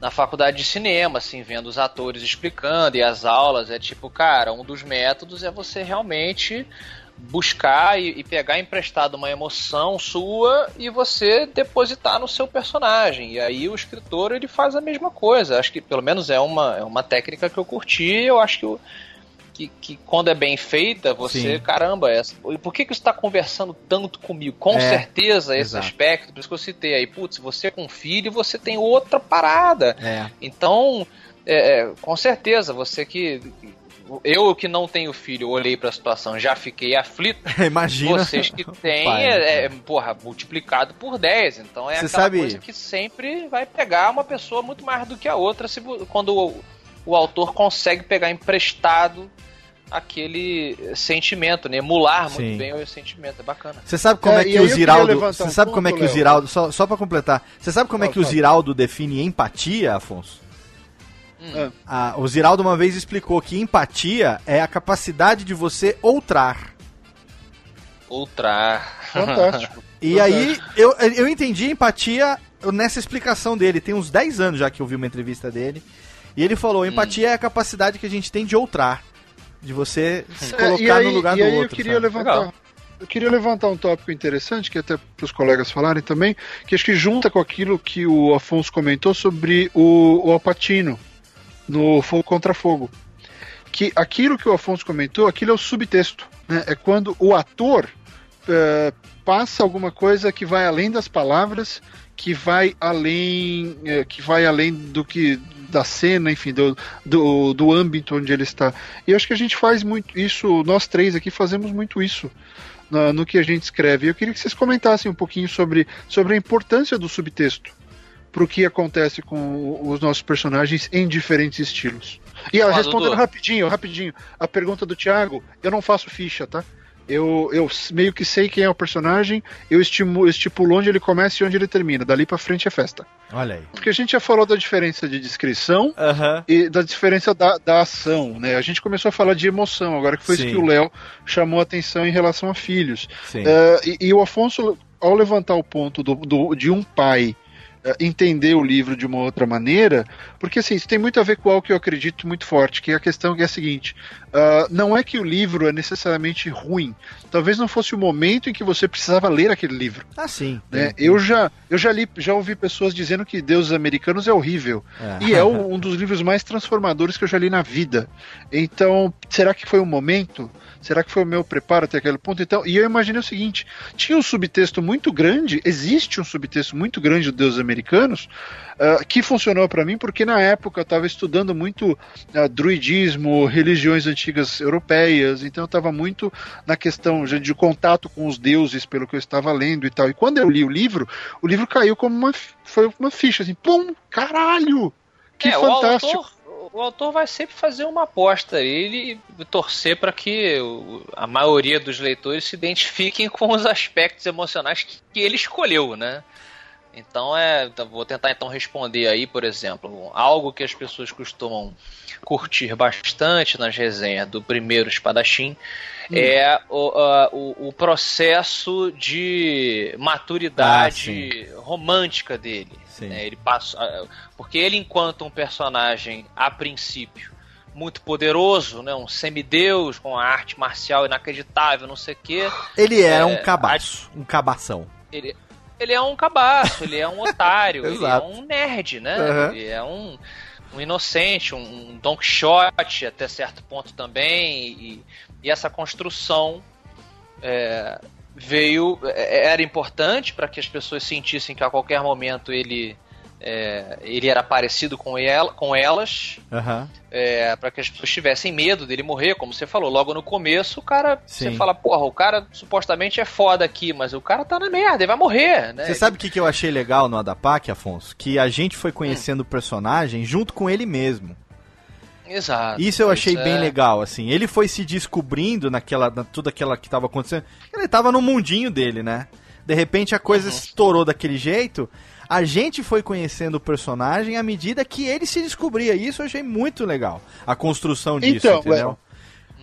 [SPEAKER 4] na faculdade de cinema, assim, vendo os atores explicando e as aulas. É tipo, cara, um dos métodos é você realmente buscar e, e, pegar emprestado uma emoção sua e você depositar no seu personagem. E aí o escritor ele faz a mesma coisa. Acho que pelo menos é uma, é uma técnica que eu curti. Eu acho que, que, que quando é bem feita, você, Sim. caramba, essa, por que, que você está conversando tanto comigo? Com é, certeza esse exato. aspecto, por isso que eu citei aí, putz, você com filho, você tem outra parada.
[SPEAKER 2] É.
[SPEAKER 4] Então. É, é com certeza, você que eu que não tenho filho, olhei para a situação, já fiquei aflito. <laughs>
[SPEAKER 2] Imagina.
[SPEAKER 4] Vocês que <laughs> têm, Pai, é, é, porra, multiplicado por 10. Então é Você aquela sabe... coisa que sempre vai pegar uma pessoa muito mais do que a outra se, quando o, o autor consegue pegar emprestado aquele sentimento, né? Emular Sim. muito bem o sentimento, é bacana.
[SPEAKER 2] Você sabe como é, é que o Ziraldo, você um sabe ponto, como é que Léo. o Ziraldo, só, só para completar, você sabe como é que o Ziraldo define empatia, Afonso? Hum. Ah, o Ziraldo uma vez explicou que empatia é a capacidade de você outrar.
[SPEAKER 4] Outrar.
[SPEAKER 6] Fantástico. <laughs>
[SPEAKER 2] e Fantástico. aí, eu, eu entendi empatia nessa explicação dele. Tem uns 10 anos já que eu vi uma entrevista dele. E ele falou: empatia hum. é a capacidade que a gente tem de outrar. De você se colocar aí, no lugar do
[SPEAKER 6] aí
[SPEAKER 2] outro.
[SPEAKER 6] Eu queria sabe? levantar. Legal. Eu queria levantar um tópico interessante, que até para os colegas falarem também, que acho que junta com aquilo que o Afonso comentou sobre o, o Alpatino no Fogo Contra Fogo. Que aquilo que o Afonso comentou, aquilo é o subtexto. Né? É quando o ator uh, passa alguma coisa que vai além das palavras, que vai além, uh, que vai além do que da cena, enfim, do, do, do âmbito onde ele está. E eu acho que a gente faz muito isso, nós três aqui fazemos muito isso no, no que a gente escreve. Eu queria que vocês comentassem um pouquinho sobre, sobre a importância do subtexto pro que acontece com os nossos personagens em diferentes estilos. E ó,
[SPEAKER 4] Ó,
[SPEAKER 6] respondendo
[SPEAKER 4] Dudu.
[SPEAKER 6] rapidinho, rapidinho, a pergunta do Thiago, eu não faço ficha, tá? Eu, eu meio que sei quem é o personagem, eu estimu, estipulo onde ele começa e onde ele termina. Dali pra frente é festa.
[SPEAKER 2] Olha aí.
[SPEAKER 6] Porque a gente já falou da diferença de descrição
[SPEAKER 2] Aham.
[SPEAKER 6] e da diferença da, da ação, né? A gente começou a falar de emoção, agora que foi
[SPEAKER 2] Sim.
[SPEAKER 6] isso que o Léo chamou a atenção em relação a filhos.
[SPEAKER 2] Sim.
[SPEAKER 6] É, e, e o Afonso, ao levantar o ponto do, do- de um pai entender o livro de uma outra maneira, porque assim, isso tem muito a ver com algo que eu acredito muito forte, que é a questão que é a seguinte: ah, não é que o livro é necessariamente ruim, talvez não fosse o momento em que você precisava ler aquele livro.
[SPEAKER 2] Ah, sim.
[SPEAKER 6] Né? Eu já eu já li, já ouvi pessoas dizendo que Deuses Americanos é horrível.
[SPEAKER 2] É.
[SPEAKER 6] E é um, <laughs> um dos livros mais transformadores que eu já li na vida. Então, será que foi o momento? Será que foi o meu preparo até aquele ponto? Então, e eu imaginei o seguinte: tinha um subtexto muito grande, existe um subtexto muito grande do Deuses Americanos, ah, que funcionou para mim porque na época eu estava estudando muito ah, druidismo, religiões antigas europeias, então eu estava muito na questão de, de contato com os deuses pelo que eu estava lendo e tal. E quando eu li o livro, o livro caiu como uma foi uma ficha assim, pum, caralho! Que
[SPEAKER 4] É,
[SPEAKER 6] fantástico!
[SPEAKER 4] O autor, vai sempre fazer uma aposta ele torcer para que a maioria dos leitores se identifiquem com os aspectos emocionais que ele escolheu, né? Então é, então, vou tentar então responder aí, por exemplo, algo que as pessoas costumam curtir bastante nas resenhas do primeiro espadachim é o, a- o, o processo de maturidade romântica dele. Né? Ele passa, ah, porque ele enquanto um personagem a princípio muito poderoso, né, um semideus com a arte marcial inacreditável, não sei o quê,
[SPEAKER 2] Ele era
[SPEAKER 4] É,
[SPEAKER 2] um cabaço, um cabação.
[SPEAKER 4] ele, ele é um cabaço, ele é um otário, <laughs> ele é um nerd, né?
[SPEAKER 2] Uhum.
[SPEAKER 4] Ele é um, um inocente, um, um Don Quixote até certo ponto também. E, e essa construção é, veio. é, Era importante para que as pessoas sentissem que a qualquer momento ele. É, ele era parecido com, ela, com elas,
[SPEAKER 2] Aham.
[SPEAKER 4] é, para que as pessoas tivessem medo dele morrer, como você falou. Logo no começo, o cara.
[SPEAKER 2] Sim.
[SPEAKER 4] Você fala, porra, o cara supostamente é foda aqui, mas o cara tá na merda, ele vai morrer, né?
[SPEAKER 2] Você sabe o que, que eu achei legal no Adapac, Afonso? Que a gente foi conhecendo o personagem junto com ele mesmo.
[SPEAKER 4] Exato.
[SPEAKER 2] Isso eu achei bem
[SPEAKER 4] é-
[SPEAKER 2] legal, assim. Ele foi se descobrindo naquela, na, tudo aquela que tava acontecendo. Ele tava no mundinho dele, né? De repente a coisa
[SPEAKER 4] Uhum.
[SPEAKER 2] estourou daquele jeito. A gente foi conhecendo o personagem à medida que ele se descobria. Isso eu achei muito legal. A construção disso,
[SPEAKER 6] Então,
[SPEAKER 2] entendeu?
[SPEAKER 6] Léo,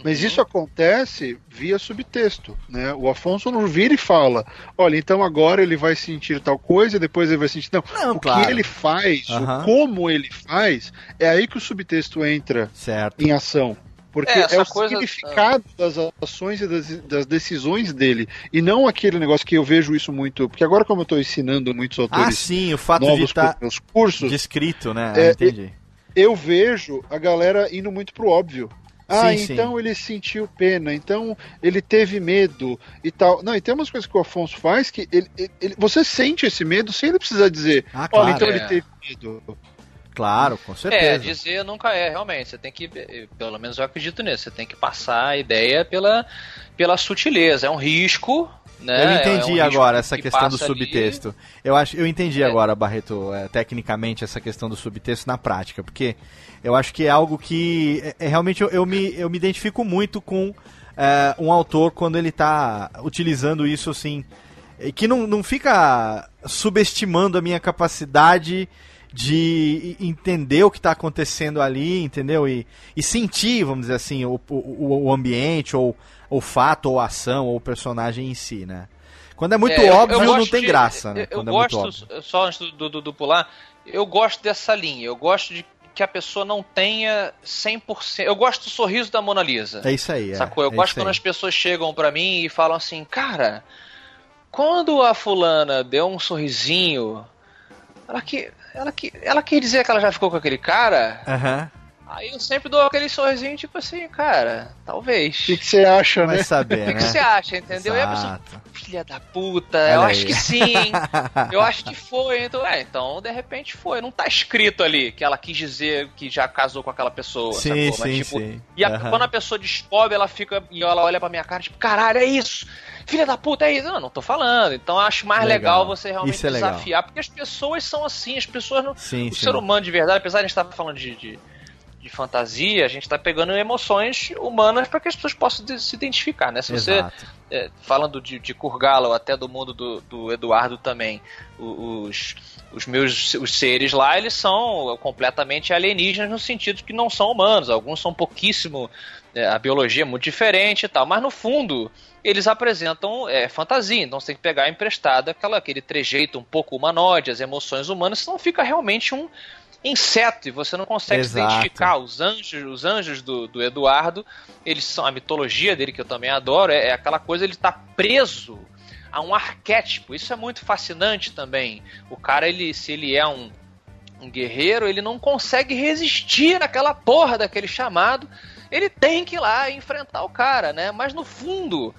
[SPEAKER 6] Mas isso acontece via subtexto, né? O Afonso não vira e fala, olha, então agora ele vai sentir tal coisa, depois ele vai sentir. Não,
[SPEAKER 2] Não,
[SPEAKER 6] o
[SPEAKER 2] claro.
[SPEAKER 6] que ele faz, o como ele faz, é aí que o subtexto entra
[SPEAKER 2] Certo.
[SPEAKER 6] em ação. Porque
[SPEAKER 4] É,
[SPEAKER 6] é, o
[SPEAKER 4] coisa-
[SPEAKER 6] significado das ações e das, das decisões dele. E não aquele negócio que eu vejo isso muito. Porque agora, como eu estou ensinando muitos
[SPEAKER 2] Ah,
[SPEAKER 6] autores
[SPEAKER 2] sim, o fato de
[SPEAKER 6] novos
[SPEAKER 2] estar
[SPEAKER 6] meus cursos,
[SPEAKER 2] descrito, né?
[SPEAKER 6] É,
[SPEAKER 2] Ah, entendi.
[SPEAKER 6] eu vejo a galera indo muito pro óbvio. Ah,
[SPEAKER 2] Sim, sim.
[SPEAKER 6] então ele sentiu pena, então ele teve medo e tal. Não, e tem umas coisas que o Afonso faz que ele, ele- ele- você sente esse medo sem ele precisar dizer,
[SPEAKER 2] Ah,
[SPEAKER 6] olha,
[SPEAKER 2] claro.
[SPEAKER 6] então
[SPEAKER 4] É.
[SPEAKER 6] ele teve medo.
[SPEAKER 2] Claro, com
[SPEAKER 4] É,
[SPEAKER 2] certeza.
[SPEAKER 4] dizer nunca é, realmente. Você tem que, pelo menos eu acredito nisso, você tem que passar a ideia pela, pela sutileza. É um risco, né?
[SPEAKER 2] Eu
[SPEAKER 4] É
[SPEAKER 2] entendi
[SPEAKER 4] um risco
[SPEAKER 2] agora essa
[SPEAKER 4] que
[SPEAKER 2] questão do
[SPEAKER 4] passa ali.
[SPEAKER 2] subtexto. Eu acho, eu entendi
[SPEAKER 4] É.
[SPEAKER 2] agora, Barreto, é, tecnicamente essa questão do subtexto na prática, porque eu acho que é algo que é, é, realmente eu, eu me, eu me identifico muito com é, um autor quando ele está utilizando isso assim, que não, não fica subestimando a minha capacidade de entender o que está acontecendo ali, entendeu? E, e sentir, vamos dizer assim, o, o, o ambiente, ou o fato, ou a ação, ou o personagem em si, né? Quando é muito
[SPEAKER 4] É, eu- eu
[SPEAKER 2] óbvio, não
[SPEAKER 4] gosto
[SPEAKER 2] tem
[SPEAKER 4] de-
[SPEAKER 2] graça, né?
[SPEAKER 4] Eu, eu
[SPEAKER 2] é
[SPEAKER 4] gosto,
[SPEAKER 2] óbvio.
[SPEAKER 4] só antes do, do, do pular, eu gosto dessa linha. Eu gosto de que a pessoa não tenha 100%. Eu gosto do sorriso da Mona Lisa.
[SPEAKER 2] É isso aí, é.
[SPEAKER 4] Sacou? Eu
[SPEAKER 2] é
[SPEAKER 4] gosto
[SPEAKER 2] isso
[SPEAKER 4] quando
[SPEAKER 2] aí.
[SPEAKER 4] as pessoas chegam pra mim e falam assim, cara, quando a fulana deu um sorrisinho, ela que, ela que, ela quer dizer que ela já ficou com aquele cara?
[SPEAKER 2] Aham.
[SPEAKER 4] Aí eu sempre dou aquele sorrisinho, tipo assim, cara, talvez.
[SPEAKER 6] O que você acha,
[SPEAKER 2] Vai
[SPEAKER 6] né?
[SPEAKER 2] saber,
[SPEAKER 4] O que,
[SPEAKER 2] né?
[SPEAKER 4] você acha, entendeu? E a pessoa,
[SPEAKER 2] Exato.
[SPEAKER 4] filha da puta,
[SPEAKER 2] Olha
[SPEAKER 4] eu
[SPEAKER 2] aí.
[SPEAKER 4] acho que sim. <laughs> Eu acho que foi. Então, é, então, de repente foi. Não tá escrito ali que ela quis dizer que já casou com aquela pessoa,
[SPEAKER 2] Sim,
[SPEAKER 4] sacou? Mas,
[SPEAKER 2] sim,
[SPEAKER 4] tipo,
[SPEAKER 2] sim.
[SPEAKER 4] E a-
[SPEAKER 2] Aham.
[SPEAKER 4] quando a pessoa descobre, ela fica. E ela olha pra minha cara, tipo, caralho, é isso! Filha da puta, é isso! Não, não tô falando. Então eu acho mais
[SPEAKER 2] Legal.
[SPEAKER 4] legal, você realmente
[SPEAKER 2] é legal.
[SPEAKER 4] desafiar, porque as pessoas são assim, as pessoas não.
[SPEAKER 2] Sim,
[SPEAKER 4] o
[SPEAKER 2] sim.
[SPEAKER 4] ser humano de verdade, apesar de a gente estar falando de, de, de fantasia, a gente tá pegando emoções humanas para que as pessoas possam se identificar, né? Se você
[SPEAKER 2] Exato.
[SPEAKER 4] é, falando de, de Kurgala ou até do mundo do, do Eduardo também, os, os meus os seres lá, eles são completamente alienígenas no sentido que não são humanos. Alguns são pouquíssimo. é, a biologia é muito diferente e tal, mas no fundo eles apresentam é, fantasia, então você tem que pegar emprestado aquela, aquele trejeito um pouco humanoide, as emoções humanas, senão fica realmente um inseto e você não consegue se
[SPEAKER 2] Exato.
[SPEAKER 4] identificar. Os anjos, os anjos do, do Eduardo, eles são a mitologia dele que eu também adoro, é, é aquela coisa ele tá preso a um arquétipo. Isso é muito fascinante também. O cara ele se ele é um um guerreiro, ele não consegue resistir naquela porra daquele chamado. Ele tem que ir lá enfrentar o cara, né? Mas no fundo,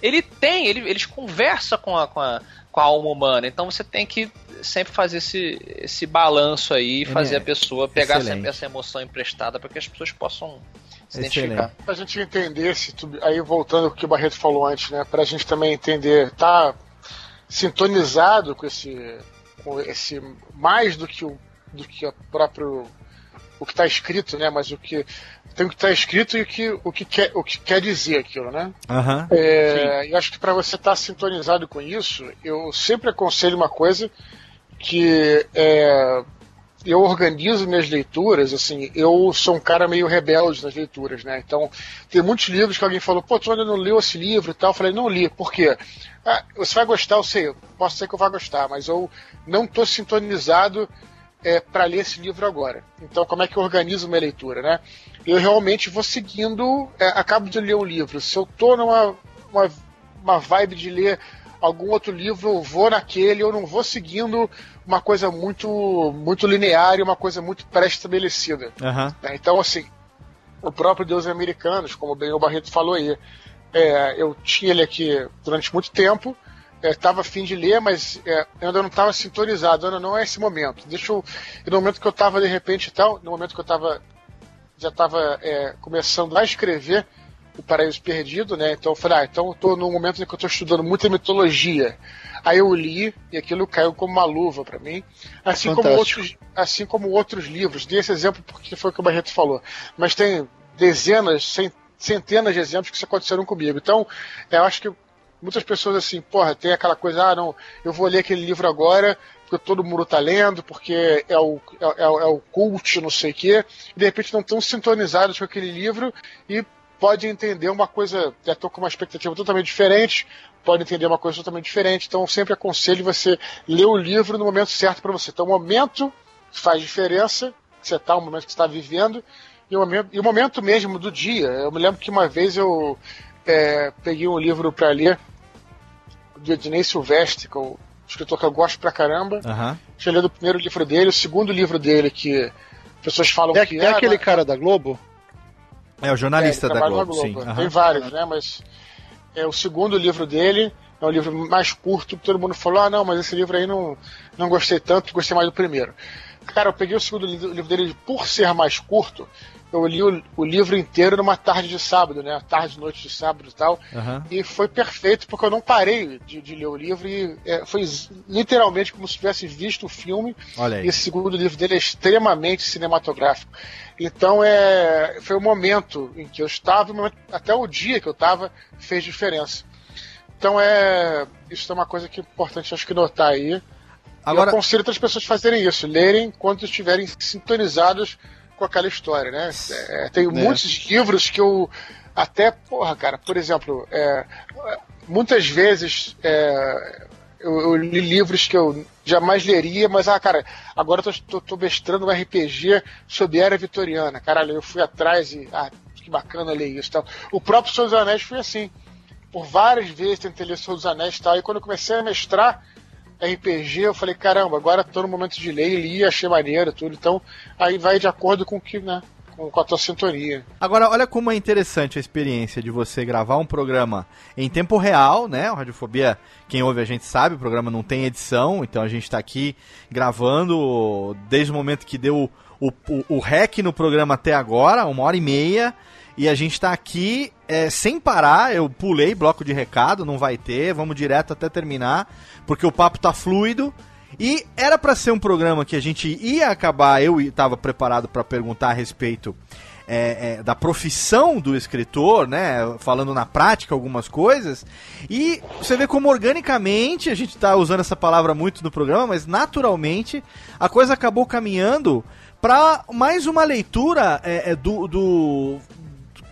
[SPEAKER 4] ele tem, ele, eles conversam com a, com, a, com a alma humana. Então você tem que sempre fazer esse, esse balanço aí e fazer
[SPEAKER 2] é
[SPEAKER 4] a pessoa pegar essa, essa emoção emprestada para que as pessoas possam se
[SPEAKER 2] Excelente.
[SPEAKER 4] identificar.
[SPEAKER 5] Pra gente entender, se tu- aí voltando ao que o Barreto falou antes, né? Pra gente também entender, tá sintonizado com esse, com esse mais do que o, do que o próprio o que está escrito, né? Mas o que tem o que está escrito e o que, o que quer o que quer dizer aquilo, né?
[SPEAKER 2] Aham.
[SPEAKER 5] É, eu acho que para você estar sintonizado com isso, eu sempre aconselho uma coisa que é, eu organizo minhas leituras, assim, eu sou um cara meio rebelde nas leituras, né? Então, tem muitos livros que alguém falou, pô, tu ainda não leu esse livro e tal. Eu falei, não li, por quê? Ah, você vai gostar, eu sei, posso ser que eu vá gostar, mas eu não tô sintonizado é, para ler esse livro agora. Então, como é que eu organizo minha leitura, né? Eu realmente vou seguindo, é, acabo de ler um livro. Se eu tô numa uma, uma vibe de ler algum outro livro, eu vou naquele, eu não vou seguindo uma coisa muito muito linear e uma coisa muito pré-estabelecida. Né? Então, assim, o próprio Deus Americanos, como bem o Barreto falou aí, é, eu tinha ele aqui durante muito tempo, estava afim de ler, mas é, ainda não estava sintonizado, ainda não é esse momento. Deixa eu. E no momento que eu estava de repente tal, no momento que eu estava já estava começando a escrever o Paraíso Perdido, né? Então eu falei, ah, então eu tô num momento em que eu estou estudando muita mitologia. Aí eu li e aquilo caiu como uma luva para mim. Assim como, outros, assim como outros livros. Dei esse exemplo porque foi o que o Barreto falou. Mas tem dezenas, cen- centenas de exemplos que isso aconteceram comigo. Então, eu acho que muitas pessoas assim, porra, tem aquela coisa, ah, não, eu vou ler aquele livro agora, porque todo mundo tá lendo, porque é o, é, é é o cult, não sei o quê, e de repente não estão sintonizados com aquele livro e pode entender uma coisa, já estão com uma expectativa totalmente diferente, pode entender uma coisa totalmente diferente, então eu sempre aconselho você ler o livro no momento certo para você. Então o momento faz diferença, que você tá, o momento que você está vivendo, e o, momento, e o momento mesmo do dia. Eu me lembro que uma vez eu é, peguei um livro para ler do Ednei Silvestre, que é um escritor que eu gosto pra caramba.
[SPEAKER 2] Aham.
[SPEAKER 5] Tinha lido o primeiro livro dele, o segundo livro dele, que pessoas falam
[SPEAKER 6] É,
[SPEAKER 5] que
[SPEAKER 6] é
[SPEAKER 5] ah,
[SPEAKER 6] aquele cara da Globo?
[SPEAKER 2] É o jornalista
[SPEAKER 5] é,
[SPEAKER 2] da Globo,
[SPEAKER 5] na
[SPEAKER 2] sim.
[SPEAKER 5] Tem
[SPEAKER 2] Aham.
[SPEAKER 5] vários, né? Mas é o segundo livro dele, é um livro mais curto, todo mundo falou, ah não, mas esse livro aí não, não gostei tanto, gostei mais do primeiro. Cara, eu peguei o segundo li- livro dele, por ser mais curto, eu li o, o livro inteiro numa tarde de sábado, né? Tarde, noite de sábado e tal.
[SPEAKER 2] Aham.
[SPEAKER 5] E foi perfeito, porque eu não parei de, de ler o livro e é, foi literalmente como se tivesse visto o filme.
[SPEAKER 2] Olha aí.
[SPEAKER 5] E esse segundo livro dele é extremamente cinematográfico. Então é, foi o momento em que eu estava, até o dia que eu estava, fez diferença. Então é. Isso é uma coisa que é importante acho que notar aí.
[SPEAKER 2] Agora,
[SPEAKER 5] Eu aconselho outras pessoas fazerem isso, lerem quando estiverem sintonizados com aquela história, né? É, tem muitos livros que eu até, porra, cara, por exemplo, é, muitas vezes é, eu, eu li livros que eu jamais leria, mas, ah, cara, agora eu tô, tô, tô mestrando um RPG sobre a era vitoriana. Caralho, eu fui atrás e, ah, que bacana ler isso tal. O próprio Senhor dos Anéis foi assim. Por várias vezes tentei ler Senhor dos Anéis e tal, e quando eu comecei a mestrar RPG, eu falei, caramba, agora tô no momento de ler li, achei maneiro tudo. Então, aí vai de acordo com o que, né? com a tua sintonia.
[SPEAKER 2] Agora, olha como é interessante a experiência de você gravar um programa em tempo real, né? O Radiofobia, quem ouve a gente sabe, o programa não tem edição, então a gente está aqui gravando desde o momento que deu o, o, o rec no programa até agora, uma hora e meia. E a gente está aqui é, sem parar. Eu pulei bloco de recado, não vai ter, vamos direto até terminar, porque o papo tá fluido. E era para ser um programa que a gente ia acabar, eu estava preparado para perguntar a respeito é, é, da profissão do escritor, né? Falando na prática algumas coisas. E você vê como organicamente, a gente está usando essa palavra muito no programa, mas naturalmente a coisa acabou caminhando para mais uma leitura é, é do, do,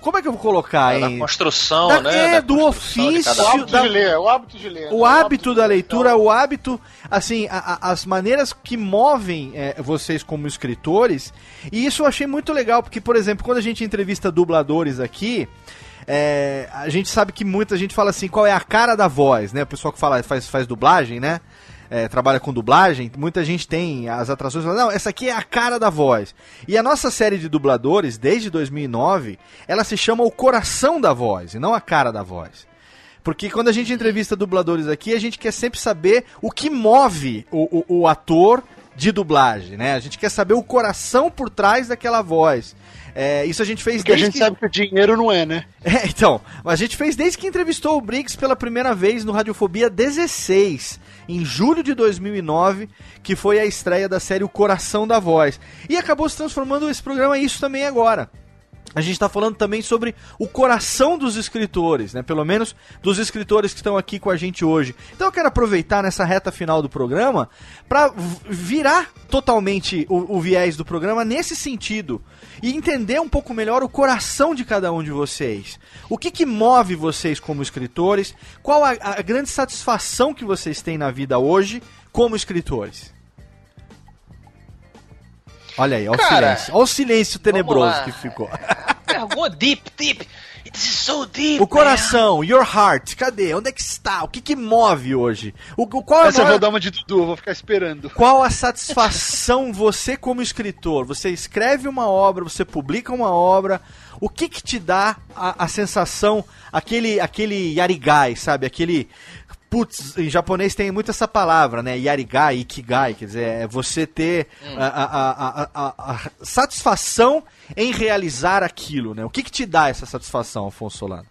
[SPEAKER 2] como é que eu vou colocar,
[SPEAKER 4] Da
[SPEAKER 2] hein?
[SPEAKER 4] construção,
[SPEAKER 2] Da-
[SPEAKER 4] né?
[SPEAKER 2] é,
[SPEAKER 4] da
[SPEAKER 2] do ofício,
[SPEAKER 4] cada
[SPEAKER 5] O hábito
[SPEAKER 2] da-
[SPEAKER 5] de ler, o hábito de ler. né?
[SPEAKER 2] O hábito da
[SPEAKER 5] de ler.
[SPEAKER 2] leitura, o hábito, assim, a- a- as maneiras que movem é, vocês como escritores. E isso eu achei muito legal, porque, por exemplo, quando a gente entrevista dubladores aqui, é, a gente sabe que muita gente fala assim, qual é a cara da voz, né? O pessoal que fala, faz, faz dublagem, né? É, trabalha com dublagem, muita gente tem as atrações, não, essa aqui é a cara da voz. E a nossa série de dubladores, desde 2009, ela se chama O Coração da Voz, e não a cara da voz. Porque quando a gente entrevista dubladores aqui, a gente quer sempre saber o que move o, o, o ator de dublagem, né? A gente quer saber o coração por trás daquela voz. É, isso a gente fez
[SPEAKER 6] Porque a
[SPEAKER 2] desde
[SPEAKER 6] gente
[SPEAKER 2] que...
[SPEAKER 6] sabe que o dinheiro não é, né? <laughs>
[SPEAKER 2] É, então, a gente fez desde que entrevistou o Briggs pela primeira vez no Radiofobia 16, em julho de 2009, que foi a estreia da série O Coração da Voz. E acabou se transformando esse programa em isso também agora. A gente está falando também sobre o coração dos escritores, né? Pelo menos dos escritores que estão aqui com a gente hoje. Então eu quero aproveitar nessa reta final do programa para virar totalmente o, o viés do programa nesse sentido e entender um pouco melhor o coração de cada um de vocês. O que, que move vocês como escritores? Qual a, a grande satisfação que vocês têm na vida hoje como escritores? Olha aí, olha o
[SPEAKER 4] Cara,
[SPEAKER 2] silêncio. Olha o silêncio tenebroso que ficou. <laughs>
[SPEAKER 4] Pergunta deep, deep. It's so deep.
[SPEAKER 2] O coração, your heart, cadê? Onde é que está? O que que move hoje? O, o- qual, é a
[SPEAKER 6] Essa eu
[SPEAKER 2] maior-
[SPEAKER 6] vou dar uma de Dudu, eu vou ficar esperando.
[SPEAKER 2] qual a satisfação <laughs> você como escritor? Você escreve uma obra, você publica uma obra, o que que te dá a, a sensação, aquele, aquele yarigai, sabe? Aquele... Putz, em japonês tem muito essa palavra, né? Yarigai, ikigai, quer dizer, é você ter a, a- a- a- a- a satisfação em realizar aquilo, né? O que que te dá essa satisfação, Afonso Solano?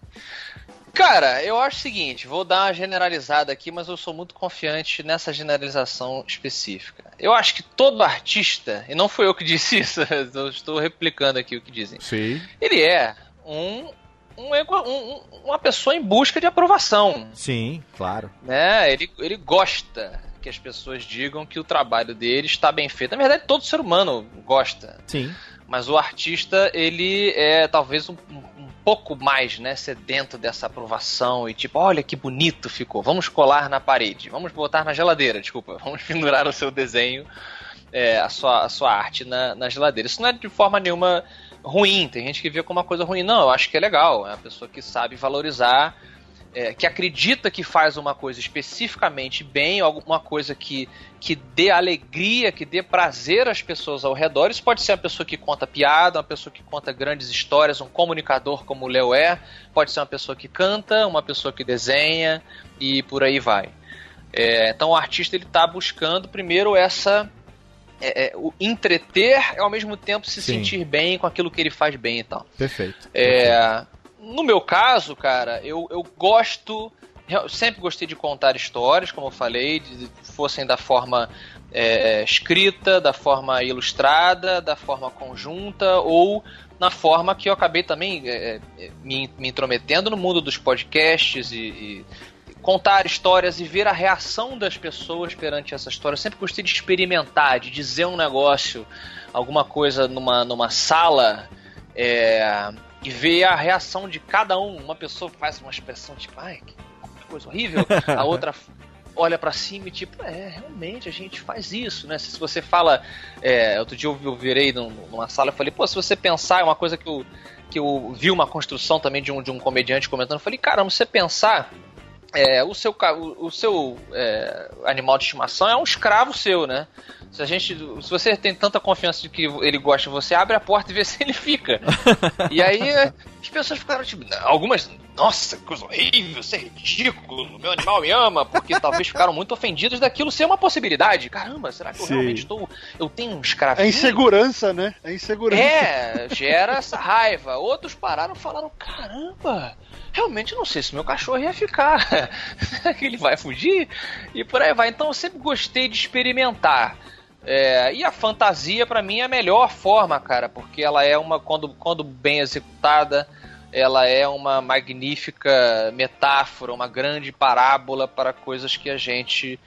[SPEAKER 4] Cara, eu acho o seguinte, vou dar uma generalizada aqui, mas eu sou muito confiante nessa generalização específica. Eu acho que todo artista, e não foi eu que <laughs> disse isso, eu estou replicando aqui o que dizem,
[SPEAKER 2] Sim.
[SPEAKER 4] ele é um, um um- um- uma pessoa em busca de aprovação.
[SPEAKER 2] Sim, claro.
[SPEAKER 4] né? Ele, ele gosta que as pessoas digam que o trabalho dele está bem feito. Na verdade, todo ser humano gosta.
[SPEAKER 2] Sim.
[SPEAKER 4] Mas o artista, ele é talvez um, um- um pouco mais, né, sedento dessa aprovação e tipo, olha que bonito ficou, vamos colar na parede, vamos botar na geladeira, desculpa, <laughs> vamos pendurar o seu desenho, é, a, sua, a sua arte na, na geladeira. Isso não é de forma nenhuma ruim, tem gente que vê como uma coisa ruim. Não, eu acho que é legal, é uma pessoa que sabe valorizar é, que acredita que faz uma coisa especificamente bem, alguma coisa que, que dê alegria, que dê prazer às pessoas ao redor. Isso pode ser uma pessoa que conta piada, uma pessoa que conta grandes histórias, um comunicador como o Léo é, pode ser uma pessoa que canta, uma pessoa que desenha e por aí vai. É, então o artista ele está buscando primeiro essa é, é, o entreter e ao mesmo tempo se
[SPEAKER 2] Sim.
[SPEAKER 4] sentir bem com aquilo que ele faz bem e tal.
[SPEAKER 2] Perfeito.
[SPEAKER 4] É, no meu caso, cara, eu, eu gosto. Eu sempre gostei de contar histórias, como eu falei, de, fossem da forma é, escrita, da forma ilustrada, da forma conjunta ou na forma que eu acabei também é, é, me, me intrometendo no mundo dos podcasts e, e contar histórias e ver a reação das pessoas perante essa história. Eu sempre gostei de experimentar, de dizer um negócio, alguma coisa numa, numa sala. É, e ver a reação de cada um. Uma pessoa faz uma expressão tipo, ai, que coisa horrível. A <laughs> outra olha pra cima e tipo, é, realmente a gente faz isso, né? Se você fala, é, outro dia eu, eu virei num- numa sala e falei, pô, se você pensar, é uma coisa que eu, que eu vi uma construção também de um, de um comediante comentando, eu falei, caramba, se você pensar é, o seu, o, o seu é, animal de estimação é um escravo seu, né? Se, a gente, se você tem tanta confiança de que ele gosta de você, abre a porta e vê <laughs> se ele fica. e aí as pessoas ficaram tipo, algumas, nossa, que coisa horrível, isso é ridículo, meu animal me ama, porque talvez ficaram muito ofendidos daquilo ser uma possibilidade. Caramba, será que eu
[SPEAKER 2] Sim.
[SPEAKER 4] realmente estou. Eu tenho um escravinho?
[SPEAKER 6] É insegurança, né? É insegurança.
[SPEAKER 4] É, gera essa raiva. Outros pararam e falaram: caramba, realmente não sei se meu cachorro ia ficar. <laughs> Ele vai fugir? E por aí vai. Então eu sempre gostei de experimentar. É, e a fantasia, pra mim, é a melhor forma, cara, porque ela é uma, quando, quando bem executada, ela é uma magnífica metáfora, uma grande parábola para coisas que a gente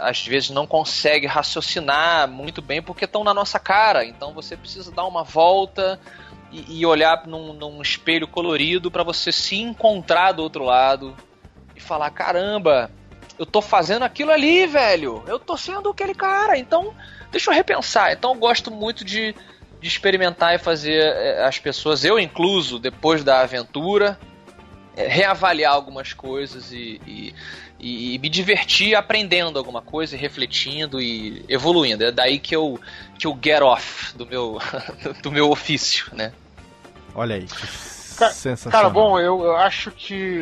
[SPEAKER 4] às vezes não consegue raciocinar muito bem porque estão na nossa cara. Então você precisa dar uma volta e, e olhar num, num espelho colorido para você se encontrar do outro lado e falar: caramba, eu tô fazendo aquilo ali, velho. Eu tô sendo aquele cara. Então deixa eu repensar. Então eu gosto muito de, de experimentar e fazer eh, as pessoas, eu incluso, depois da aventura, eh, reavaliar algumas coisas e, e, e me divertir aprendendo alguma coisa, e refletindo e evoluindo. É daí que eu, que eu get off do meu, <laughs> do meu ofício, né?
[SPEAKER 2] Olha aí.
[SPEAKER 5] Ca-
[SPEAKER 2] Sensacional.
[SPEAKER 5] Cara, bom, eu, acho que.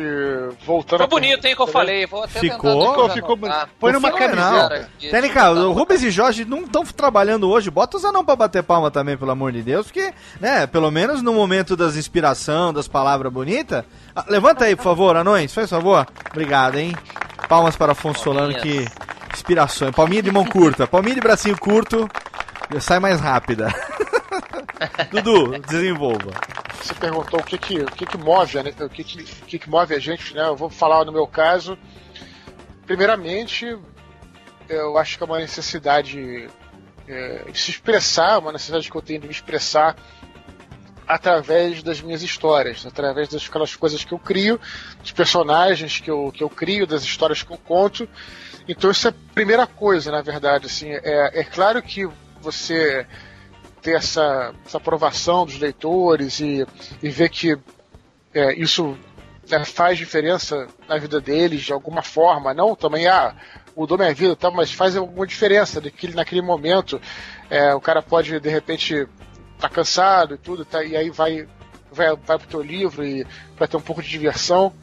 [SPEAKER 5] Voltando
[SPEAKER 4] Ficou
[SPEAKER 5] à
[SPEAKER 4] bonito, hein, que eu
[SPEAKER 5] pergunta,
[SPEAKER 4] falei. Vou até
[SPEAKER 2] Ficou?
[SPEAKER 6] Ficou
[SPEAKER 4] anotar.
[SPEAKER 6] bonito. Põe numa camiseta.
[SPEAKER 2] Técnica, o Rubens e Jorge não estão trabalhando hoje. Bota os anão pra bater palma também, pelo amor de Deus, porque, né, pelo menos no momento das inspiração, das palavras bonitas. Ah, levanta aí, por favor, anões, faz favor. Obrigado, hein? Palmas para Afonso Solano, que inspiração. Palminha de mão curta, palminha de bracinho curto, sai mais rápida. <laughs> Dudu, desenvolva.
[SPEAKER 5] Você perguntou o que que, o que, que move, né? o, que, que, o que, que move a gente, né? Eu vou falar no meu caso. Primeiramente, eu acho que é uma necessidade é, de se expressar, uma necessidade que eu tenho de me expressar através das minhas histórias, através das coisas que eu crio, dos personagens que eu, que eu crio, das histórias que eu conto. Então isso é a primeira coisa, na verdade. Assim, é, é claro que você ter essa, essa aprovação dos leitores e, e ver que é, isso né, faz diferença na vida deles de alguma forma. Não também, ah, mudou minha vida, tá, mas faz alguma diferença daquele, naquele momento. É, o cara pode, de repente, tá cansado e tudo, tá, e aí vai, vai, vai pro teu livro e para ter um pouco de diversão.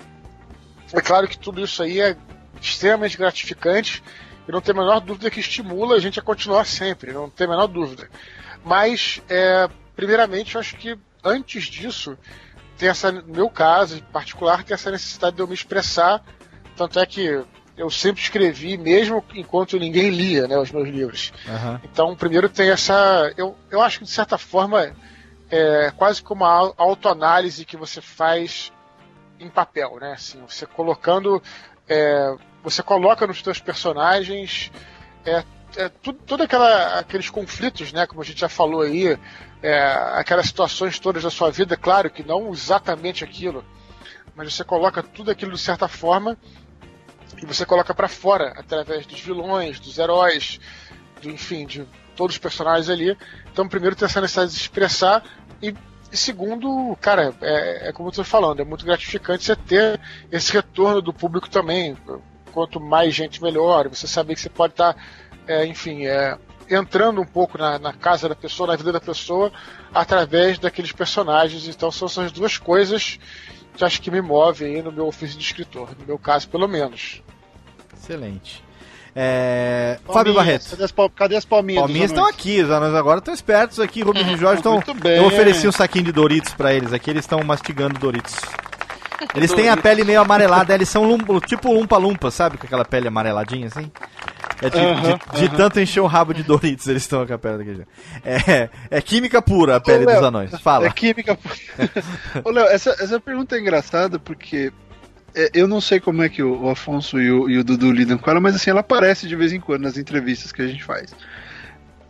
[SPEAKER 5] É claro que tudo isso aí é extremamente gratificante e não tem a menor dúvida que estimula a gente a continuar sempre, não tem a menor dúvida. Mas, é, primeiramente, eu acho que antes disso, tem essa, no meu caso em particular, tem essa necessidade de eu me expressar. Tanto é que eu sempre escrevi, mesmo enquanto ninguém lia né, os meus livros.
[SPEAKER 2] Aham.
[SPEAKER 5] Então, primeiro tem essa. Eu, eu acho que, de certa forma, é quase como uma au- autoanálise que você faz em papel, né? Assim, você colocando. é, você coloca nos seus personagens é, é, tudo, tudo aquela, aqueles conflitos, né? Como a gente já falou aí, é, aquelas situações todas da sua vida, claro que não exatamente aquilo, mas você coloca tudo aquilo de certa forma e você coloca pra fora através dos vilões, dos heróis, do, enfim, de todos os personagens ali. Então, primeiro, tem essa necessidade de se expressar e, e segundo, cara, é, é como eu tô falando, é muito gratificante você ter esse retorno do público também. Quanto mais gente, melhor. Você saber que você pode estar, é, enfim, é, entrando um pouco na, na casa da pessoa, na vida da pessoa, através daqueles personagens. Então, são essas duas coisas que acho que me movem aí no meu ofício de escritor, no meu caso, pelo menos.
[SPEAKER 2] Excelente. É, Fábio Barreto.
[SPEAKER 6] Cadê as, pal- cadê as palminhas?
[SPEAKER 2] Palminhas estão aqui, os anões agora estão espertos aqui, Rubens e <laughs> Jorge estão.
[SPEAKER 6] Muito bem.
[SPEAKER 2] Eu ofereci um saquinho de Doritos pra eles aqui, eles estão mastigando Doritos. Eles têm a pele meio amarelada, eles são lum- tipo lumpa-lumpa, sabe? Com aquela pele amareladinha assim. É de, de- de tanto encher o rabo de Doritos, eles estão com a pele daquele jeito. É, é química pura a pele
[SPEAKER 6] Ô, Léo,
[SPEAKER 2] dos anões. Fala.
[SPEAKER 6] É química. <laughs> Ô, Léo, essa, essa pergunta é engraçada porque é, eu não sei como é que o, o Afonso e o, e o Dudu lidam com ela, mas assim, ela aparece de vez em quando nas entrevistas que a gente faz.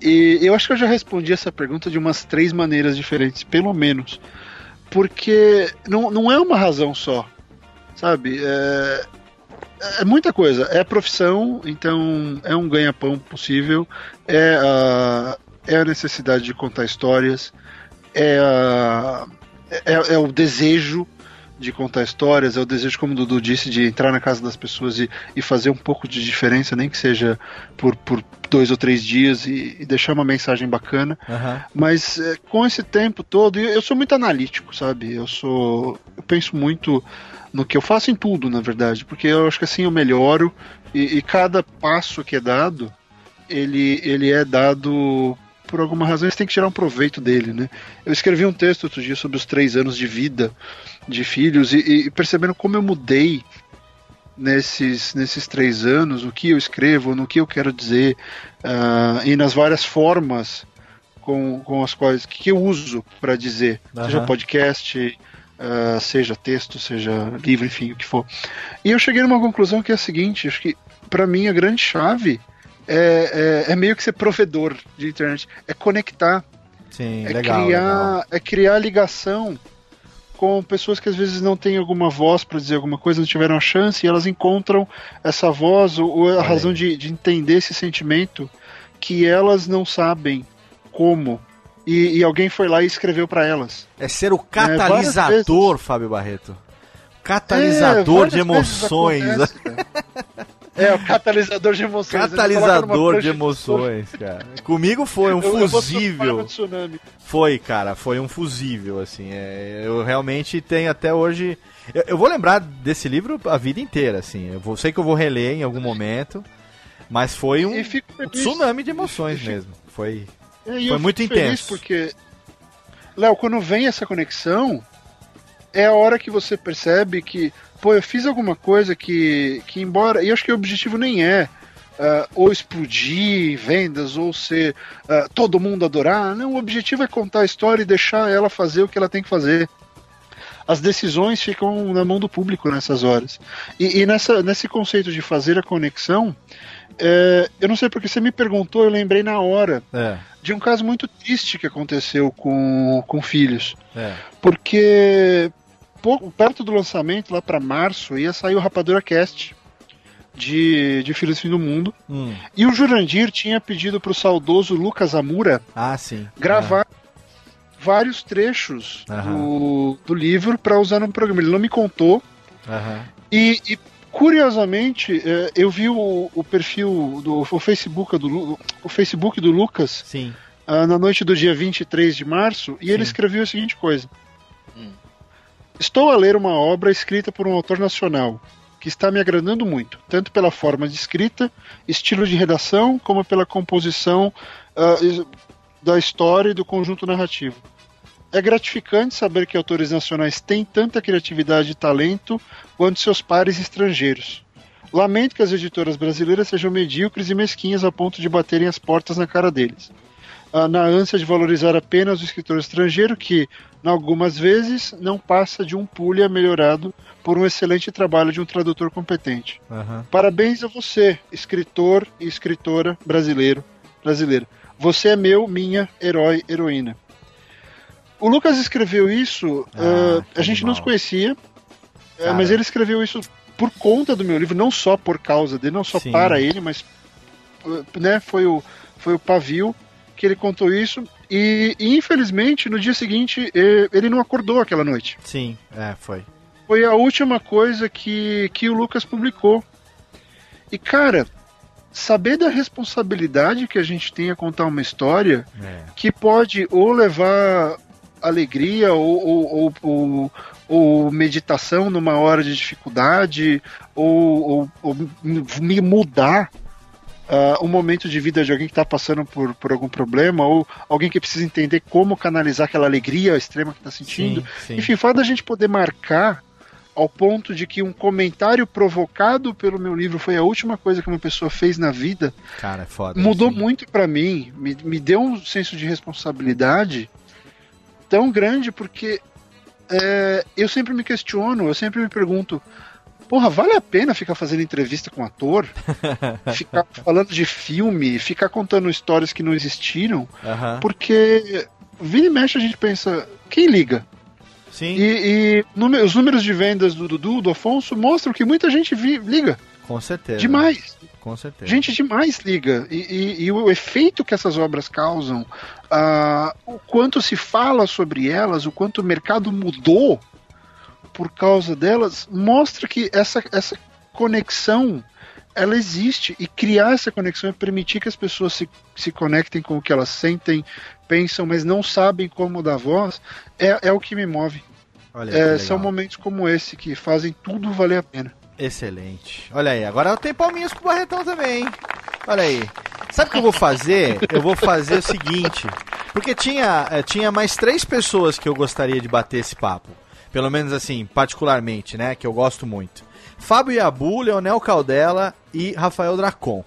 [SPEAKER 6] E eu acho que eu já respondi essa pergunta de umas três maneiras diferentes, pelo menos. Porque não, não é uma razão só, sabe? É, é muita coisa. É profissão, então é um ganha-pão possível, é a, é a necessidade de contar histórias, é, a- é, é o desejo, de contar histórias, é o desejo, como o Dudu disse, de entrar na casa das pessoas e, e fazer um pouco de diferença, nem que seja por, por dois ou três dias e, e deixar uma mensagem bacana.
[SPEAKER 2] Aham.
[SPEAKER 6] Mas é, com esse tempo todo, eu, eu sou muito analítico, sabe? Eu sou. Eu penso muito no que eu faço em tudo, na verdade, porque eu acho que assim eu melhoro e, e cada passo que é dado, ele, ele é dado por alguma razão, você tem que tirar um proveito dele, né? Eu escrevi um texto outro dia sobre os três anos de vida de filhos e, e percebendo como eu mudei nesses, nesses três anos, o que eu escrevo, no que eu quero dizer, ah, e nas várias formas com, com as quais que, eu uso para dizer, seja
[SPEAKER 2] Aham.
[SPEAKER 6] podcast, ah, seja texto, seja livro, enfim, o que for. E eu cheguei numa conclusão que é a seguinte: acho que para mim a grande chave é, é, é meio que ser provedor de internet, é conectar,
[SPEAKER 2] Sim,
[SPEAKER 6] é
[SPEAKER 2] legal.
[SPEAKER 6] criar,
[SPEAKER 2] legal.
[SPEAKER 6] é criar ligação com pessoas que às vezes não têm alguma voz para dizer alguma coisa, não tiveram a chance, e elas encontram essa voz ou, a
[SPEAKER 2] Olha
[SPEAKER 6] razão de, de entender esse sentimento que elas não sabem como. E, e alguém foi lá e escreveu para elas.
[SPEAKER 2] É ser o
[SPEAKER 6] várias
[SPEAKER 2] catalisador,
[SPEAKER 6] vezes.
[SPEAKER 2] Fábio Barreto. Catalisador
[SPEAKER 6] É,
[SPEAKER 2] de emoções.
[SPEAKER 6] acontece, <laughs> é, o catalisador de emoções.
[SPEAKER 2] Catalisador de emoções, cara. Comigo foi um
[SPEAKER 6] Eu- eu
[SPEAKER 2] fusível.
[SPEAKER 6] tsunami.
[SPEAKER 2] Foi, cara, foi um fusível, assim. é, eu realmente tenho até hoje. Eu, eu vou lembrar desse livro a vida inteira, assim. Eu vou, sei que eu vou reler em algum momento, mas foi um tsunami de emoções mesmo. Foi.
[SPEAKER 6] É, e
[SPEAKER 2] Foi muito intenso.
[SPEAKER 6] Porque, Léo, quando vem essa conexão, é a hora que você percebe que, pô, eu fiz alguma coisa que, que embora. E eu acho que o objetivo nem é. ah, ou explodir vendas, ou ser ah, todo mundo adorar. Não, o objetivo é contar a história e deixar ela fazer o que ela tem que fazer. As decisões ficam na mão do público nessas horas. E, e nessa, nesse conceito de fazer a conexão, é, eu não sei porque você me perguntou, eu lembrei na hora
[SPEAKER 2] É,
[SPEAKER 6] de um caso muito triste que aconteceu com, com filhos.
[SPEAKER 2] é.
[SPEAKER 6] Porque pouco, perto do lançamento, lá para março, ia sair o Rapadura Cast de, de Filhos do Fim do Mundo.
[SPEAKER 2] Hum.
[SPEAKER 6] E o Jurandir tinha pedido pro saudoso Lucas Amura
[SPEAKER 2] Ah, sim.
[SPEAKER 6] gravar vários trechos do, do livro para usar no programa. Ele não me contou. E, e, curiosamente, eh, eu vi o, o perfil do o Facebook do, o Facebook do Lucas
[SPEAKER 2] Sim.
[SPEAKER 6] ah, na noite do dia 23 de março e ele
[SPEAKER 2] Sim.
[SPEAKER 6] escreveu a seguinte coisa:
[SPEAKER 4] Hum.
[SPEAKER 6] Estou a ler uma obra escrita por um autor nacional que está me agradando muito, tanto pela forma de escrita, estilo de redação, como pela composição is- da história e do conjunto narrativo. É gratificante saber que autores nacionais têm tanta criatividade e talento quanto seus pares estrangeiros. Lamento que as editoras brasileiras sejam medíocres e mesquinhas a ponto de baterem as portas na cara deles. Ah, na ânsia de valorizar apenas o escritor estrangeiro, que, algumas vezes, não passa de um pulha melhorado por um excelente trabalho de um tradutor competente.
[SPEAKER 2] aham.
[SPEAKER 6] Parabéns a você, escritor e escritora brasileiro, brasileira. Você é meu, minha herói, heroína. O Lucas escreveu isso,
[SPEAKER 2] Ah, que
[SPEAKER 6] a gente não se conhecia, eh, mas ele escreveu isso por conta do meu livro, não só por causa dele, não só
[SPEAKER 2] Sim.
[SPEAKER 6] para ele, mas uh, né, foi o, foi o pavio que ele contou isso. E, e, infelizmente, no dia seguinte, eh, ele não acordou aquela noite.
[SPEAKER 2] Sim, é, foi.
[SPEAKER 6] Foi a última coisa que, que o Lucas publicou. E, cara, saber da responsabilidade que a gente tem a contar uma história
[SPEAKER 2] É.
[SPEAKER 6] que pode ou levar alegria ou, ou, ou, ou- meditação numa hora de dificuldade ou, me mudar ah, o momento de vida de alguém que está passando por, por algum problema ou alguém que precisa entender como canalizar aquela alegria extrema que está sentindo.
[SPEAKER 2] Sim, sim.
[SPEAKER 6] Enfim, o fato da gente poder marcar ao ponto de que um comentário provocado pelo meu livro foi a última coisa que uma pessoa fez na vida,
[SPEAKER 2] Cara, é foda.
[SPEAKER 6] mudou
[SPEAKER 2] sim.
[SPEAKER 6] muito pra mim, me, me deu um senso de responsabilidade tão grande porque é, eu sempre me questiono, eu sempre me pergunto, porra, vale a pena ficar fazendo entrevista com ator? <laughs> ficar falando de filme, ficar contando histórias que não existiram?
[SPEAKER 2] Aham.
[SPEAKER 6] Porque vira e mexe a gente pensa, quem liga?
[SPEAKER 2] Sim,
[SPEAKER 6] E, e número- os números de vendas do Dudu, do Afonso, mostram que muita gente vi- liga.
[SPEAKER 2] com certeza.
[SPEAKER 6] Demais.
[SPEAKER 2] Com certeza.
[SPEAKER 6] Gente demais liga. E, e- e o efeito que essas obras causam, ah, o quanto se fala sobre elas, o quanto o mercado mudou por causa delas mostra que essa, essa conexão ela existe e criar essa conexão é permitir que as pessoas se, se conectem com o que elas sentem, pensam, mas não sabem como dar voz, é, é o que me move. É,
[SPEAKER 2] que
[SPEAKER 6] são momentos como esse que fazem tudo valer a pena.
[SPEAKER 2] Excelente. Olha aí, agora tem palminhas pro Barretão também, hein? Olha aí. Sabe o que eu vou fazer? Eu vou fazer o seguinte. Porque tinha, eh, tinha mais três pessoas que eu gostaria de bater esse papo. Pelo menos assim, particularmente, né? Que eu gosto muito. Fábio Yabu, Leonel Caldela e Rafael Dracon.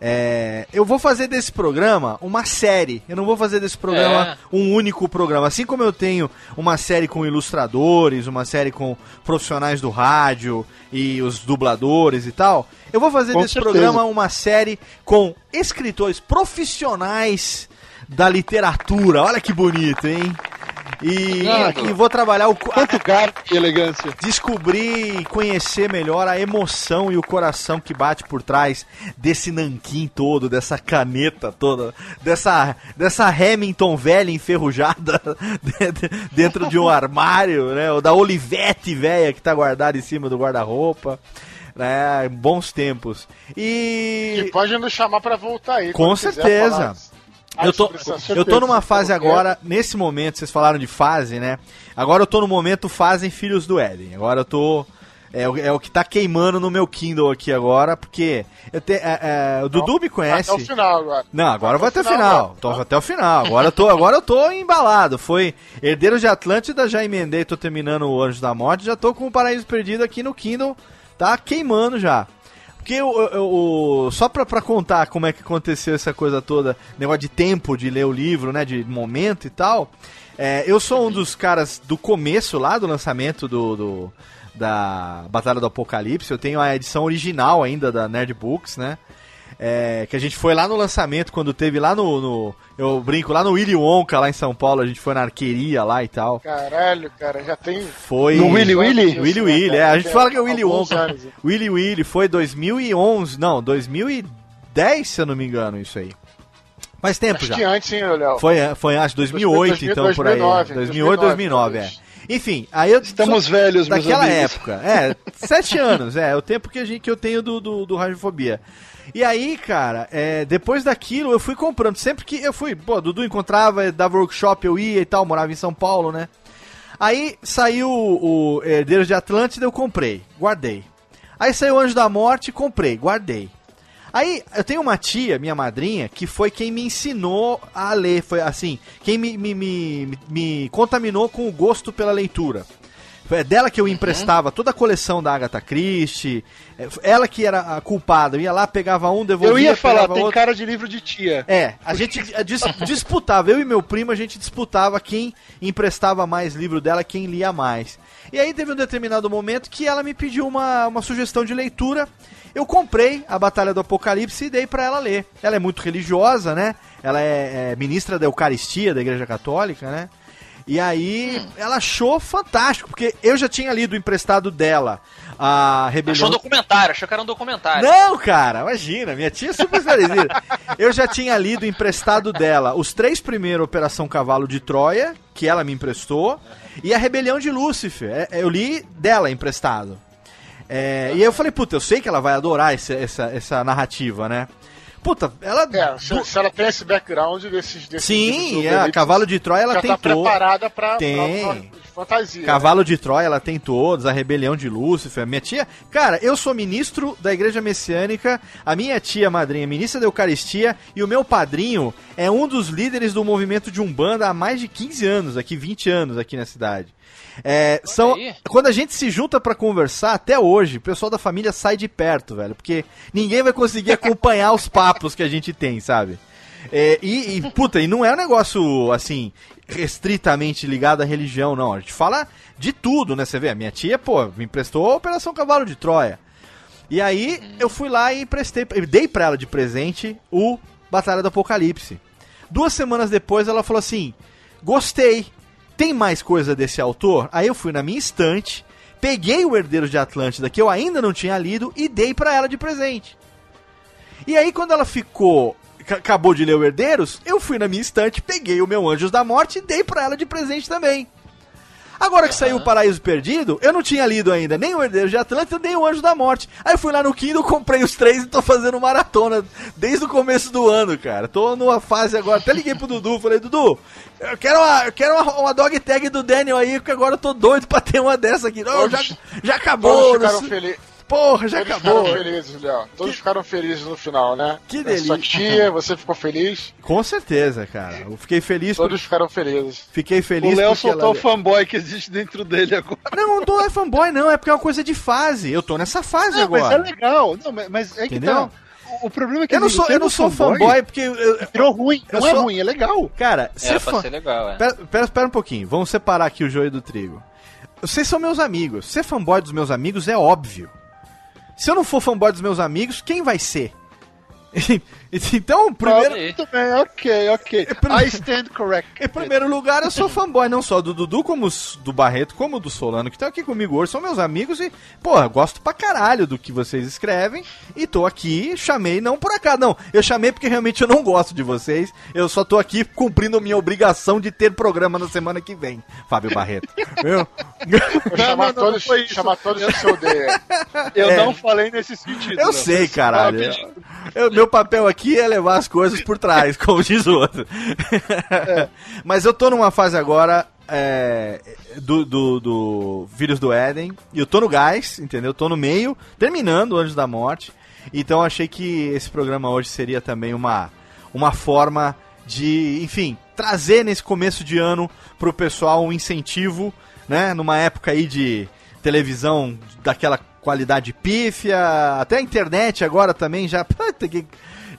[SPEAKER 2] É, eu vou fazer desse programa uma série. Eu não vou fazer desse programa um único programa. Assim como eu tenho uma série com ilustradores, uma série com profissionais do rádio e os dubladores e tal, eu vou fazer
[SPEAKER 6] Com
[SPEAKER 2] desse
[SPEAKER 6] certeza.
[SPEAKER 2] programa uma série com escritores profissionais da literatura. Olha que bonito, hein? E, e vou trabalhar o,
[SPEAKER 6] Quanto garbo e elegância.
[SPEAKER 2] descobrir e conhecer melhor a emoção e o coração que bate por trás desse nanquim todo, dessa caneta toda, dessa, dessa Remington velha enferrujada <laughs> de- de- dentro de um <laughs> armário, né? Ou da Olivete velha que tá guardada em cima do guarda-roupa. Né, bons tempos.
[SPEAKER 5] E
[SPEAKER 2] E
[SPEAKER 5] pode nos chamar pra voltar aí.
[SPEAKER 2] Com certeza. Eu tô, eu tô numa
[SPEAKER 5] Se
[SPEAKER 2] fase agora, nesse momento, vocês falaram de fase, né? Agora eu tô no momento fase Filhos do Éden. Agora eu tô. É, o- é o que tá queimando no meu Kindle aqui agora, porque. Eu te, é, é, o Dudu me conhece.
[SPEAKER 5] Até o final agora.
[SPEAKER 2] Não, agora vai até o
[SPEAKER 5] final.
[SPEAKER 2] Tô até o final. Agora eu tô, agora eu tô embalado. Foi Herdeiros de Atlântida, já emendei, tô terminando o Anjo da Morte, já tô com o Paraíso Perdido aqui no Kindle, tá queimando já. Porque eu- só pra, pra contar como é que aconteceu essa coisa toda, negócio de tempo de ler o livro, né, de momento e tal, é, eu sou um dos caras do começo lá do lançamento do, do- da Batalha do Apocalipse, eu tenho a edição original ainda da Nerd Books, né, é, que a gente foi lá no lançamento, quando teve lá no, no- eu brinco, lá no Willy Wonka, lá em São Paulo, a gente foi na arqueria lá e tal.
[SPEAKER 5] Caralho, cara, já tem.
[SPEAKER 2] Foi...
[SPEAKER 6] No Willy Willy?
[SPEAKER 2] Willy Willy, é, a gente fala que é Willy Wonka.
[SPEAKER 5] anos.
[SPEAKER 2] Willy Willy foi 2011, não, 2010, se eu não me engano, isso aí. Faz tempo
[SPEAKER 5] Acho
[SPEAKER 2] já.
[SPEAKER 5] que antes, hein, Léo?
[SPEAKER 2] Foi, foi acho 2008,
[SPEAKER 5] 2000,
[SPEAKER 2] então por aí.
[SPEAKER 5] 2009,
[SPEAKER 2] 2008, 2009, é. Enfim, aí eu
[SPEAKER 6] Estamos velhos, meus
[SPEAKER 2] daquela
[SPEAKER 6] amigos.
[SPEAKER 2] época. É, sete anos, é, o tempo que, a gente, que eu tenho do, do, do Radiofobia. E aí, cara, é, depois daquilo eu fui comprando. Sempre que eu fui, pô, Dudu encontrava, dava workshop, eu ia e tal, morava em São Paulo, né? Aí saiu o, o Herdeiros de Atlântida, eu comprei, guardei. Aí saiu o Anjo da Morte, comprei, guardei. Aí eu tenho uma tia, minha madrinha, que foi quem me ensinou a ler, foi assim, quem me, me, me, me contaminou com o gosto pela leitura. Foi dela que eu emprestava toda a coleção da Agatha Christie, é, ela que era a culpada, eu ia lá, pegava um, devolvia,
[SPEAKER 6] Eu ia falar, tem
[SPEAKER 2] outro.
[SPEAKER 6] cara de livro de tia.
[SPEAKER 2] É, a gente eh, dis- <laughs> disputava, eu e meu primo, a gente disputava quem emprestava mais livro dela, quem lia mais. E aí teve um determinado momento que ela me pediu uma, uma sugestão de leitura. Eu comprei a Batalha do Apocalipse e dei pra ela ler. Ela é muito religiosa, né? Ela é, é ministra da Eucaristia da Igreja Católica, né? E aí ela achou fantástico, porque eu já tinha lido o emprestado dela, a Rebelião...
[SPEAKER 4] Achou um documentário, achou que era um documentário.
[SPEAKER 2] Não, cara, imagina, minha tia é super. <laughs> Eu já tinha lido emprestado dela os três primeiros Operação Cavalo de Troia, que ela me emprestou, e a Rebelião de Lúcifer. É, Eu li dela emprestado. É, e aí eu falei, puta, eu sei que ela vai adorar esse- essa, essa narrativa, né? Puta, ela.
[SPEAKER 5] É, se, se ela tem esse background desses. desses
[SPEAKER 2] Sim, é,
[SPEAKER 5] Apocalipse,
[SPEAKER 2] Cavalo de Troia ela
[SPEAKER 5] já
[SPEAKER 2] tem
[SPEAKER 5] tá preparada pra,
[SPEAKER 2] Tem.
[SPEAKER 5] pra, pra fantasia.
[SPEAKER 2] Cavalo de Troia, ela tem todos, a Rebelião de Lúcifer. Minha tia, cara, eu sou ministro da Igreja Messiânica, a minha tia madrinha é ministra da Eucaristia e o meu padrinho é um dos líderes do movimento de Umbanda há mais de 15 anos, aqui 20 anos aqui na cidade. É, são,
[SPEAKER 4] aí.
[SPEAKER 2] quando a gente se junta pra conversar, até hoje, o pessoal da família sai de perto, velho, porque ninguém vai conseguir acompanhar os papos que a gente tem, sabe? É, e, e, puta, e não é um negócio, assim, restritamente ligado à religião, não. A gente fala de tudo, né? Você vê, a minha tia, pô, me emprestou a Operação Cavalo de Troia. E aí, eu fui lá e emprestei, dei pra ela de presente o Batalha do Apocalipse. Duas semanas depois, ela falou assim: gostei, tem mais coisa desse autor? Aí eu fui na minha estante, peguei o Herdeiros de Atlântida, que eu ainda não tinha lido, e dei pra ela de presente. E aí, quando ela ficou. ca- Acabou de ler o Herdeiros, eu fui na minha estante, peguei o meu Anjos da Morte e dei pra ela de presente também. Agora que saiu o Paraíso Perdido, eu não tinha lido ainda nem o Herdeiro de Atlântida, nem o Anjo da Morte. Aí eu fui lá no Kindle, comprei os três e tô fazendo maratona desde o começo do ano, cara. Tô numa fase agora, até liguei pro Dudu, falei, Dudu, eu quero uma, eu quero uma, uma dog tag do Daniel aí, porque agora eu tô doido pra ter uma dessa aqui. Não, já, já acabou.
[SPEAKER 5] Todos
[SPEAKER 2] não
[SPEAKER 5] ficaram
[SPEAKER 2] sei-
[SPEAKER 5] felizes.
[SPEAKER 2] Porra, já
[SPEAKER 5] Todos
[SPEAKER 2] acabou.
[SPEAKER 5] ficaram felizes, Léo. Todos ficaram felizes no final, né?
[SPEAKER 2] Que
[SPEAKER 5] É,
[SPEAKER 2] delícia.
[SPEAKER 5] Sua tia, você ficou feliz.
[SPEAKER 2] Com certeza, cara. Eu fiquei feliz. por-
[SPEAKER 5] Todos ficaram felizes.
[SPEAKER 2] Fiquei feliz
[SPEAKER 6] O Léo soltou
[SPEAKER 2] ela-
[SPEAKER 6] o fanboy que existe dentro dele agora.
[SPEAKER 2] Não, não tô é fanboy, não. É porque é uma coisa de fase. Eu tô nessa fase
[SPEAKER 6] Não, mas é
[SPEAKER 2] agora.
[SPEAKER 6] legal. Não, mas- é que
[SPEAKER 2] Entendeu?
[SPEAKER 6] tá. O, problema é que
[SPEAKER 2] Eu não sou, eu não sou fanboy porque. eu-
[SPEAKER 6] Virou ruim.
[SPEAKER 2] Eu
[SPEAKER 6] Não é
[SPEAKER 2] sou-
[SPEAKER 6] ruim, é legal.
[SPEAKER 2] cara, ser
[SPEAKER 4] Era pra
[SPEAKER 2] fã.
[SPEAKER 4] ser legal, é.
[SPEAKER 2] Pera, pera, pera um pouquinho, vamos separar aqui o joio do trigo. Vocês são meus amigos. Ser fanboy dos meus amigos é óbvio. Se eu não for fanboy dos meus amigos, quem vai ser? <laughs> <laughs> então, primeiro.
[SPEAKER 6] Muito bem, ok, ok.
[SPEAKER 2] prim-
[SPEAKER 6] I stand correct.
[SPEAKER 2] em primeiro lugar, eu sou fanboy não só do Dudu, como do Barreto, como do Solano, que estão aqui comigo hoje, são meus amigos e, porra, gosto pra caralho do que vocês escrevem e tô aqui, chamei não por acaso, não, eu chamei porque realmente eu não gosto de vocês, eu só tô aqui cumprindo a minha obrigação de ter programa na semana que vem, Fábio Barreto. <laughs> Viu?
[SPEAKER 5] Chamar
[SPEAKER 6] não,
[SPEAKER 5] todos,
[SPEAKER 6] não
[SPEAKER 5] chamar todos que.
[SPEAKER 6] Eu
[SPEAKER 2] É.
[SPEAKER 6] não falei nesse sentido.
[SPEAKER 2] Eu
[SPEAKER 6] não.
[SPEAKER 2] sei, caralho. Eu- meu papel aqui é levar as coisas por trás, <laughs> como diz o outro. <laughs> Mas eu tô numa fase agora é, do, do, do Filhos do Éden, e eu tô no gás, entendeu? Tô no meio, terminando o Anjos da Morte. Então achei que esse programa hoje seria também uma, uma forma de, enfim, trazer nesse começo de ano pro pessoal um incentivo, né? Numa época aí de televisão daquela qualidade pífia, até a internet agora também já <laughs> puta que-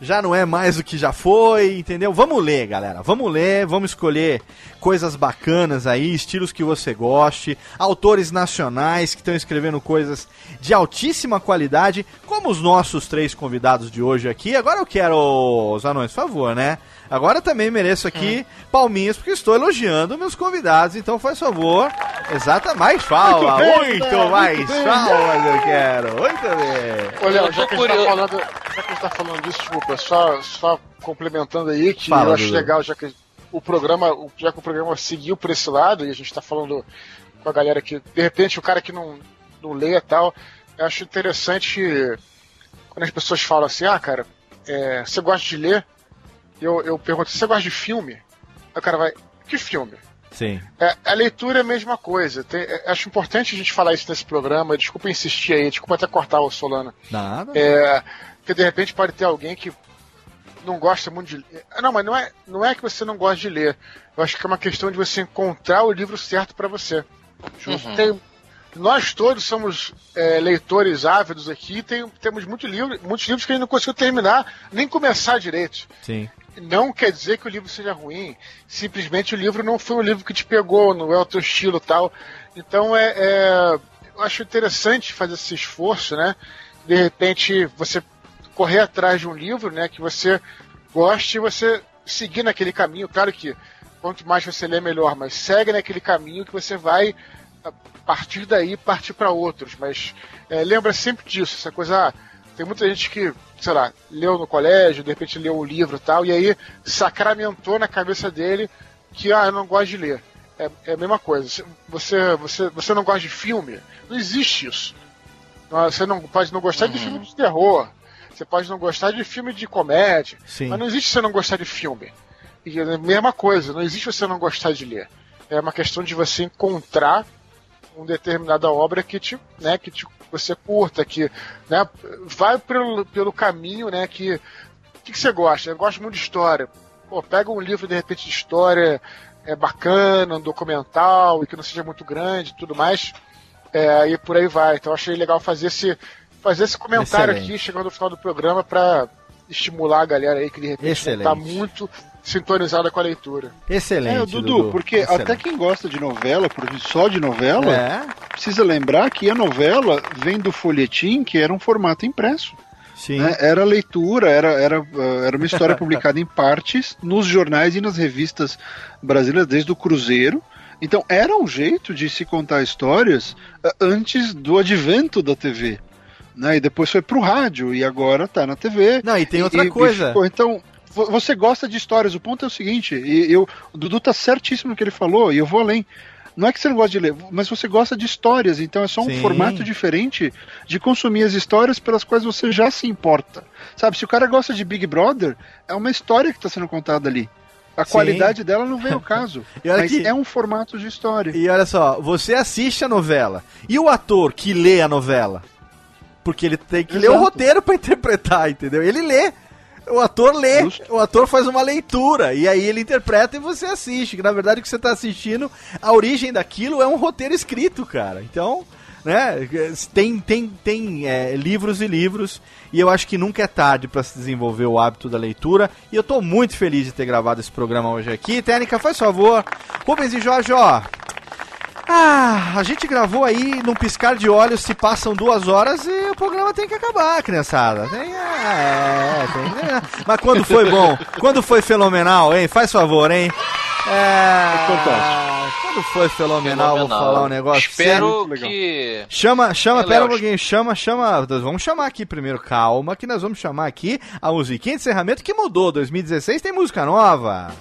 [SPEAKER 2] já não é mais o que já foi, entendeu? Vamos ler, galera. Vamos ler, vamos escolher coisas bacanas aí, estilos que você goste, autores nacionais que estão escrevendo coisas de altíssima qualidade, como os nossos três convidados de hoje aqui. Agora eu quero, os anões, por favor, né? Agora também mereço aqui palminhas, porque estou elogiando meus convidados, então faz favor. Exata, mais palma,
[SPEAKER 6] Muito
[SPEAKER 2] muito,
[SPEAKER 6] bem, Léo,
[SPEAKER 2] mais
[SPEAKER 6] muito bem.
[SPEAKER 2] palmas eu quero. Muito bem.
[SPEAKER 4] Eu
[SPEAKER 5] já que, a gente tá
[SPEAKER 4] curioso.
[SPEAKER 5] falando, já que a gente tá falando disso, desculpa, só, só complementando aí, que
[SPEAKER 2] Fala,
[SPEAKER 5] eu acho legal, já que o programa, já que o programa seguiu por esse lado, e a gente tá falando com a galera que, de repente, o cara que não, não lê e tal, eu acho interessante quando as pessoas falam assim, ah, cara, é, você gosta de ler? Eu, eu pergunto, você gosta de filme? Aí o cara vai, que filme?
[SPEAKER 2] Sim.
[SPEAKER 5] É, a leitura é a mesma coisa. Tem- é, acho importante a gente falar isso nesse programa. Desculpa insistir aí, desculpa até cortar o Solano.
[SPEAKER 2] Nada.
[SPEAKER 5] É, porque de repente pode ter alguém que não gosta muito de ler. Não, mas não é, não é que você não gosta de ler. Eu acho que é uma questão de você encontrar o livro certo para você.
[SPEAKER 4] Uhum.
[SPEAKER 5] Tem- nós todos somos é, leitores ávidos aqui, tem- temos muito livro, muitos livros que a gente não conseguiu terminar, nem começar direito
[SPEAKER 2] Sim.
[SPEAKER 5] Não quer dizer que o livro seja ruim. Simplesmente o livro não foi um livro que te pegou, não é o teu estilo tal. Então é, é- eu acho interessante fazer esse esforço, né? De repente você correr atrás de um livro, né? Que você goste e você seguir naquele caminho. Claro que quanto mais você lê, melhor, mas segue naquele caminho que você vai a partir daí partir para outros. Mas é, lembra sempre disso, essa coisa. ah, tem muita gente que, sei lá, leu no colégio, de repente leu um livro e tal, e aí sacramentou na cabeça dele que, ah, eu não gosto de ler. É, é a mesma coisa. Você, você, você não gosta de filme? Não existe isso. Você não pode não gostar de filme de terror. Você pode não gostar de filme de comédia.
[SPEAKER 2] Sim.
[SPEAKER 5] Mas não existe você não gostar de filme. E é a mesma coisa, não existe você não gostar de ler. É uma questão de você encontrar uma determinada obra que te, né, que te, você curta, que né, vai pelo, pelo caminho né, que. O que, que você gosta? Eu gosto muito de história. Pô, pega um livro de repente de história é bacana, um documental, e que não seja muito grande e tudo mais. É, e por aí vai. Então eu achei legal fazer esse, fazer esse comentário
[SPEAKER 2] Excelente.
[SPEAKER 5] aqui, chegando no final do programa, para estimular a galera aí que de repente
[SPEAKER 2] Excelente.
[SPEAKER 5] não tá muito sintonizada com a leitura.
[SPEAKER 2] Excelente.
[SPEAKER 6] É, o Dudu, porque
[SPEAKER 2] Excelente.
[SPEAKER 6] até quem gosta de novela, por só de novela,
[SPEAKER 2] É,
[SPEAKER 6] precisa lembrar que a novela vem do folhetim, que era um formato impresso.
[SPEAKER 2] sim.
[SPEAKER 6] né? Era leitura, era, era, uh, era uma história publicada em partes nos jornais e nas revistas brasileiras, desde o Cruzeiro. Então era um jeito de se contar histórias uh, antes do advento da TV. Né? E depois foi pro rádio e agora tá na TV.
[SPEAKER 2] Não, e tem
[SPEAKER 6] E-
[SPEAKER 2] outra
[SPEAKER 6] e- e
[SPEAKER 2] coisa.
[SPEAKER 6] ficou- então, você gosta de histórias. O ponto é o seguinte: e eu, o Dudu tá certíssimo no que ele falou, e eu vou além. Não é que você não gosta de ler, mas você gosta de histórias, então é só um
[SPEAKER 2] Sim.
[SPEAKER 6] formato diferente de consumir as histórias pelas quais você já se importa. Sabe, se o cara gosta de Big Brother, é uma história que está sendo contada ali. A
[SPEAKER 2] Sim.
[SPEAKER 6] qualidade dela não vem ao caso. <laughs> Mas
[SPEAKER 2] que-
[SPEAKER 6] é um formato de história.
[SPEAKER 2] E olha só, você assiste a novela. E o ator que lê a novela? Porque ele tem que ler o
[SPEAKER 6] Exato.
[SPEAKER 2] roteiro pra interpretar, entendeu? Ele lê. O ator lê,
[SPEAKER 6] Justo.
[SPEAKER 2] o ator faz uma leitura e aí ele interpreta e você assiste. Que na verdade o que você tá assistindo, a origem daquilo é um roteiro escrito, cara. Então, né, tem, tem, tem é, livros e livros e eu acho que nunca é tarde pra se desenvolver o hábito da leitura. E eu tô muito feliz de ter gravado esse programa hoje aqui. Técnica, faz favor. Rubens e Jorge, ó, ah, a gente gravou aí num piscar de olhos, se passam duas horas e o programa tem que acabar, criançada. Tem, é, tem, é. Mas quando foi bom? Quando foi fenomenal, hein? Faz favor, hein? É,
[SPEAKER 6] fantástico.
[SPEAKER 2] Quando foi fenomenal, vou
[SPEAKER 4] Fenomenal.
[SPEAKER 2] falar um negócio sério.
[SPEAKER 4] Espero
[SPEAKER 6] legal.
[SPEAKER 4] que.
[SPEAKER 2] Chama, chama,
[SPEAKER 4] Ei,
[SPEAKER 2] pera um pouquinho, chama, chama. Nós vamos chamar aqui primeiro, calma, que nós vamos chamar aqui a musiquinha de encerramento que mudou. 2016 tem música nova.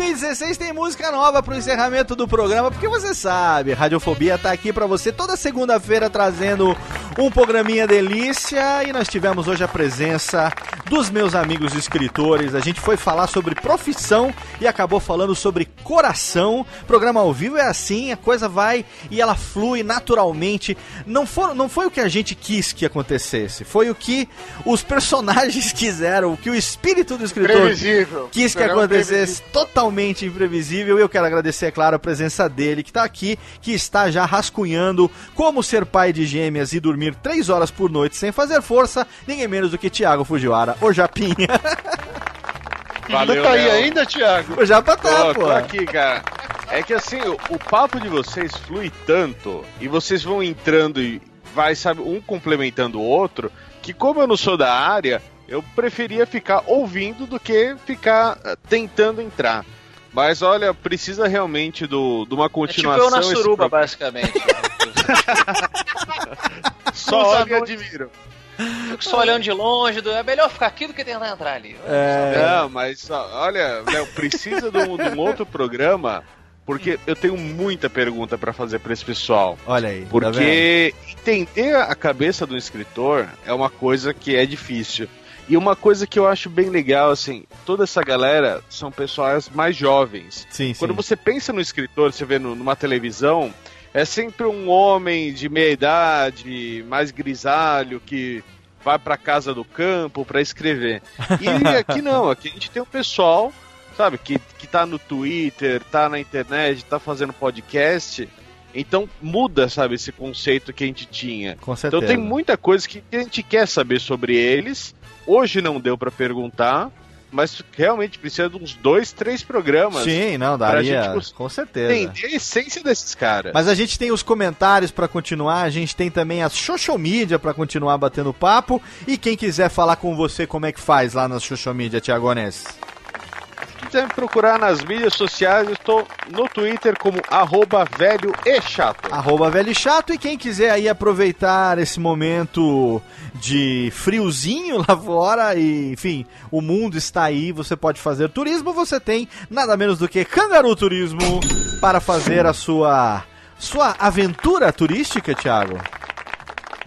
[SPEAKER 2] 2016 tem música nova pro encerramento do programa, porque você sabe, Radiofobia tá aqui pra você toda segunda-feira trazendo um programinha delícia e nós tivemos hoje a presença dos meus amigos escritores. A gente foi falar sobre profissão e acabou falando sobre coração. Programa ao vivo é assim, a coisa vai e ela flui naturalmente. Não foi, não foi o que a gente quis que acontecesse, foi o que os personagens <laughs> quiseram, o que o espírito do escritor
[SPEAKER 5] Previsível.
[SPEAKER 2] quis que acontecesse totalmente imprevisível e eu quero agradecer, é claro, a presença dele que tá aqui, que está já rascunhando como ser pai de gêmeas e dormir três horas por noite sem fazer força, ninguém menos do que Thiago Fujiwara, o Japinha. <laughs>
[SPEAKER 3] Valeu,
[SPEAKER 6] tá aí
[SPEAKER 3] Léo.
[SPEAKER 6] ainda, Thiago?
[SPEAKER 2] o Japa tá,
[SPEAKER 3] Tô,
[SPEAKER 2] pô.
[SPEAKER 3] tô aqui, cara. É que assim, o, o papo de vocês flui tanto e vocês vão entrando e vai, sabe, um complementando o outro, que como eu não sou da área, eu preferia ficar ouvindo do que ficar eh, tentando entrar. Mas olha, precisa realmente do, de uma
[SPEAKER 4] É tipo
[SPEAKER 3] continuação.
[SPEAKER 4] eu na suruba,
[SPEAKER 3] pro-
[SPEAKER 4] basicamente. <laughs>
[SPEAKER 3] Só olho e admiro.
[SPEAKER 4] Fico só olhando de longe, do- é melhor ficar aqui do que tentar entrar ali.
[SPEAKER 2] É,
[SPEAKER 3] Não, mas olha, Léo, precisa de um, de um outro programa, porque eu tenho muita pergunta pra fazer pra esse pessoal.
[SPEAKER 2] olha aí. tá?
[SPEAKER 3] Porque entender a cabeça do escritor é uma coisa que é difícil. E uma coisa que eu acho bem legal, assim, toda essa galera são pessoas mais jovens.
[SPEAKER 2] sim, sim.
[SPEAKER 3] Quando você pensa no escritor, você vê no- numa televisão, é sempre um homem de meia idade, mais grisalho, que vai pra casa do campo pra escrever. E <laughs> aqui não, aqui a gente tem um pessoal, sabe, que, que tá no Twitter, tá na internet, tá fazendo podcast. Então muda, sabe, esse conceito que a gente tinha.
[SPEAKER 2] Com certeza.
[SPEAKER 3] Então tem muita coisa que a gente quer saber sobre eles. Hoje não deu pra perguntar, mas realmente precisa de uns dois, três programas
[SPEAKER 2] Sim, não,
[SPEAKER 3] pra
[SPEAKER 2] daria,
[SPEAKER 3] gente cons-
[SPEAKER 2] com certeza.
[SPEAKER 3] entender a essência desses caras.
[SPEAKER 2] Mas a gente tem os comentários pra continuar, a gente tem também as social media pra continuar batendo papo. E quem quiser falar com você, como é que faz lá nas social media, Thiago Onés?
[SPEAKER 3] Me procurar nas mídias sociais, eu estou no Twitter como arroba velho e chato.
[SPEAKER 2] Arroba velho e chato. E quem quiser aí aproveitar esse momento de friozinho lá fora e, enfim, o mundo está aí, você pode fazer turismo, você tem nada menos do que Cangaru Turismo para fazer a sua sua aventura turística, Thiago.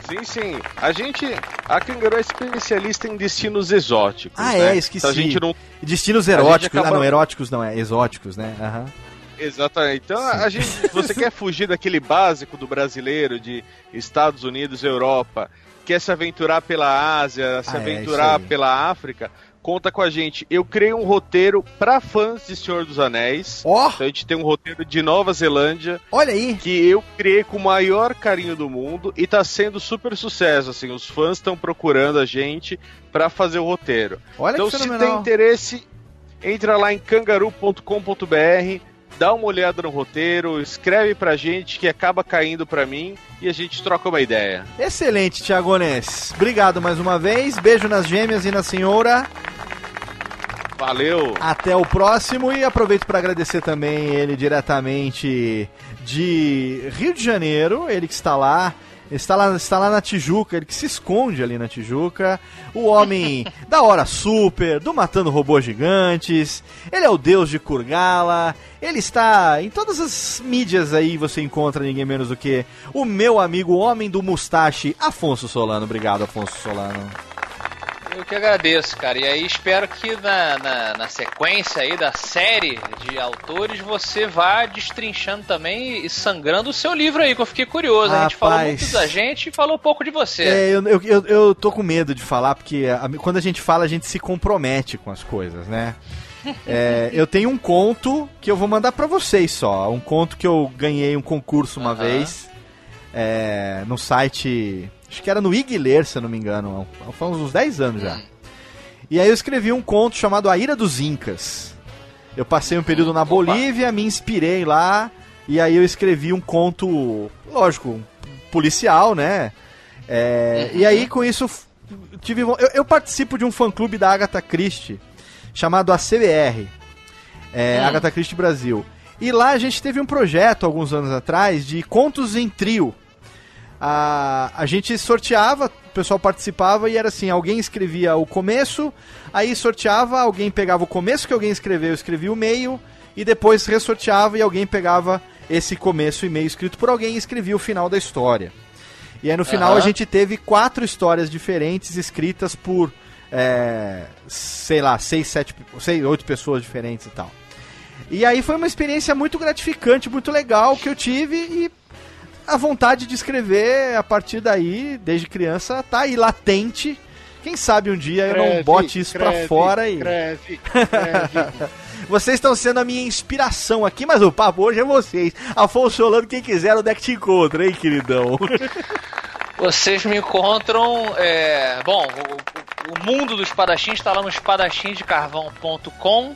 [SPEAKER 3] Sim, sim. A gente, a Kangaroo é especialista em destinos exóticos.
[SPEAKER 2] Ah,
[SPEAKER 3] né?
[SPEAKER 2] é, esqueci.
[SPEAKER 3] Então a gente não
[SPEAKER 2] Destinos eróticos.
[SPEAKER 3] acaba-
[SPEAKER 2] Ah, não, eróticos não, é exóticos, né? Aham.
[SPEAKER 3] Exatamente. Então, a gente, <laughs> você quer fugir daquele básico do brasileiro de Estados Unidos, Europa, quer se aventurar pela Ásia, se
[SPEAKER 2] Ah, é,
[SPEAKER 3] aventurar
[SPEAKER 2] aí.
[SPEAKER 3] pela África, conta com a gente. Eu criei um roteiro para fãs de Senhor dos Anéis.
[SPEAKER 2] Ó,
[SPEAKER 3] Então a gente tem um roteiro de Nova Zelândia
[SPEAKER 2] olha aí.
[SPEAKER 3] que eu criei com o maior carinho do mundo e tá sendo super sucesso. Assim, os fãs estão procurando a gente para fazer o roteiro.
[SPEAKER 2] Olha
[SPEAKER 3] então,
[SPEAKER 2] que
[SPEAKER 3] se tem interesse, entra lá em cangaru.com.br, dá uma olhada no roteiro, escreve pra gente que acaba caindo pra mim e a gente troca uma ideia.
[SPEAKER 2] Excelente, Thiago Onés. Obrigado mais uma vez. Beijo nas gêmeas e na senhora.
[SPEAKER 3] Valeu!
[SPEAKER 2] Até o próximo e aproveito para agradecer também ele diretamente de Rio de Janeiro, ele que está lá Está lá, está lá na Tijuca, ele que se esconde ali na Tijuca. O homem <laughs> da hora super, do Matando Robôs Gigantes. Ele é o deus de Kurgala. Ele está em todas as mídias aí, você encontra ninguém menos do que o meu amigo homem do mustache, Afonso Solano. Obrigado, Afonso Solano.
[SPEAKER 4] Eu que agradeço, cara. E aí espero que na, na, na, sequência aí da série de autores você vá destrinchando também e sangrando o seu livro aí, que eu fiquei curioso.
[SPEAKER 2] Rapaz.
[SPEAKER 4] A gente falou muito da gente e falou um pouco de você.
[SPEAKER 2] É, eu, eu, eu, eu tô com medo de falar, porque a, quando a gente fala, a gente se compromete com as coisas, né? É, <laughs> eu tenho um conto que eu vou mandar para vocês só. Um conto que eu ganhei um concurso uma vez é, no site Acho que era no Igler, se eu não me engano. Foi uns 10 anos já. E aí eu escrevi um conto chamado A Ira dos Incas. Eu passei um período na Bolívia, me inspirei lá, e aí eu escrevi um conto, lógico, policial, né? É, e aí com isso tive eu, eu, participo de um fã clube da Agatha Christie chamado ACBR, é, hum. Agatha Christie Brasil. E lá a gente teve um projeto alguns anos atrás de contos em trio a, a gente sorteava, o pessoal participava e era assim: alguém escrevia o começo, aí sorteava, alguém pegava o começo que alguém escreveu, escrevia o meio, e depois ressorteava e alguém pegava esse começo e meio escrito por alguém e escrevia o final da história. E aí no final uhum. a gente teve quatro histórias diferentes escritas por, é, sei lá, seis, sete, seis, oito pessoas diferentes e tal. E aí foi uma experiência muito gratificante, muito legal que eu tive e a vontade de escrever a partir daí, desde criança, tá aí latente. Quem sabe um dia eu não bote isso escreve, pra fora e. Escreve, escreve. vocês estão sendo a minha inspiração aqui, mas o papo hoje é vocês. Afonso Solano, quem quiser, onde é que te encontra, hein, queridão? <laughs>
[SPEAKER 4] Vocês me encontram. É... Bom, o, o, mundo do espadachim está lá no espadachimdecarvão.com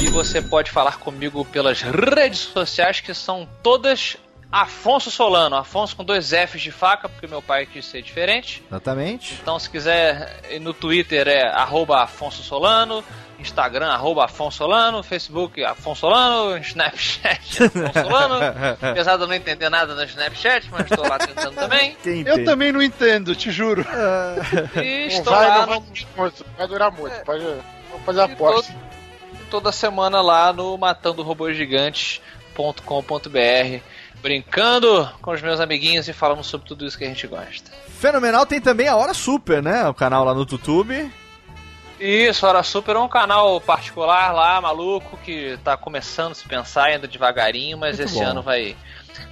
[SPEAKER 4] e você pode falar comigo pelas redes sociais que são todas Afonso Solano, Afonso com dois Fs de faca, porque meu pai quis ser diferente.
[SPEAKER 2] Exatamente.
[SPEAKER 4] Então, se quiser, no Twitter é arroba Afonso Solano, Instagram, arroba Afonso Solano, Facebook, Afonso Solano, Snapchat, <laughs> Afonso Solano. <laughs> Apesar de eu não entender nada no Snapchat, mas estou lá tentando <laughs> também.
[SPEAKER 6] eu também não entendo, te juro.
[SPEAKER 4] E estou vai, lá no...
[SPEAKER 5] vai durar muito, é. pode vamos fazer a aposta.
[SPEAKER 4] toda semana lá no matando robôs gigantes.com.br brincando com os meus amiguinhos e falando sobre tudo isso que a gente gosta.
[SPEAKER 2] Fenomenal, tem também a Hora Super, né? O canal lá no YouTube.
[SPEAKER 4] Isso, Hora Super é um canal particular lá, maluco, que tá começando a se pensar ainda devagarinho, mas Muito esse bom. ano vai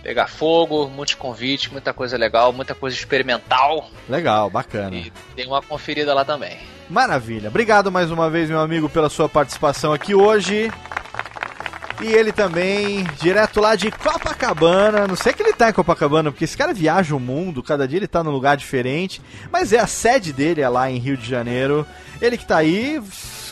[SPEAKER 4] pegar fogo, muitos convites, muita coisa legal, muita coisa experimental.
[SPEAKER 2] Legal, bacana. E
[SPEAKER 4] tem uma conferida lá também.
[SPEAKER 2] Maravilha. Obrigado mais uma vez, meu amigo, pela sua participação aqui hoje. E ele também, direto lá de Copacabana. Não sei que ele tá em Copacabana, porque esse cara viaja o mundo, cada dia ele tá num lugar diferente. Mas é a sede dele, é lá em Rio de Janeiro. Ele que tá aí,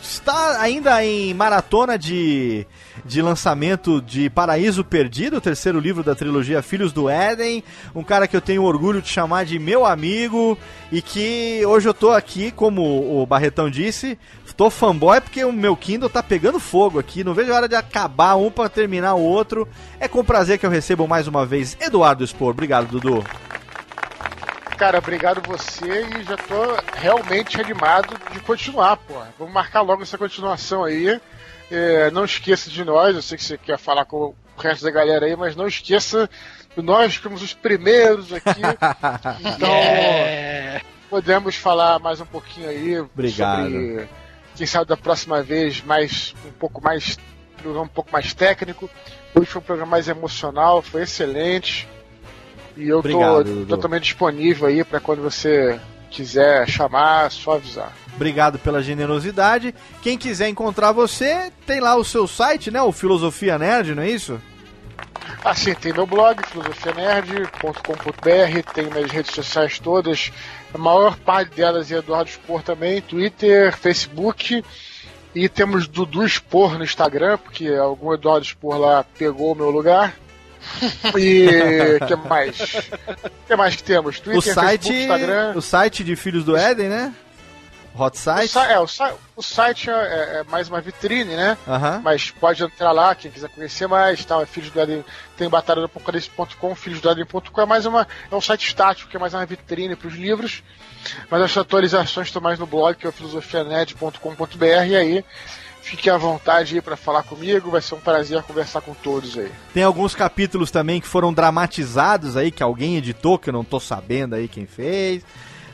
[SPEAKER 2] está ainda em maratona de de lançamento de Paraíso Perdido, o terceiro livro da trilogia Filhos do Éden. Um cara que eu tenho orgulho de chamar de meu amigo e que hoje eu tô aqui, como o Barretão disse, tô fanboy porque o meu Kindle tá pegando fogo aqui. Não vejo a hora de acabar um para terminar o outro. É com prazer que eu recebo mais uma vez Eduardo Spor. Obrigado, Dudu.
[SPEAKER 5] Cara, obrigado você e já tô realmente animado de continuar, pô. Vamos marcar logo essa continuação aí. É, não esqueça de nós, eu sei que você quer falar com o resto da galera aí, mas não esqueça que nós fomos os primeiros aqui. <laughs> então, yeah. podemos falar mais um pouquinho aí
[SPEAKER 2] Obrigado. sobre,
[SPEAKER 5] quem sabe da próxima vez, mais um pouco mais programa um pouco mais técnico. Hoje foi um programa mais emocional, foi excelente. E eu Obrigado, tô totalmente disponível aí para quando você quiser chamar, só avisar.
[SPEAKER 2] Obrigado pela generosidade. Quem quiser encontrar você, tem lá o seu site, né? O Filosofia Nerd, não é isso?
[SPEAKER 5] Ah, sim, tem meu blog, filosofianerd.com.br, tem minhas redes sociais todas, a maior parte delas é Eduardo Spor também, Twitter, Facebook, e temos Dudu Spor no Instagram, porque algum Eduardo Spor lá pegou o meu lugar. <laughs> E que mais? que mais que temos?
[SPEAKER 2] Twitter, o site, Facebook, Instagram. O site de Filhos do Éden, né? Hot
[SPEAKER 5] O,
[SPEAKER 2] Site?
[SPEAKER 5] si- é, o, o site é, é- é mais uma vitrine, né? Mas pode entrar lá, quem quiser conhecer mais, tal, é Filhos do Éden, tem batalha do Apocalipse.com, filhos do Éden.com, é mais uma, é um site estático, que é mais uma vitrine para os livros, mas as atualizações estão mais no blog, que é o filosofianet.com.br, e aí fique à vontade aí para falar comigo, vai ser um prazer conversar com todos aí.
[SPEAKER 2] Tem alguns capítulos também que foram dramatizados aí, que alguém editou, que eu não tô sabendo aí quem fez.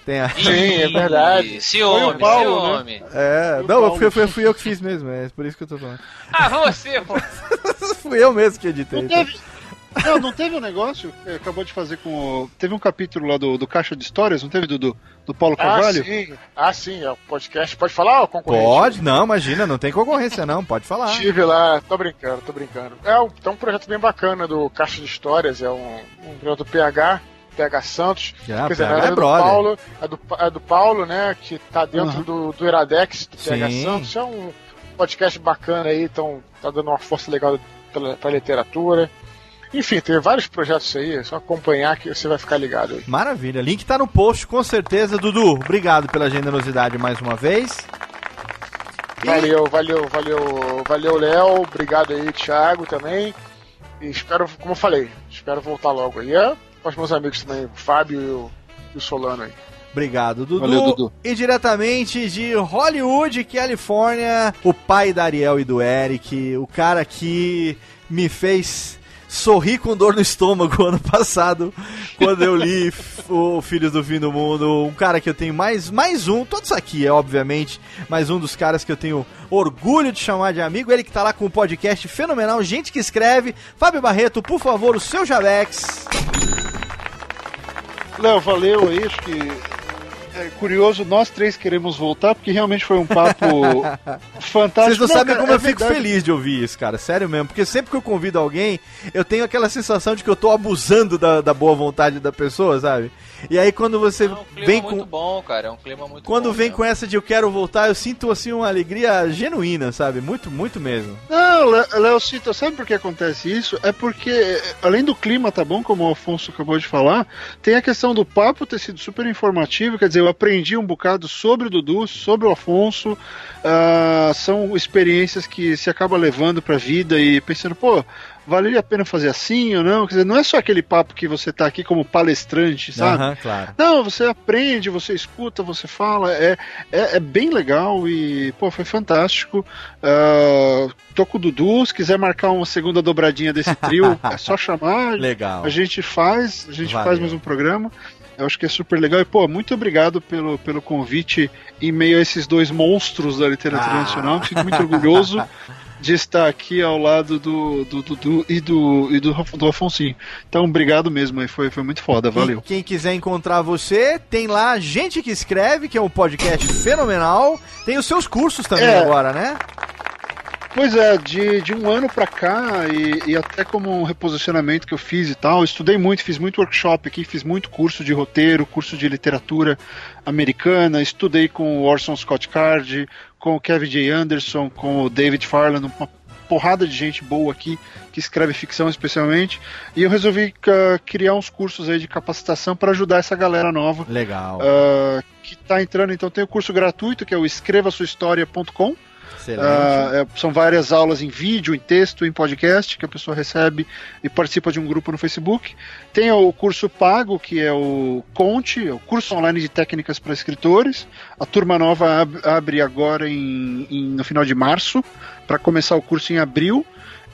[SPEAKER 2] Tem a...
[SPEAKER 5] Sim, é verdade.
[SPEAKER 4] Ciúme,
[SPEAKER 6] Foi o Paulo,
[SPEAKER 4] ciúme.
[SPEAKER 2] É, não,
[SPEAKER 6] Paulo.
[SPEAKER 2] fui, fui, fui eu que fiz mesmo, é por isso que eu tô falando. <laughs>
[SPEAKER 4] Ah, você, pô. <laughs>
[SPEAKER 2] fui eu mesmo que editei.
[SPEAKER 6] Não teve, não, não teve um negócio acabou de fazer com o. Teve um capítulo lá do, do Caixa de Histórias, não teve, Dudu? Do Paulo
[SPEAKER 5] Ah,
[SPEAKER 6] Carvalho?
[SPEAKER 5] sim, ah, sim, é o podcast, pode falar, ó, concorrente?
[SPEAKER 2] Pode? Não, imagina, não tem concorrência não, pode falar.
[SPEAKER 5] Estive lá, tô brincando, tô brincando. É um, é um projeto bem bacana do Caixa de Histórias, é um, um projeto do PH, PH Santos. Quer dizer,
[SPEAKER 2] PH
[SPEAKER 5] verdade,
[SPEAKER 2] é
[SPEAKER 5] do
[SPEAKER 2] brother.
[SPEAKER 5] Paulo, é do, é do Paulo, né, que tá dentro
[SPEAKER 6] Uhum.
[SPEAKER 5] do, do Iradex, do PH
[SPEAKER 2] Sim.
[SPEAKER 5] Santos. É um podcast bacana aí, então tá dando uma força legal pela, pra literatura. Enfim, tem vários projetos aí, é só acompanhar que você vai ficar ligado aí.
[SPEAKER 2] Maravilha, link tá no post com certeza. Dudu, obrigado pela generosidade mais uma vez. E-
[SPEAKER 5] Valeu, valeu, valeu, valeu, Léo. Obrigado aí, Thiago, também. E espero, como eu falei, espero voltar logo aí. É, com os meus amigos também, o Fábio e o, e o Solano aí.
[SPEAKER 2] Obrigado, Dudu.
[SPEAKER 6] Valeu, Dudu.
[SPEAKER 2] E diretamente de Hollywood, Califórnia, o pai da Ariel e do Eric, o cara que me fez sorrir com dor no estômago <laughs> ano passado, quando eu li o Filhos do Fim do Mundo. Um cara que eu tenho mais, mais um, todos aqui, é obviamente, mais um dos caras que eu tenho orgulho de chamar de amigo. Ele que tá lá com um podcast fenomenal, gente que escreve. Fábio Barreto, por favor, o seu Javex.
[SPEAKER 6] Léo, valeu aí, acho que é curioso, nós três queremos voltar, porque realmente foi um papo <laughs> fantástico.
[SPEAKER 2] Vocês não, sabem
[SPEAKER 6] cara,
[SPEAKER 2] como
[SPEAKER 6] é
[SPEAKER 2] eu fico
[SPEAKER 6] verdade.
[SPEAKER 2] feliz de ouvir isso, cara. Sério mesmo. Porque sempre que eu convido alguém, eu tenho aquela sensação de que eu tô abusando da, da boa vontade da pessoa, sabe? E aí quando você
[SPEAKER 4] É um clima
[SPEAKER 2] vem
[SPEAKER 4] muito
[SPEAKER 2] com.
[SPEAKER 4] bom, cara. É um clima muito
[SPEAKER 2] Quando
[SPEAKER 4] bom.
[SPEAKER 2] vem
[SPEAKER 4] mesmo.
[SPEAKER 2] com essa de eu quero voltar, eu sinto assim uma alegria genuína, sabe? Muito, muito mesmo.
[SPEAKER 6] Não, Lé- Léo Cita, sabe por que acontece isso? É porque, além do clima tá bom, como o Afonso acabou de falar, tem a questão do papo ter sido super informativo, quer dizer, eu aprendi um bocado sobre o Dudu, sobre o Afonso, ah, são experiências que se acaba levando pra vida e pensando, pô, valeria a pena fazer assim ou não? Quer dizer, não é só aquele papo que você tá aqui como palestrante, sabe?
[SPEAKER 2] Aham, claro.
[SPEAKER 6] Não, você aprende, você escuta, você fala, é, é, é bem legal e, pô, foi fantástico. Ah, tô com o Dudu, se quiser marcar uma segunda dobradinha desse trio, <laughs> é só chamar,
[SPEAKER 2] Legal.
[SPEAKER 6] a gente faz, a gente
[SPEAKER 2] Valeu.
[SPEAKER 6] faz mais um programa. Eu acho que é super legal. E, pô, muito obrigado pelo, pelo convite em meio a esses dois monstros da literatura
[SPEAKER 2] Ah.
[SPEAKER 6] nacional. Fico muito orgulhoso <laughs> de estar aqui ao lado do do Dudu e do, e do, do Afonsinho. Então, obrigado mesmo, foi, foi muito foda, valeu.
[SPEAKER 2] Quem, quem quiser encontrar você, tem lá Gente que Escreve, que é um podcast fenomenal. Tem os seus cursos também
[SPEAKER 6] É.
[SPEAKER 2] agora, né?
[SPEAKER 6] Pois é, de, de um ano pra cá e, e até como um reposicionamento que eu fiz e tal, estudei muito, fiz muito workshop aqui, fiz muito curso de roteiro, curso de literatura americana, estudei com o Orson Scott Card, com o Kevin J. Anderson, com o David Farland, uma porrada de gente boa aqui que escreve ficção especialmente, e eu resolvi ah, criar uns cursos aí de capacitação para ajudar essa galera nova
[SPEAKER 2] Legal.
[SPEAKER 6] ah, que tá entrando. Então tem o curso gratuito que é o escrevasuahistoria.com
[SPEAKER 2] Excelente.
[SPEAKER 6] É, são várias aulas em vídeo, em texto, em podcast que a pessoa recebe e participa de um grupo no Facebook. Tem o curso pago, que é o Conte, é o curso online de técnicas para escritores. A turma nova ab- abre agora em, em- no final de março, para começar o curso em abril.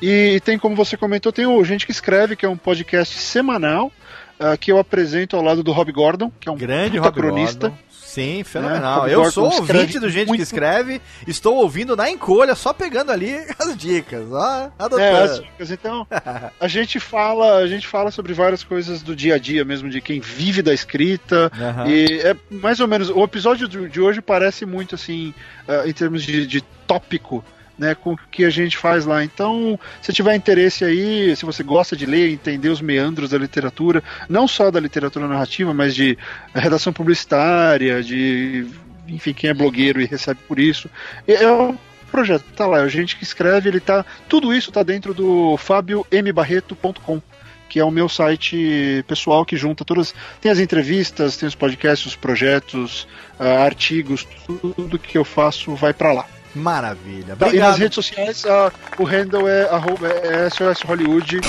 [SPEAKER 6] E tem, como você comentou, tem o Gente que Escreve, que é um podcast semanal. ah, que eu apresento ao lado do Rob Gordon, que é um
[SPEAKER 2] Grande Rob
[SPEAKER 6] cronista.
[SPEAKER 2] Gordon. Sim, fenomenal.
[SPEAKER 6] Rob
[SPEAKER 2] eu sou ouvinte do Gente
[SPEAKER 6] muito.
[SPEAKER 2] que Escreve, estou ouvindo na encolha, só pegando ali <laughs> as dicas. Ó, adotando.
[SPEAKER 6] É, as dicas. Então, <laughs> a gente fala, a gente fala sobre várias coisas do dia a dia mesmo, de quem vive da escrita.
[SPEAKER 2] Aham.
[SPEAKER 6] E é mais ou menos. O episódio de hoje parece muito assim, ah, em termos de, de tópico. Né, com o que a gente faz lá. Então, se tiver interesse aí, se você gosta de ler, entender os meandros da literatura, não só da literatura narrativa, mas de redação publicitária, de enfim, quem é blogueiro e recebe por isso. É é um projeto, tá lá, é a gente que escreve, ele tá. Tudo isso tá dentro do fabiombarreto.com. que é o meu site pessoal que junta todas. Tem as entrevistas, tem os podcasts, os projetos, uh, artigos, tudo que eu faço vai para lá.
[SPEAKER 2] Maravilha.
[SPEAKER 6] Obrigado. E nas redes sociais, uh, o handle é, arroba, é SOS Hollywood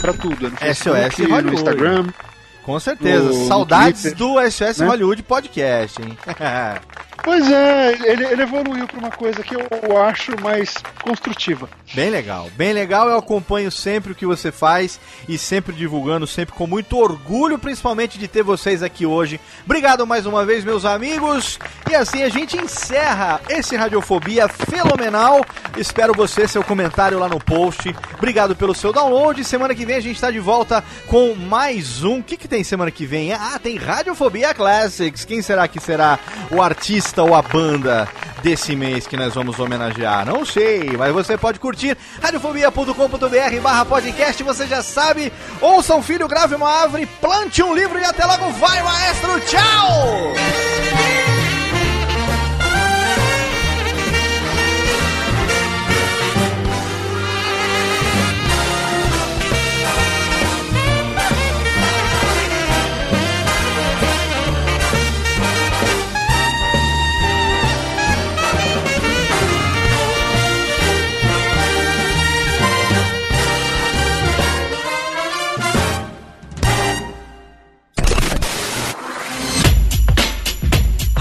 [SPEAKER 6] para tudo. É no
[SPEAKER 2] Facebook, SOS Hollywood.
[SPEAKER 6] no Instagram.
[SPEAKER 2] Com certeza.
[SPEAKER 6] No,
[SPEAKER 2] Saudades
[SPEAKER 6] no
[SPEAKER 2] do SOS né? Hollywood Podcast, hein? <laughs>
[SPEAKER 6] Pois é, ele, ele evoluiu para uma coisa que eu acho mais construtiva.
[SPEAKER 2] Bem legal, bem legal. Eu acompanho sempre o que você faz e sempre divulgando, sempre com muito orgulho, principalmente de ter vocês aqui hoje. Obrigado mais uma vez, meus amigos. E assim a gente encerra esse Radiofobia fenomenal. Espero você, seu comentário lá no post. Obrigado pelo seu download. Semana que vem a gente está de volta com mais um. O que, que tem semana que vem? Ah, tem Radiofobia Classics. Quem será que será o artista? Artista ou a banda desse mês que nós vamos homenagear? Não sei, mas você pode curtir radiofobia.com.br barra podcast, você já sabe. Ouça um filho, grave uma árvore, plante um livro e até logo. Vai, maestro! Tchau!